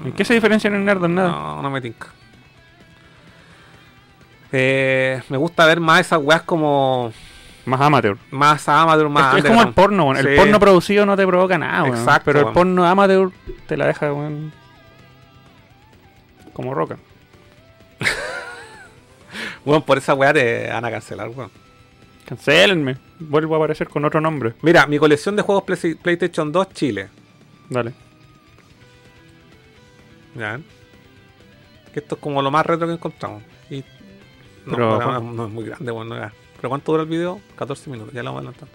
¿En qué se diferencian en Nerd en nada? No, no me tinca. Eh, me gusta ver más esas weas como Más amateur. más amateur, más es, es como el porno, weón. El porno producido no te provoca nada. Exacto, Pero el porno amateur te la deja. Como roca. Weón, por esa wea te van a cancelar, weón. Cancélenme. Vuelvo a aparecer con otro nombre. Mira, mi colección de juegos Play- PlayStation 2 Chile. Dale. Ya. Que esto es como lo más retro que encontramos. Y no, Pero- no, no es muy grande, bueno. Pero ¿cuánto dura el video? 14 minutos, ya lo vamos a adelantar.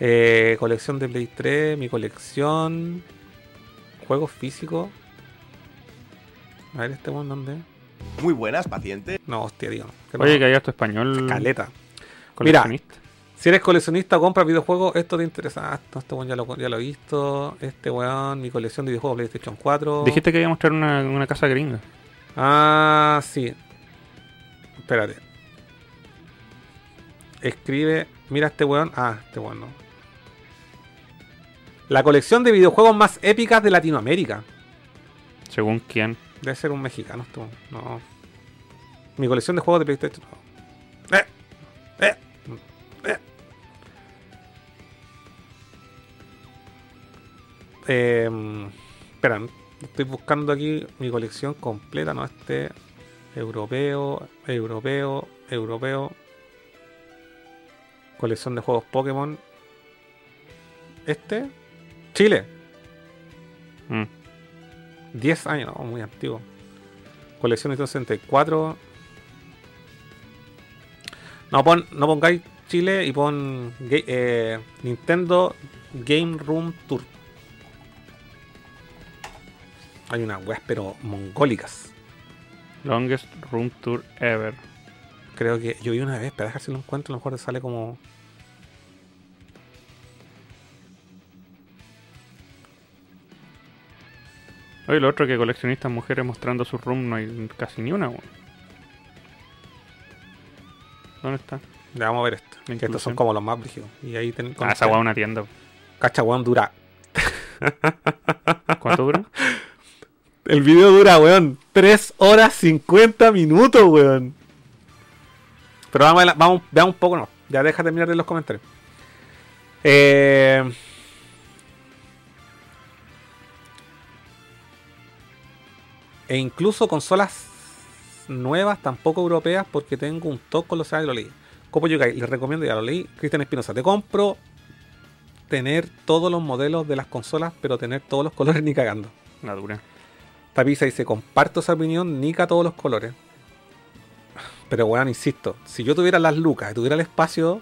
Eh, colección de Play 3, mi colección. Juegos físicos. A ver, este one, ¿dónde? Muy buenas, paciente. No, hostia, tío. que no. Oye, que haya tu español. Caleta. Mira, coleccionista. si eres coleccionista o compras videojuegos, esto te interesa. Ah, este weón ya lo, ya lo he visto. Este weón, mi colección de videojuegos PlayStation 4. Dijiste que iba a mostrar una, una casa gringa. Ah, sí. Espérate. Escribe. Mira este weón. Ah, este weón no. La colección de videojuegos más épicas de Latinoamérica. Según quién. Debe ser un mexicano weón. No. Mi colección de juegos de PlayStation. Eh. Eh. Eh. Eh, espera, estoy buscando aquí mi colección completa, no este europeo, europeo, europeo. Colección de juegos Pokémon. Este, Chile. Mm. 10 años, no, muy antiguo. Colección de 64. No, pon, no pongáis Chile y pon eh, Nintendo Game Room Tour. Hay unas weas, pero mongólicas. Longest room tour ever. Creo que yo vi una vez, pero dejar si lo encuentro, a lo mejor sale como. Oye, lo otro que coleccionistas mujeres mostrando su room no hay casi ni una, weón. ¿Dónde está? Ya vamos a ver esto. Que estos son como los más brígidos. Y ahí ten, Ah, esa es una tienda. Cacha, weón, dura. ¿Cuánto dura? El video dura, weón, 3 horas 50 minutos, weón. Pero vamos, a la- vamos veamos un poco, no. Ya deja de los comentarios. Eh, e incluso consolas nuevas, tampoco europeas, porque tengo un toque con los lo leí. Copo Yokai, les recomiendo, ya lo leí. Cristian Espinosa, te compro tener todos los modelos de las consolas, pero tener todos los colores ni cagando. La dura. Tapiza dice, comparto esa opinión, nica todos los colores. Pero weón, insisto, si yo tuviera las lucas y tuviera el espacio.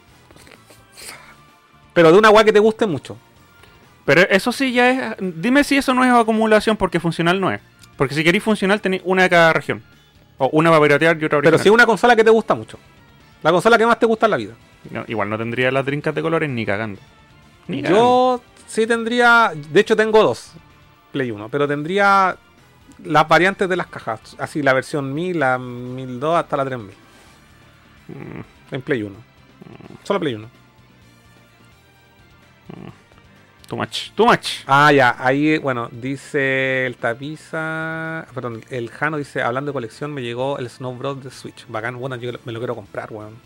Pero de una weá que te guste mucho. Pero eso sí ya es. Dime si eso no es acumulación porque funcional no es. Porque si queréis funcional tenéis una de cada región. O una para piratear y otra Pero original. si es una consola que te gusta mucho. La consola que más te gusta en la vida. No, igual no tendría las trincas de colores ni cagando. Ni cagando. Yo sí tendría. De hecho, tengo dos. Play 1. Pero tendría las variantes de las cajas. Así, la versión 1000, la 1002 hasta la 3000. Mm, En Play 1. Solo Play 1. Too much. Too much. Ah, ya. Ahí, bueno, dice el tapiza. Perdón, el Jano dice: Hablando de colección, me llegó el Snow Bros de Switch. Bacán, bueno, yo me lo quiero comprar, weón.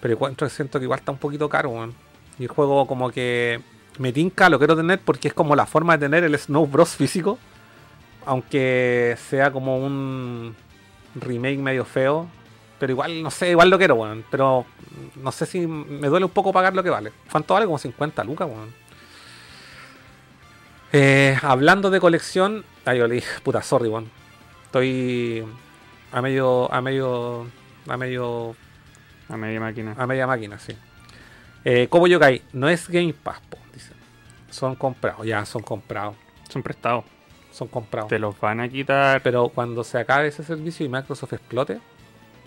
Pero igual siento que igual está un poquito caro, weón. Y el juego, como que me tinca, lo quiero tener porque es como la forma de tener el Snow Bros físico. Aunque sea como un remake medio feo. Pero igual, no sé, igual lo quiero, weón. Pero no sé si me duele un poco pagar lo que vale. ¿Cuánto vale? Como 50 lucas, weón. Eh, hablando de colección. Ay, Oli, puta, sorry, weón. Estoy a medio. a medio. a medio. A media máquina. a media máquina, sí. Eh, Kobo Yokai, no es Game Pass, po. Son comprados, ya son comprados. Son prestados. Son comprados. Te los van a quitar Pero cuando se acabe ese servicio y Microsoft explote,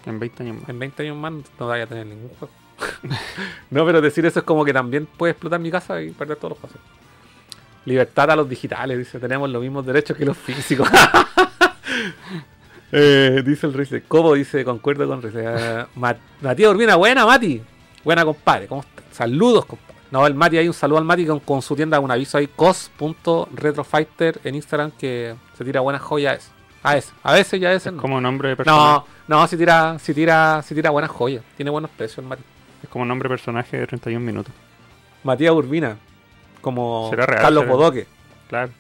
en 20 años más. en 20 años más no vaya a tener ningún juego. no, pero decir eso es como que también puede explotar mi casa y perder todos los pasos. Libertad a los digitales, dice, tenemos los mismos derechos que los físicos. Eh, dice el Rice. Cobo dice, concuerdo con Rice. Eh, Ma- Matías Urbina, buena Mati. Buena compadre, ¿cómo estás? Saludos, compadre. No, el Mati, hay un saludo al Mati con, con su tienda, un aviso ahí, cos.retrofighter en Instagram que se tira buenas joyas. A veces, a veces ya a veces Es no. como nombre de personaje. No, no, si tira, si tira, si tira buenas joyas. Tiene buenos precios el Mati. Es como nombre de personaje de 31 minutos. Matías Urbina, como real, Carlos será. Bodoque. Claro.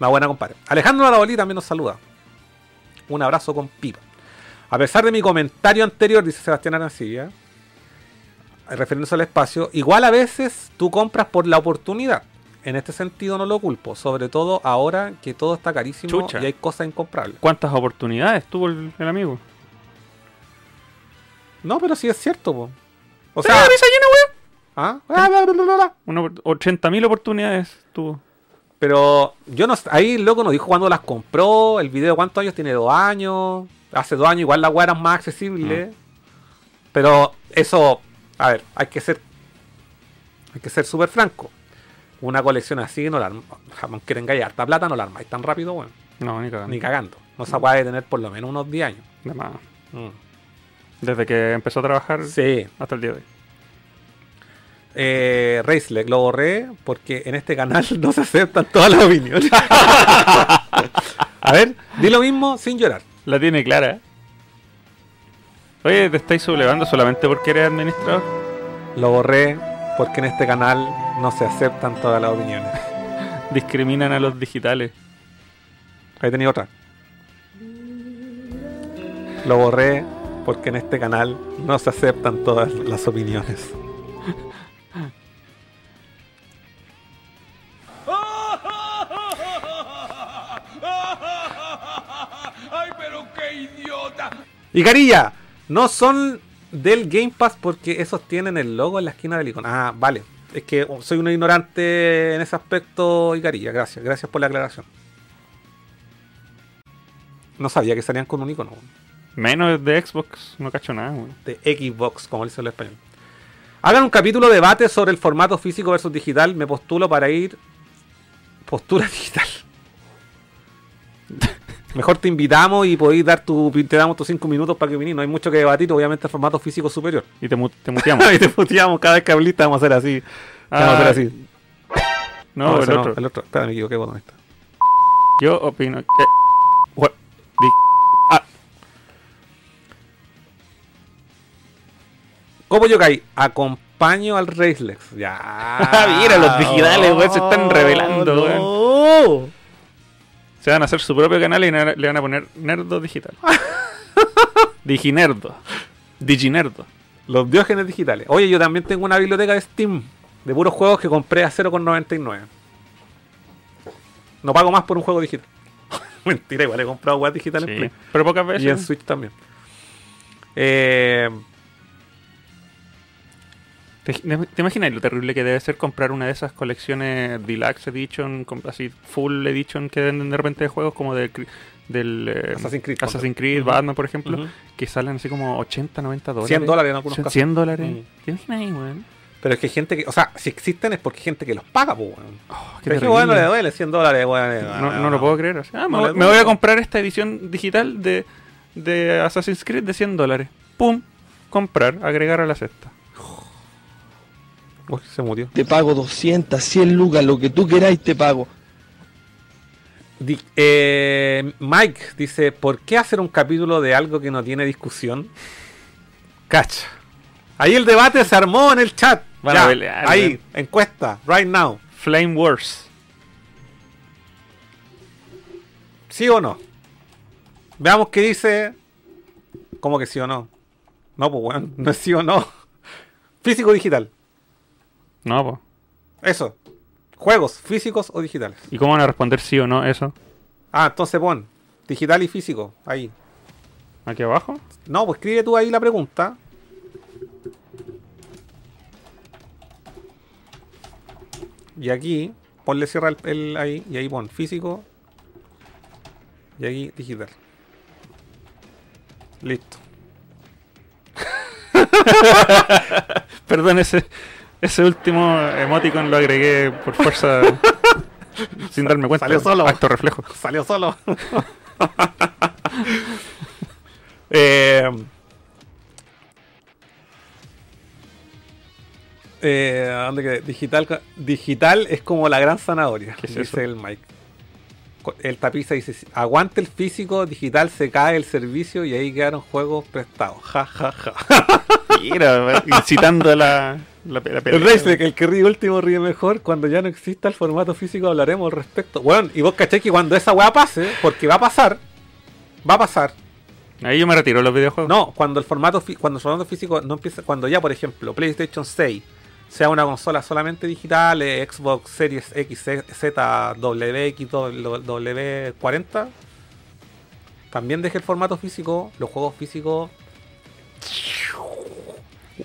Una buena compadre. Alejandro Arabolí también nos saluda. Un abrazo con pipa. A pesar de mi comentario anterior, dice Sebastián Arancilla, refiriéndose al espacio, igual a veces tú compras por la oportunidad. En este sentido no lo culpo, sobre todo ahora que todo está carísimo Chucha. y hay cosas incomprables. ¿Cuántas oportunidades tuvo el, el amigo? No, pero sí es cierto, po. O sea, sea, visa llena, weón. ¿Ah? Bla, bla, bla, bla, bla. Una opor- 80.000 oportunidades tuvo. Pero yo no ahí el loco nos dijo cuándo las compró, el video cuántos años tiene, dos años. Hace dos años igual la weá era más accesible. Pero eso, a ver, hay que ser. Hay que ser súper franco. Una colección así no la aunque tengáis harta plata, no la armáis tan rápido, weón. No, ni cagando. Ni cagando. No se puede tener por lo menos unos 10 años. De más. Mm. Desde que empezó a trabajar Sí. hasta el día de hoy. Eh, Raceleg, lo borré porque en este canal no se aceptan todas las opiniones. a ver, di lo mismo sin llorar. La tiene clara. Oye, te estáis sublevando solamente porque eres administrador. Lo borré porque en este canal no se aceptan todas las opiniones. Discriminan a los digitales. Ahí tenía otra. Lo borré porque en este canal no se aceptan todas las opiniones. Y Carilla, no son del Game Pass porque esos tienen el logo en la esquina del icono. Ah, vale. Es que soy un ignorante en ese aspecto, Icarilla. Gracias, gracias por la aclaración. No sabía que salían con un icono Menos de Xbox, no cacho nada, weón. de Xbox, como dice el español. Hagan un capítulo de debate sobre el formato físico versus digital. Me postulo para ir. Postura digital. Mejor te invitamos y podéis dar tu. Te damos tus 5 minutos para que vinís. No hay mucho que debatir, obviamente el formato físico superior. Y te, mu- te muteamos. y te puteamos cada vez que habliste, vamos a hacer así. vamos a hacer Ah, así. No, el otro. el otro. Espera, me equivoqué, botón está. Yo opino que. What? Ah, ¿Cómo yo caí? Acompaño al Racelex. Ya. Mira, los digitales, weón, se están revelando, no. Se van a hacer su propio canal y le van a poner Nerdo Digital. Diginerdo. Diginerdo. Los diógenes digitales. Oye, yo también tengo una biblioteca de Steam de puros juegos que compré a 0,99. No pago más por un juego digital. Mentira, igual he comprado juegos digitales en Play. pero pocas veces. y en Switch también. Eh, ¿Te, te imaginas lo terrible que debe ser comprar una de esas colecciones Deluxe Edition, así Full Edition que venden de repente de juegos como de, del eh, Assassin's Creed, Assassin's. Creed. Batman, por ejemplo, que salen así como 80, 90 dólares. 100 dólares en algunos 100 casos. 100 dólares. Mm. ¿Te imaginas ahí, weón? pero es que hay gente que, o sea, si existen es porque hay gente que los paga, pues, weón. Oh, qué es que, bueno, le duele 100 dólares, weón. No, no lo puedo creer. Ah, me, No voy- le me voy a comprar esta edición digital de, de Assassin's Creed de 100 dólares. ¡Pum! Comprar, agregar a la cesta. Uy, se murió. Te pago 200, 100 lucas, lo que tú queráis te pago. Di- eh, Mike dice, ¿por qué hacer un capítulo de algo que no tiene discusión? Cacha. Ahí el debate se armó en el chat. Ahí, encuesta, right now. Flame Wars. ¿Sí o no? Veamos qué dice. ¿Cómo que sí o no? No, pues bueno, no es sí o no. Físico digital. No, po. Eso. Juegos, físicos o digitales. ¿Y cómo van a responder sí o no eso? Ah, entonces pon digital y físico. Ahí. ¿Aquí abajo? No, pues escribe tú ahí la pregunta. Y aquí, ponle cierra el, el ahí, y ahí pon físico. Y aquí digital. Listo. Perdón, ese, ese último emoticon lo agregué por fuerza sin darme cuenta. Salió solo. Acto reflejo. Salió solo. eh, eh. Digital, digital es como la gran zanahoria, ¿Qué es dice eso? el Mike. El tapiza dice, aguante el físico, digital se cae el servicio y ahí quedaron juegos prestados. Ja, ja, ja. Mira, incitando a la, la, la. El Race, el que ríe último ríe mejor. Cuando ya no exista el formato físico hablaremos al respecto. Bueno, y vos caché que cuando esa weá pase, porque va a pasar, va a pasar. Ahí yo me retiro los videojuegos. No, cuando el formato cuando el formato físico no empieza, cuando ya por ejemplo PlayStation 6 sea una consola solamente digital, eh, Xbox Series X, Z, WX, W40, también deje el formato físico, los juegos físicos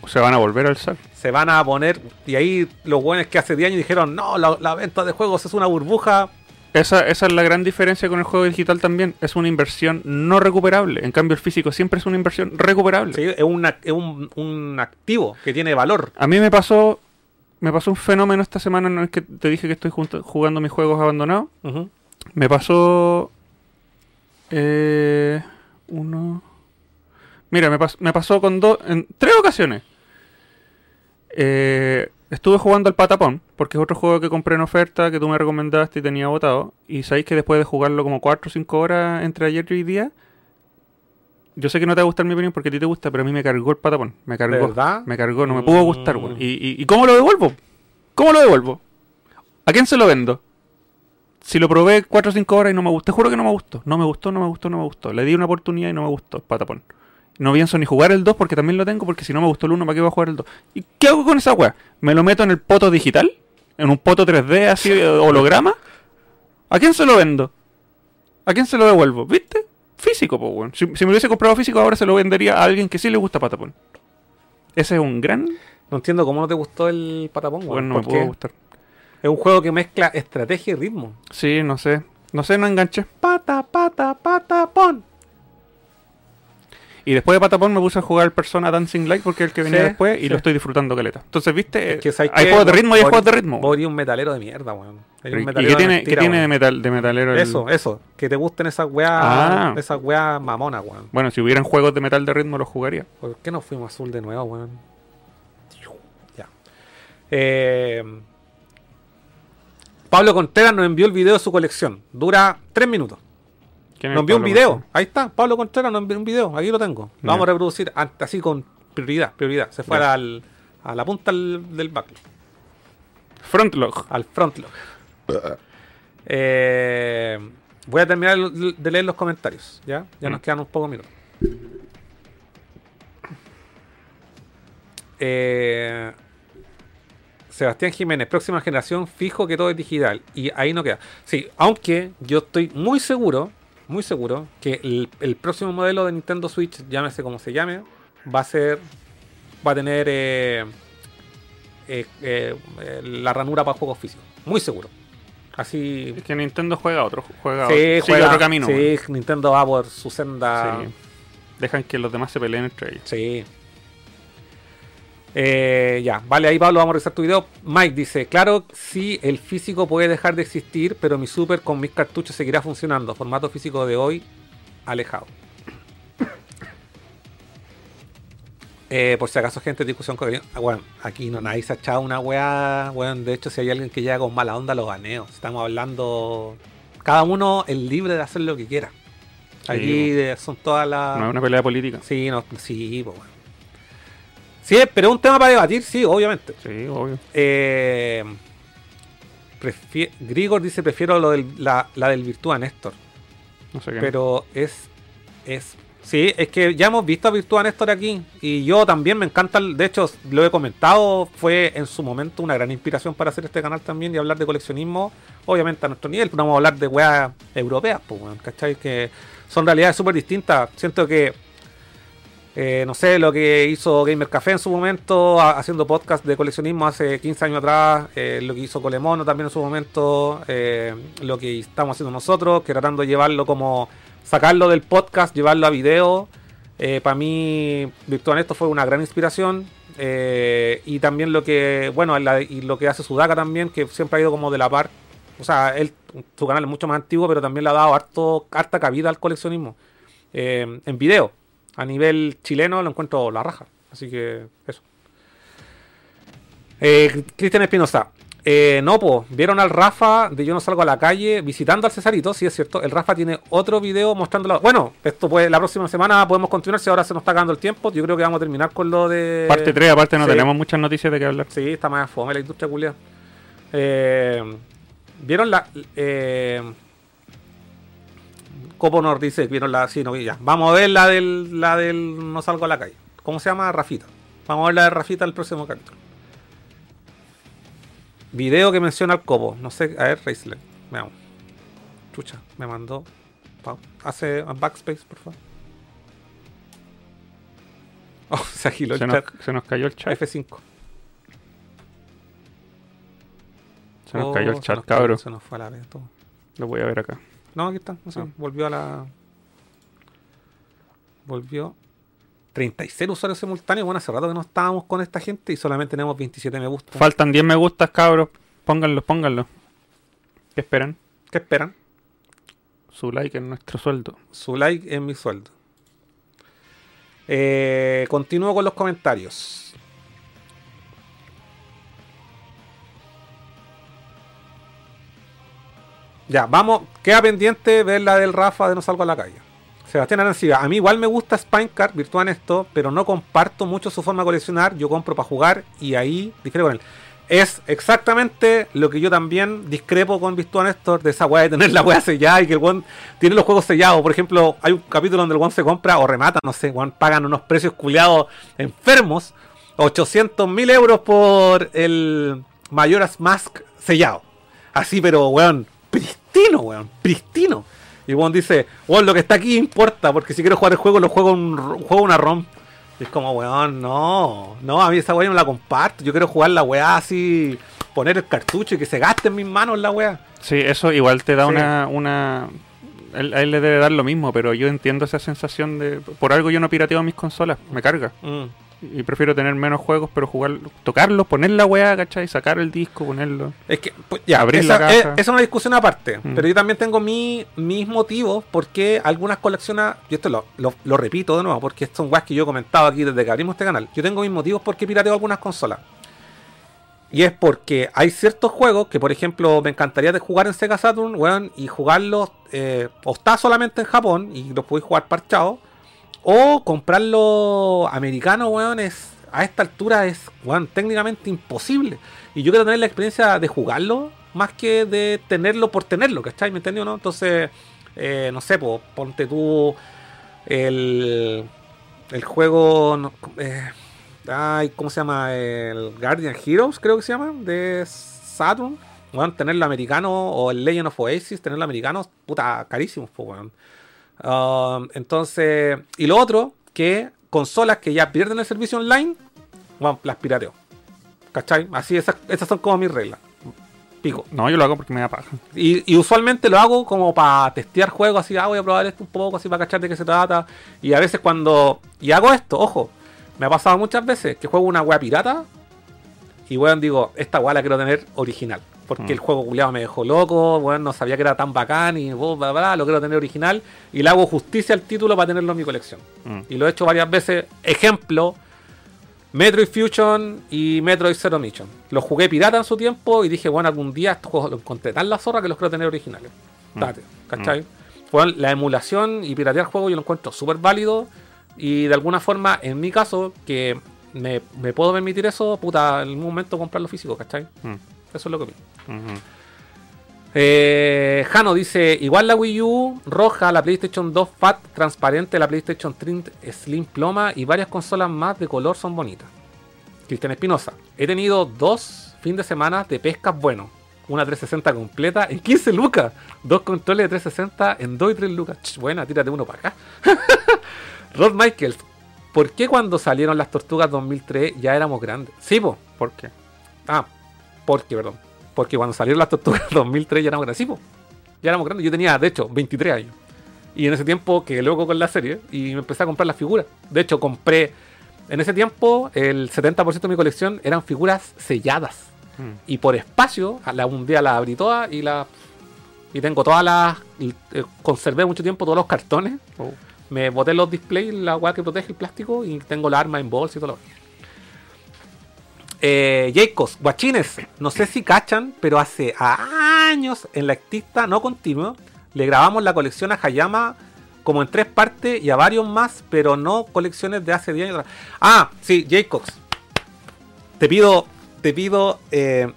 Se van a volver a alzar. se van a poner y ahí los buenos que hace 10 años dijeron, no, la, la venta de juegos es una burbuja, Esa, esa es la gran diferencia con el juego digital también. Es una inversión no recuperable. En cambio, el físico siempre es una inversión recuperable. Sí, es, una- es un, un activo que tiene valor. A mí me pasó me pasó un fenómeno esta semana en el que te dije que estoy jugando mis juegos abandonados. Me pasó. Eh, uno. Mira, me, pas- me pasó con dos. En tres ocasiones. Eh, estuve jugando al Patapón, porque es otro juego que compré en oferta que tú me recomendaste y tenía votado. Y sabéis que después de jugarlo como 4 o 5 horas entre ayer y hoy día. Yo sé que no te va a gustar mi opinión porque a ti te gusta, pero a mí me cargó el patapón. Me cargó. verdad? Me cargó, no me pudo gustar, Mm. weón. ¿Y, y, y cómo lo devuelvo? ¿Cómo lo devuelvo? ¿A quién se lo vendo? Si lo probé 4 o 5 horas y no me gustó, te juro que no me gustó. No me gustó, no me gustó, no me gustó. Le di una oportunidad y no me gustó, patapón. No pienso ni jugar el 2 porque también lo tengo, porque si no me gustó el 1, ¿para qué voy a jugar el 2? ¿Y qué hago con esa weá? ¿Me lo meto en el poto digital? ¿En un poto 3D así, eh, holograma? ¿A quién se lo vendo? ¿A quién se lo devuelvo? ¿Viste? Físico, pues, weón. Si, si me lo hubiese comprado físico, ahora se lo vendería a alguien que sí le gusta patapón. Ese es un gran... No entiendo cómo no te gustó el patapón, weón. Bueno, no me pudo gustar. Es un juego que mezcla estrategia y ritmo. Sí, no sé. No sé, no enganché. Pata, pata, patapón. Y después de Patapón me puse a jugar Persona Dancing Light porque es el que venía Sí, después y sí. lo estoy disfrutando caleta. Entonces, ¿viste? Es que, ¿sabes hay juegos de ritmo y hay juegos de ritmo. Vos eres un metalero de mierda, weón. ¿Y qué tiene, mentira, qué tiene de, metal, de metalero? el- Eso, eso. Que te gusten esas weas, Ah. esas weas mamonas, weón. Bueno, si hubieran juegos de metal de ritmo los jugaría. ¿Por qué no fuimos azul de nuevo, weón? Ya. Eh, Pablo Contreras nos envió el video de su colección. Dura tres minutos. ¿Quién es Nos envió un video. Contreras? Ahí está. Pablo Contreras nos envió un video. Aquí lo tengo. Lo vamos a reproducir así con prioridad. prioridad. Se fue al, a la punta del, del backlog. Frontlog. Al frontlog. Eh, voy a terminar de leer los comentarios. Ya, ya nos Mm. quedan un pocos minutos. Eh, Sebastián Jiménez, próxima generación, fijo que todo es digital. Y ahí no queda. Sí, aunque yo estoy muy seguro, muy seguro, que el, el próximo modelo de Nintendo Switch, llámese como se llame, va a ser. Va a tener eh, eh, eh, la ranura para juegos físicos. Muy seguro. Así. Es que Nintendo juega otro, juega Sí, juega- otro camino. sí. Nintendo va por su senda. Sí. Dejan que los demás se peleen entre ellos. Sí. Eh, ya, vale, ahí Pablo, vamos a revisar tu video. Mike dice, claro, sí, el físico puede dejar de existir, pero mi super con mis cartuchos seguirá funcionando. Formato físico de hoy, alejado. Eh, por si acaso, gente, discusión con ah, bueno, aquí no nadie se ha echado una weá. Bueno, de hecho, si hay alguien que llega con mala onda, lo baneo. Estamos hablando. Cada uno es libre de hacer lo que quiera. Aquí son todas las. No es una pelea política. Sí, no, sí, pues bueno. Sí, pero es un tema para debatir, sí, obviamente. Sí, obvio. Eh, Grigor dice, prefiero lo del, la, la del Virtua Néstor. No sé qué. Pero es, es... Sí, es que ya hemos visto a Virtua Néstor aquí. Y yo también me encanta, de hecho, lo he comentado, fue en su momento una gran inspiración para hacer este canal también y hablar de coleccionismo, obviamente a nuestro nivel, pero vamos a hablar de weas europeas, pues, weón, ¿cachai? Que son realidades súper distintas. Siento que eh, no sé, lo que hizo Gamer Café en su momento, haciendo podcast de coleccionismo hace 15 años atrás, eh, lo que hizo Colemono también en su momento, eh, lo que estamos haciendo nosotros, que tratando de llevarlo como, sacarlo del podcast, llevarlo a video. Para mí, Virtual esto fue una gran inspiración. y también lo que, bueno, y lo que hace Sudaka también, que siempre ha ido como de la par. O sea, él, su canal es mucho más antiguo, pero también le ha dado harto, harta cabida al coleccionismo. en video a nivel chileno lo encuentro la raja. Así que eso. Eh, Cristian Espinosa. Eh, no, pues, vieron al Rafa de Yo no salgo a la calle visitando al Cesarito, sí es cierto. El Rafa tiene otro video mostrándolo. Bueno, esto pues la próxima semana podemos continuar si ahora se nos está acabando el tiempo. Yo creo que vamos a terminar con lo de. Parte 3, aparte no Sí. tenemos muchas noticias de qué hablar. Sí, está más fome la industria culia. Eh, ¿Vieron la. Eh, Copo nos dice, vieron la. Sí, no ya. Vamos a ver la del. La del No salgo a la calle. ¿Cómo se llama? Rafita. Vamos a ver la de Rafita el próximo capítulo. Video que menciona al Copo. No sé, a ver, Reisler. Veamos. Chucha, me mandó. Hace backspace, por favor. Oh, se agiló el nos, chat. se nos cayó el chat. F5. Se nos Oh, cayó el se chat, nos cabrón. Se nos fue a la vez todo. Lo voy a ver acá. No, aquí está. No sé, Ah. volvió a la. Volvió. 36 usuarios simultáneos. Bueno, hace rato que no estábamos con esta gente y solamente tenemos 27 me gusta. Faltan 10 me gustas, cabros. Pónganlos, pónganlos. ¿Qué esperan? ¿Qué esperan? Su like en nuestro sueldo. Su like es mi sueldo. Eh, continúo con los comentarios. Ya, vamos. Queda pendiente ver la del Rafa de No Salgo a la Calle. Sebastián Arancibia, a mí igual me gusta Spinecart, Virtual esto, pero no comparto mucho su forma de coleccionar. Yo compro para jugar y ahí difiero con él. Es exactamente lo que yo también discrepo con Virtual Néstor de esa weá de tener la weá sellada y que el one tiene los juegos sellados. Por ejemplo, hay un capítulo donde el one se compra o remata, no sé, one pagan unos precios culiados enfermos. 800 mil euros por el Mayoras Mask sellado. Así, pero weón, pristino, weón, pristino. Y Juan dice, weón, lo que está aquí importa, porque si quiero jugar el juego, lo juego un juego una ROM. Y es como, weón, no, no, a mí esa weá no la comparto. Yo quiero jugar la weá así, poner el cartucho y que se gaste en mis manos la weá. Sí, eso igual te da Sí. una... una... él le debe dar lo mismo, pero yo entiendo esa sensación de... Por algo yo no pirateo mis consolas, me carga. Mm. Y prefiero tener menos juegos, pero jugar, tocarlos, poner la weá, ¿cachai? Sacar el disco, ponerlo. Es que, pues, ya, Abrir esa, la caja. es, es una discusión aparte. Mm. Pero yo también tengo mi, mis motivos porque algunas coleccionas, y esto lo, lo- lo repito de nuevo, porque son weas que yo he comentado aquí desde que abrimos este canal. Yo tengo mis motivos por qué pirateo algunas consolas. Y es porque hay ciertos juegos que, por ejemplo, me encantaría de jugar en Sega Saturn, weón, y jugarlos, eh, o está solamente en Japón y los podéis jugar parchados, o comprarlo americano, weón, es a esta altura es, weón, técnicamente imposible. Y yo quiero tener la experiencia de jugarlo más que de tenerlo por tenerlo, ¿cachai? ¿Me entendió, no? Entonces, eh, no sé, po, ponte tú el, el juego, eh, ay, ¿cómo se llama? El Guardian Heroes, creo que se llama, de Saturn. Weón, tenerlo americano o el Legend of Oasis, tenerlo americano, puta, carísimo, weón. Um, entonces, y lo otro, que consolas que ya pierden el servicio online, bueno, las pirateo. ¿Cachai? Así, esas, esas son como mis reglas. Pico. No, yo lo hago porque me da paja. Y, y usualmente lo hago como para testear juegos, así, ah, voy a probar esto un poco, así para cachar de qué se trata. Y a veces cuando. Y hago esto, ojo, me ha pasado muchas veces que juego una wea pirata y weón digo, esta wea la quiero tener original. Porque Mm. el juego culiado me dejó loco, weón, no sabía que era tan bacán y bla, bla, bla, lo quiero tener original. Y le hago justicia al título para tenerlo en mi colección. Mm. Y lo he hecho varias veces. Ejemplo, Metroid Fusion y Metroid Zero Mission. Los jugué pirata en su tiempo y dije, bueno, algún día estos juegos los encontré tan la zorra que los quiero tener originales. Mm. Date, ¿cachai? Bueno, la emulación y piratear juegos yo lo encuentro súper válido. Y de alguna forma, en mi caso, que me, me puedo permitir eso, puta, en algún momento comprarlo físico, ¿cachai? Mm. Eso es lo que vi. Ujú. Eh, Jano dice, igual la Wii U roja, la PlayStation 2 Fat transparente, la PlayStation 3 Slim Ploma y varias consolas más de color son bonitas. Cristian Espinosa, he tenido dos fin de semana de pescas buenos. Una 360 completa en 15 lucas. Dos controles de 360 en 2 y 3 lucas. Ch, buena, tírate uno para acá. Rod Michaels, ¿por qué cuando salieron las tortugas 2003 ya éramos grandes? Sí, po. ¿Por qué? Ah, porque, perdón. Porque cuando salieron las tortugas 2003 ya éramos grandes. Sí, po. Ya éramos grandes. Yo tenía, de hecho, 23 años. Y en ese tiempo quedé loco con la serie y me empecé a comprar las figuras. De hecho, compré. En ese tiempo, el 70% de mi colección eran figuras selladas. Mm. Y por espacio, a la, un día las abrí todas y las. Y tengo todas las. eh, conservé mucho tiempo todos los cartones. Oh. Me boté los displays, la weá que protege el plástico y tengo la arma en bolsa y todo lo demás. Eh, Jacobs, guachines, no sé si cachan, pero hace años en la actista no continuo le grabamos la colección a Hayama como en tres partes y a varios más, pero no colecciones de hace 10 años. Ah, sí, Jacobs. Te pido, te pido eh,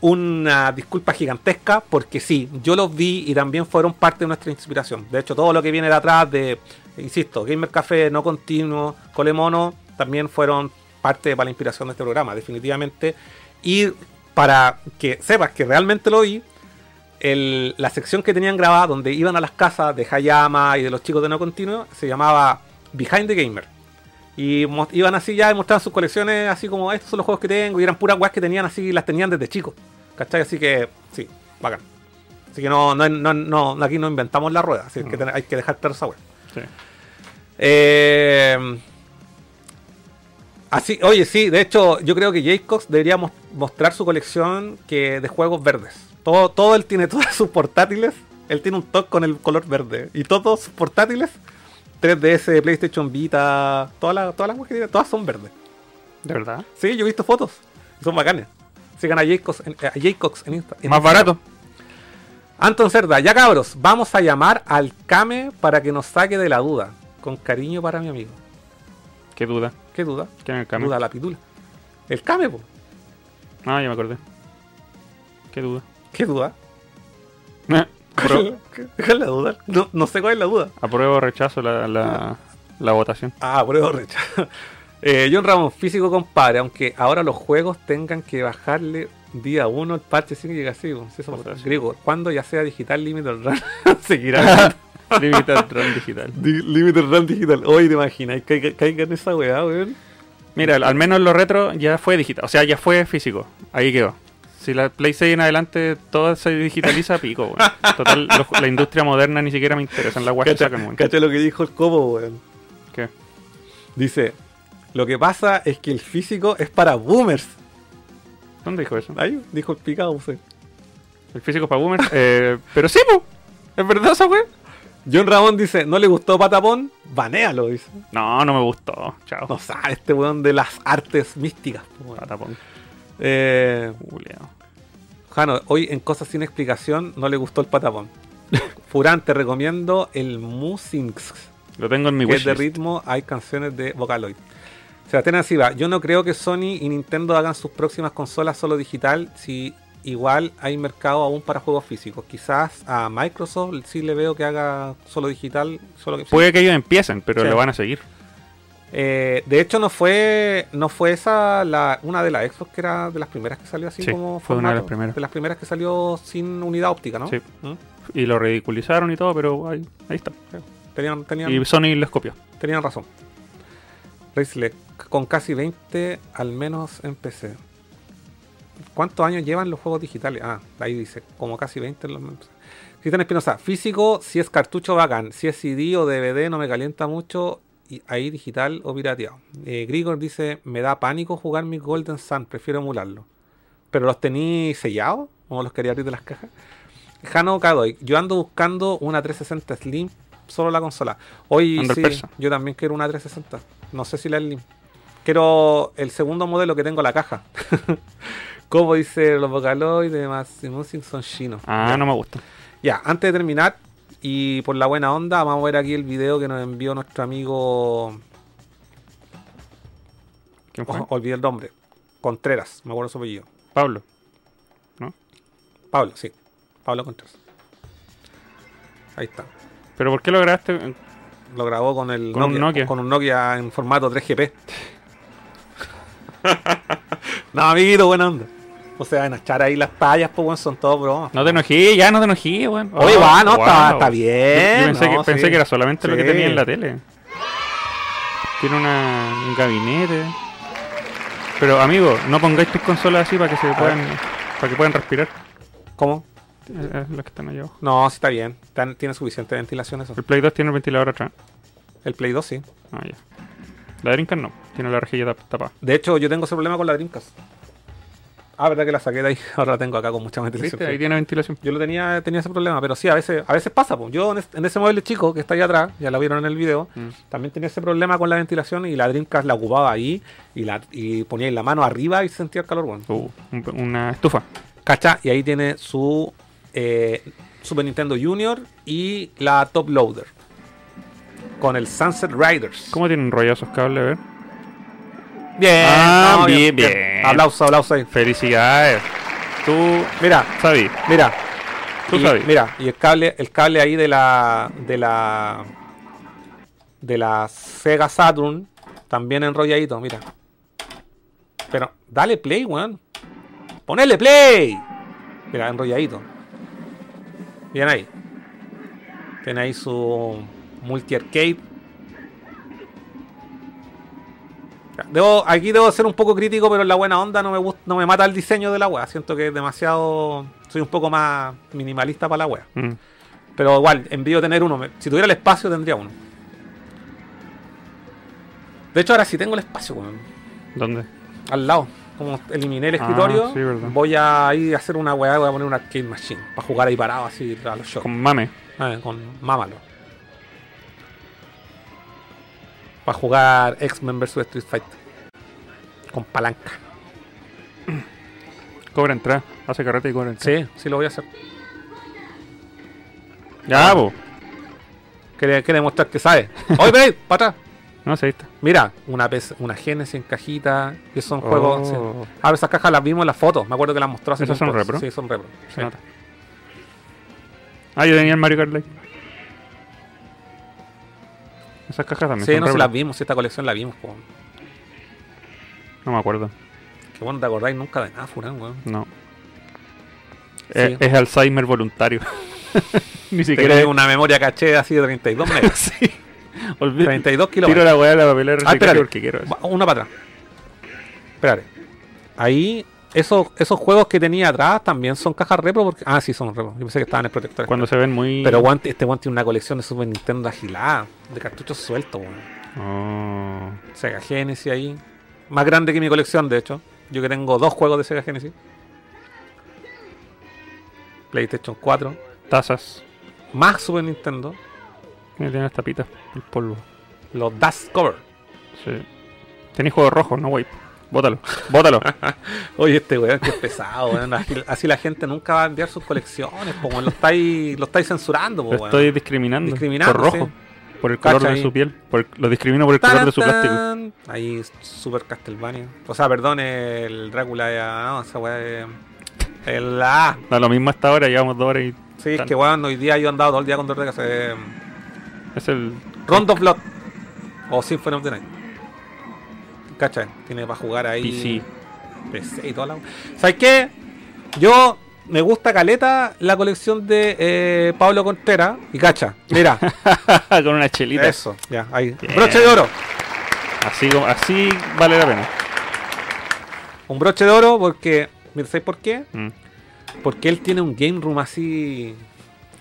una disculpa gigantesca porque sí, yo los vi y también fueron parte de nuestra inspiración. De hecho, todo lo que viene de atrás de, insisto, Gamer Café, No Continuo, Colemono, también fueron parte para la inspiración de este programa, definitivamente. Y para que sepas que realmente lo el- la sección que tenían grabada donde iban a las casas de Hayama y de los chicos de No Continuo se llamaba Behind the Gamer. Y iban así ya y mostraban sus colecciones así como estos son los juegos que tengo y eran puras weas que tenían así las tenían desde chicos. ¿Cachai? Así que sí, bacán. Así que no, no, no, no- aquí no inventamos la rueda, así que ten- hay que dejar claro esa wea. Sí. Eh, así, oye, sí, de hecho, yo creo que Jacobs debería mos- mostrar su colección que de juegos verdes. Todo, todo él tiene todos sus portátiles. Él tiene un toque con el color verde. Y todos sus portátiles, 3DS, PlayStation Vita, todas las todas las cosas que tiene, todas son verdes. ¿De verdad? Sí, yo he visto fotos. Son bacanes. Sigan a Jacobs en, a Jacobs en Insta. en Más Instagram. barato. Anton Cerda, ya cabros, vamos a llamar al Kame para que nos saque de la duda. Con cariño para mi amigo. ¿Qué duda? ¿Qué duda? ¿Quién es el Kame? Duda la pitula. El Kame, po. Ah, ya me acordé. ¿Qué duda? ¿Qué duda? Eh, apruebo, ¿Cuál es la duda? No, no sé cuál es la duda. apruebo o rechazo la, la, la votación. Ah, pruebo rechazo. Eh, John Ramón, físico compadre, aunque ahora los juegos tengan que bajarle día 1 el parche sin que llegue así. O griego, cuando ya sea digital Limited Run, seguirá. Limited Run digital. Di- Limited Run digital. Hoy te imaginas, caiga, caiga en esa weá, weón. Mira, al menos en lo retro ya fue digital. O sea, ya fue físico. Ahí quedó. Si la Play 6 en adelante todo se digitaliza, pico, weón. Total, la industria moderna ni siquiera me interesa en la weá que sacan, weón. cacha lo que dijo el Cobo, weón. ¿Qué? Dice, lo que pasa es que el físico es para boomers. ¿Dónde dijo eso? Ahí dijo el picado, usted. El físico para boomers. Eh, pero sí, po. ¿Es verdad esa weá? John Ramón dice, ¿no le gustó Patapón? Banéalo, dice. No, no me gustó. Chao. No sabe este weón de las artes místicas. weón. Patapón. Eh, Juliao. Jano, hoy en Cosas Sin Explicación no le gustó el Patapón. Furán, te recomiendo el Musings. Lo tengo en mi es de ritmo, hay canciones de Vocaloid. Sebastián Asiva, yo no creo que Sony y Nintendo hagan sus próximas consolas solo digital si igual hay mercado aún para juegos físicos. Quizás a Microsoft sí le veo que haga solo digital, solo que Puede que ellos empiecen, pero Sí. lo van a seguir. Eh, de hecho no fue no fue esa la una de las Xbox que era de las primeras que salió así Sí, como fue una de las formato. primeras. de las primeras que salió sin unidad óptica, ¿no? Sí. ¿Mm? Y lo ridiculizaron y todo, pero ahí, ahí está. Tenían, tenían, Y Sony les copió. tenían razón. Racelet, con casi 20 al menos en PC. ¿Cuántos años llevan los juegos digitales? Ah, ahí dice, como casi 20 en los Cristian Espinosa, físico, si es cartucho bacán, si es CD o DVD no me calienta mucho, y ahí digital o pirateado. Eh, Grigor dice, me da pánico jugar mi Golden Sun, prefiero emularlo. ¿Pero los tení sellados? ¿O los quería abrir de las cajas? Jano Kadoy, yo ando buscando una 360 Slim, solo la consola. Hoy sí, yo también quiero una 360. No sé si la Slim. Quiero el segundo modelo que tengo la caja. Como dice los Vocaloid y demás, Music son chinos. Ah, Ya. no me gusta. Ya, antes de terminar, y por la buena onda, vamos a ver aquí el video que nos envió nuestro amigo. ¿Quién fue? Oh, olvidé el nombre. Contreras, me acuerdo su apellido. Pablo. ¿No? Pablo, sí. Pablo Contreras. Ahí está. ¿Pero por qué lo grabaste? Lo grabó con el Con un Nokia. Con un Nokia en formato 3GP. no, amiguito, buena onda. O sea, en echar ahí las payas, pues, bueno, son todos bromas. No te enojé, ya no te enojé, weón. Oye, Oh, va, no, está- wow. está bien, Yo, yo pensé, no, que, pensé sí. que era solamente lo que tenía en la tele. Tiene una, un gabinete. Pero, amigo, no pongáis tus consolas así para que se puedan, para que puedan respirar. ¿Cómo? Eh, eh, las que están allá abajo. No, sí está bien. Tan- tiene suficiente ventilación eso. El Play 2 tiene el ventilador atrás. El Play 2 sí. Ah, ya. La Dreamcast no, tiene la rejilla tap- tapada. De hecho, yo tengo ese problema con la Dreamcast. Ah, verdad que la saqué de ahí. Ahora la tengo acá con mucha ventilación. ¿Viste? Ahí tiene ventilación. Yo lo tenía, tenía ese problema, pero sí, a veces, a veces pasa. Pues. Yo en, es- en ese modelo chico que está ahí atrás, ya lo vieron en el video, Mm. también tenía ese problema con la ventilación y la Dreamcast la ocupaba ahí y, la, y ponía la mano arriba y sentía el calor. Bueno. Uh, un- una estufa. ¿Cacha? Y ahí tiene su eh, Super Nintendo Junior y la Top Loader. Con el Sunset Riders. ¿Cómo tienen enrollados esos cables, a ver? Bien, Ah, no, bien, bien. Aplauso, aplauso ahí. Felicidades. Tú Mira, sabí. mira. Tú Y- sabes. Mira, y el cable, el cable ahí de la. de la. de la Sega Saturn. También enrolladito, mira. Pero, dale play, weón. Ponele play. Mira, enrolladito. Bien ahí. Tiene ahí su multi arcade. Ya, Debo, aquí debo ser un poco crítico, pero en la buena onda no me gusta, no me mata el diseño de la wea. Siento que es demasiado. Soy un poco más minimalista para la wea. Mm. Pero igual, envío tener uno. Si tuviera el espacio, tendría uno. De hecho, ahora sí tengo el espacio, weón. ¿Dónde? Al lado. Como eliminé el Ah, escritorio, sí, verdad. voy a ir a hacer una weá, voy a poner una arcade machine. Para jugar ahí parado así a los shows. Con mame. Eh, con mámalo. Para jugar X-Men vs Street Fighter. Con palanca. Cobra entrada. Hace carrete y cobra entrada. Sí, sí lo voy a hacer. Ya, po. Quiere, quiere demostrar que sabe. Oye, ven, para atrás. No sé, ahí está. Mira, una, PC una Genesis en cajita. Que son Oh. juegos. sí. Ah, esas cajas las vimos en las fotos. Me acuerdo que las mostró hace ¿Esas son repro? Sí, son repro. Sí. Ah, yo tenía el Mario Kart Live. Esas cajas también Sí, no se re- las vimos. Esta colección la vimos. po. No me acuerdo. Que bueno, te acordáis nunca de nada, Furán, weón. No. Sí. Es, es Alzheimer voluntario. Ni siquiera crees una memoria caché así de 32 megas. sí. Olvida- 32 Tiro kilos. la weá de la papelera Ah, porque quiero eso. Una para atrás. Espérate. Ahí, esos, esos juegos que tenía atrás también son cajas repro. Porque... Ah, sí, son repro. Yo pensé que estaban en protector. Cuando se ven muy. Pero este weón tiene una colección de Super Nintendo agilada. De cartuchos sueltos, weón. Oh. Sega Genesis ahí. Más grande que mi colección, de hecho. Yo que tengo dos juegos de Sega Genesis. PlayStation 4. Tazas. Más Super Nintendo. Tiene las tapitas. El polvo. Los Dust Cover. Sí. Tenéis juego rojo, no wipe. Bótalo. Bótalo. Oye, este weón que es pesado, weón. Así, así la gente nunca va a enviar sus colecciones, po, weón. Lo estáis, lo estáis censurando, po, Lo estoy discriminando. Discriminando, Por rojo. sí. Por el color Cacha de ahí. su piel. Por lo discrimino por el color de su plástico. Ahí, Super Castlevania. O sea, perdón, el Drácula ya. No, esa weá es. El A. Da lo mismo hasta ahora, llevamos dos horas y. Sí, es Tan- que weón, hoy día yo he andado todo el día con dolor de cabeza. Es el. Rondo of Blood. O Symphony of the Night. ¿Cachai? Tiene para jugar ahí. PC. PC y toda la. ¿Sabes qué? Yo me gusta caleta la colección de eh, Pablo Contreras. Y cacha, mira, Con una chelita. eso, ya, ahí. Broche de oro. Así, así vale la pena. Un broche de oro porque. Mira, ¿sabes por qué? Mm. Porque él tiene un game room así.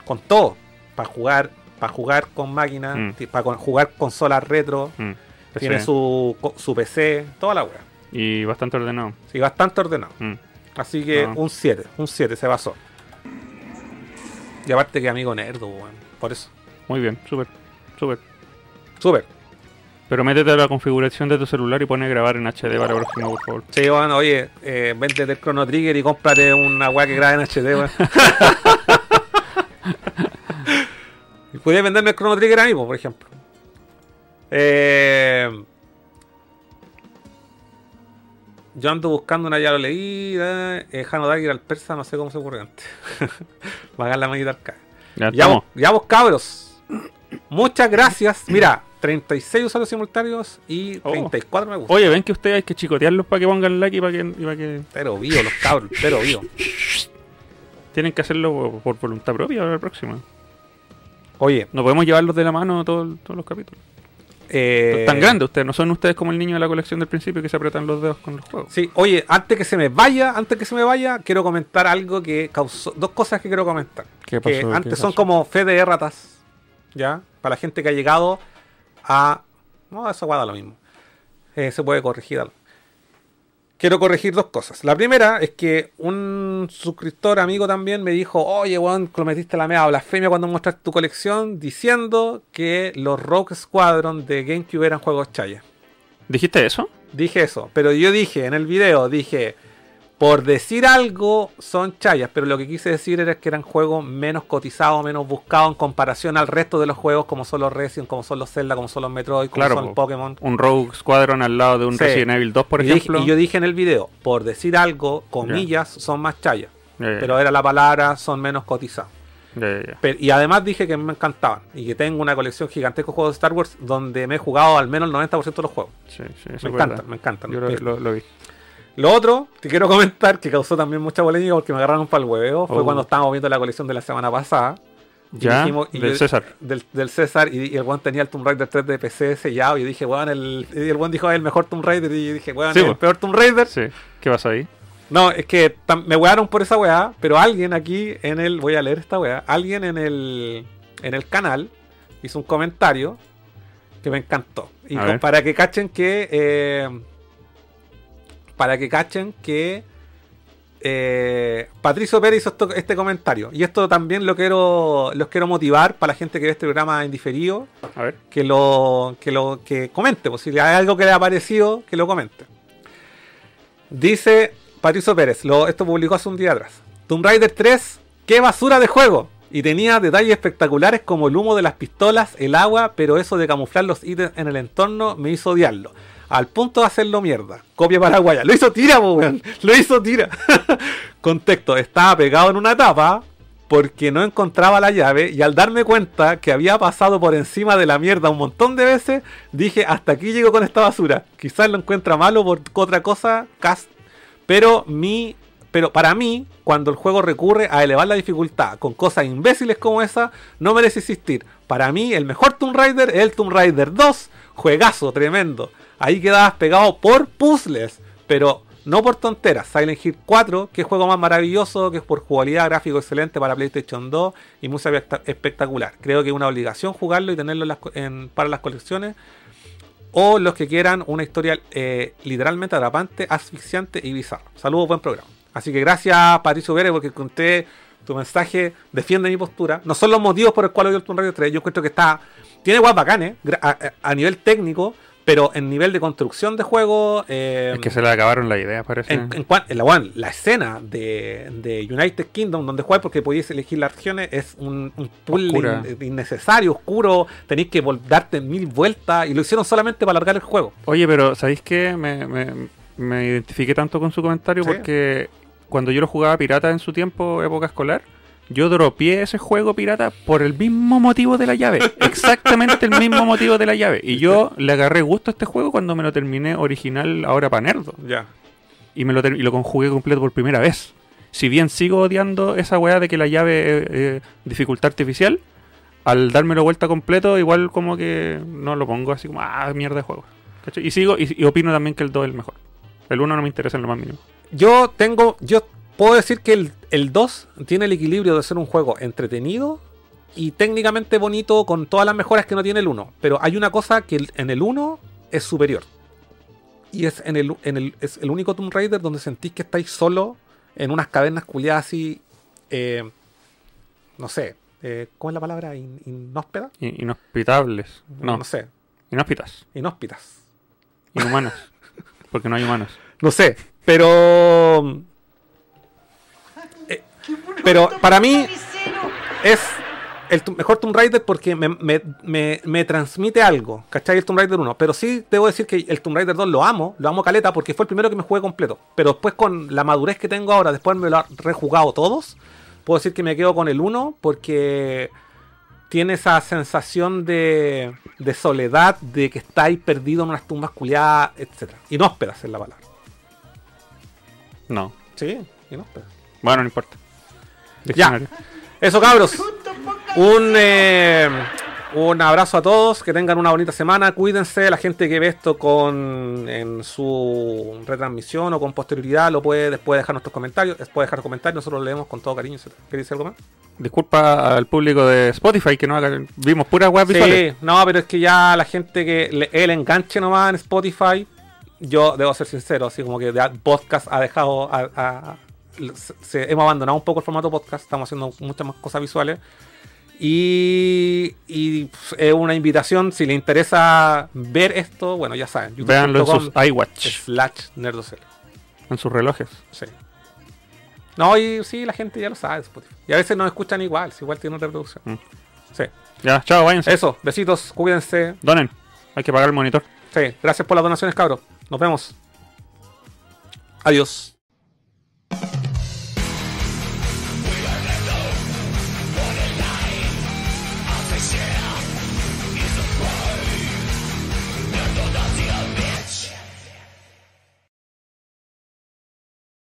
Con todo. Para jugar. Para jugar con máquinas. Mm. Para jugar consolas retro. Mm. Tiene su, su PC. Toda la wea. Y bastante ordenado. Sí, bastante ordenado. Mm. Así que un 7. Un 7 se basó. Y aparte que amigo nerdo, weón. Por eso. Muy bien, súper, súper. Súper. Pero métete a la configuración de tu celular y pone grabar en HD para el próximo, por favor. Sí, bueno, oye, eh, véndete el Chrono Trigger y cómprate una weá que grabe en HD, weón. y podías venderme el Chrono Trigger a mí, po, por ejemplo. Eh, yo ando buscando una, ya lo leí, eh, eh, Hanodagi al persa, no sé cómo se ocurre antes. Va a ganar la manita al cara. Ya Ya vos, ya vos, cabros. Muchas gracias. Mira, 36 usuarios simultáneos y Oh. 34 me gusta. Oye, ven que ustedes hay que chicotearlos para que pongan like y para que, y para que Pero vivo los cabros, pero vivo. tienen que hacerlo por, voluntad propia para la próxima. Oye, No podemos llevarlos de la mano todo- todos los capítulos. Eh, Tan grandes ustedes, no son ustedes como el niño de la colección del principio que se apretan los dedos con los juegos. Sí, oye, antes que se me vaya, antes que se me vaya, quiero comentar algo que causó. Dos cosas que quiero comentar. ¿Qué que antes ¿Qué son como fe de ratas. ¿Ya? Para la gente que ha llegado a. No, eso guarda lo mismo. Eh, se puede corregir algo. Quiero corregir dos cosas. La primera es que un suscriptor amigo también me dijo, oye, weón, cometiste la mea blasfemia cuando mostraste tu colección diciendo que los Rogue Squadron de GameCube eran juegos chaya. ¿Dijiste eso? Dije eso, pero yo dije en el video, dije, por decir algo son chayas, pero lo que quise decir era que eran juegos menos cotizados, menos buscados en comparación al resto de los juegos como son los Resident, como son los Zelda, como son los Metroid, como Claro, son po. Pokémon. Un Rogue Squadron al lado de un Sí. Resident Evil 2, por y, dije- ejemplo. y yo dije en el video, por decir algo, comillas, son más chayas, Ya, ya, pero era la palabra, son menos cotizados. Pero- y además dije que me encantaban y que tengo una colección gigantesca de juegos de Star Wars donde me he jugado al menos el 90% de los juegos. Sí, sí, Me encantan, me encantan. Yo lo, lo- lo vi. Lo otro que quiero comentar, que causó también mucha polémica porque me agarraron para el huevo, fue Oh. cuando estábamos viendo la colección de la semana pasada. Y Ya, dijimos- del yo- César. Del, del César, y, y el buen tenía el Tomb Raider 3 de PC sellado. Y yo dije, weón, el, y el buen dijo, "Es el mejor Tomb Raider. Y yo dije, weón, Sí, el peor Tomb Raider. Sí. ¿Qué pasó ahí? No, es que me wearon por esa weá, pero alguien aquí en el. Voy a leer esta weá. Alguien en el. En el canal hizo un comentario que me encantó. Y con- para que cachen que. eh, para que cachen que. eh, Patricio Pérez hizo esto- este comentario. Y esto también lo quiero. Los quiero motivar para la gente que ve este programa en diferido. A ver. Que lo. Que lo. que comente. Pues, si hay algo que le ha parecido, que lo comente. Dice Patricio Pérez, lo, esto publicó hace un día atrás. Tomb Raider 3, qué basura de juego. Y tenía detalles espectaculares como el humo de las pistolas, el agua, pero eso de camuflar los ítems en el entorno me hizo odiarlo. Al punto de hacerlo mierda. Copia paraguaya. Lo hizo tira, po, weón. Lo hizo tira. Contexto, estaba pegado en una tapa porque no encontraba la llave y al darme cuenta que había pasado por encima de la mierda un montón de veces, dije, hasta aquí llego con esta basura. Quizás lo encuentra malo por otra cosa, cast, pero mi pero para mí, cuando el juego recurre a elevar la dificultad con cosas imbéciles como esa, no merece existir. Para mí, el mejor Tomb Raider es el Tomb Raider 2. Juegazo, tremendo. Ahí quedabas pegado por puzzles, pero no por tonteras. Silent Hill 4, que juego más maravilloso, que es por jugabilidad, gráfico excelente para PlayStation 2 y música especta- espectacular. Creo que es una obligación jugarlo y tenerlo para las colecciones o los que quieran una historia eh, literalmente atrapante, asfixiante y bizarra. Saludos, buen programa. Así que gracias, Patricio Pérez, porque conté tu mensaje, defiende mi postura. No son los motivos por los cuales odio el Tomb Raider 3. Yo encuentro que está. Tiene guas bacanes a- a nivel técnico, pero en nivel de construcción de juego. eh, Es que se le acabaron las ideas, parece. en, en en la, bueno, la escena de, de United Kingdom donde juegas porque podías elegir las regiones es un, un in- innecesario, oscuro, tenéis que darte mil vueltas y lo hicieron solamente para alargar el juego. Oye, pero ¿sabéis qué? Me, me- me identifiqué tanto con su comentario Sí. porque cuando yo lo jugaba pirata en su tiempo, época escolar, yo dropié ese juego pirata por el mismo motivo de la llave. Exactamente el mismo motivo de la llave. Y yo le agarré gusto a este juego cuando me lo terminé original ahora para nerdo. Ya. Y, me lo, y lo conjugué completo por primera vez. Si bien sigo odiando esa weá de que la llave es eh, dificultad artificial, al dármelo vuelta completo, igual como que no lo pongo así como, ah, mierda de juego. ¿cachai? Y sigo y, y opino también que el 2 es el mejor. El 1 no me interesa en lo más mínimo. Yo tengo. Yo puedo decir que el, el 2 tiene el equilibrio de ser un juego entretenido y técnicamente bonito con todas las mejoras que no tiene el 1. Pero hay una cosa que en el 1 es superior. Y es en el, en el, es el único Tomb Raider donde sentís que estáis solo en unas cavernas culiadas así. eh, no sé. eh, ¿Cómo es la palabra? In- ¿Inhóspeda? Inhospitables. No, no sé. Inhóspitas. Inhóspitas. Inhumanos. Porque no hay humanos. No sé, pero. Pero para mí es el mejor Tomb Raider porque me, me- me- me transmite algo, ¿cachai? El Tomb Raider 1. Pero sí debo decir que el Tomb Raider 2 lo amo, lo amo caleta porque fue el primero que me jugué completo. Pero después con la madurez que tengo ahora, después me lo he rejugado todos, puedo decir que me quedo con el 1 porque tiene esa sensación de, de soledad, de que estáis perdido en unas tumbas culiadas, etc. Inhóspedas es la palabra. No. Sí, inhóspedas. Bueno, no importa. Ya. Eso, cabros. Un, eh, un abrazo a todos. Que tengan una bonita semana. Cuídense. La gente que ve esto con en su retransmisión o con posterioridad lo puede después dejar nuestros comentarios. Puede dejar comentarios. Nosotros lo leemos con todo cariño. ¿Queréis decir algo más? Disculpa al público de Spotify que no vimos puras web visuales. Sí, no, pero es que ya la gente que le- el enganche nomás en Spotify, yo debo ser sincero, así como que de podcast ha dejado, a- a- se- hemos abandonado un poco el formato podcast, estamos haciendo muchas más cosas visuales. Y, y, pues, es una invitación, si le interesa ver esto, bueno, ya saben, Véanlo en sus iWatch. slash nerdocel. En sus relojes. Sí. No, y sí, la gente ya lo sabe Spotify. Y a veces nos escuchan igual, si igual tiene reproducción. Mm. Sí. Ya, chao, váyanse. Eso, besitos, cuídense. Donen. Hay que pagar el monitor. Sí, gracias por las donaciones, cabros. Nos vemos. Adiós.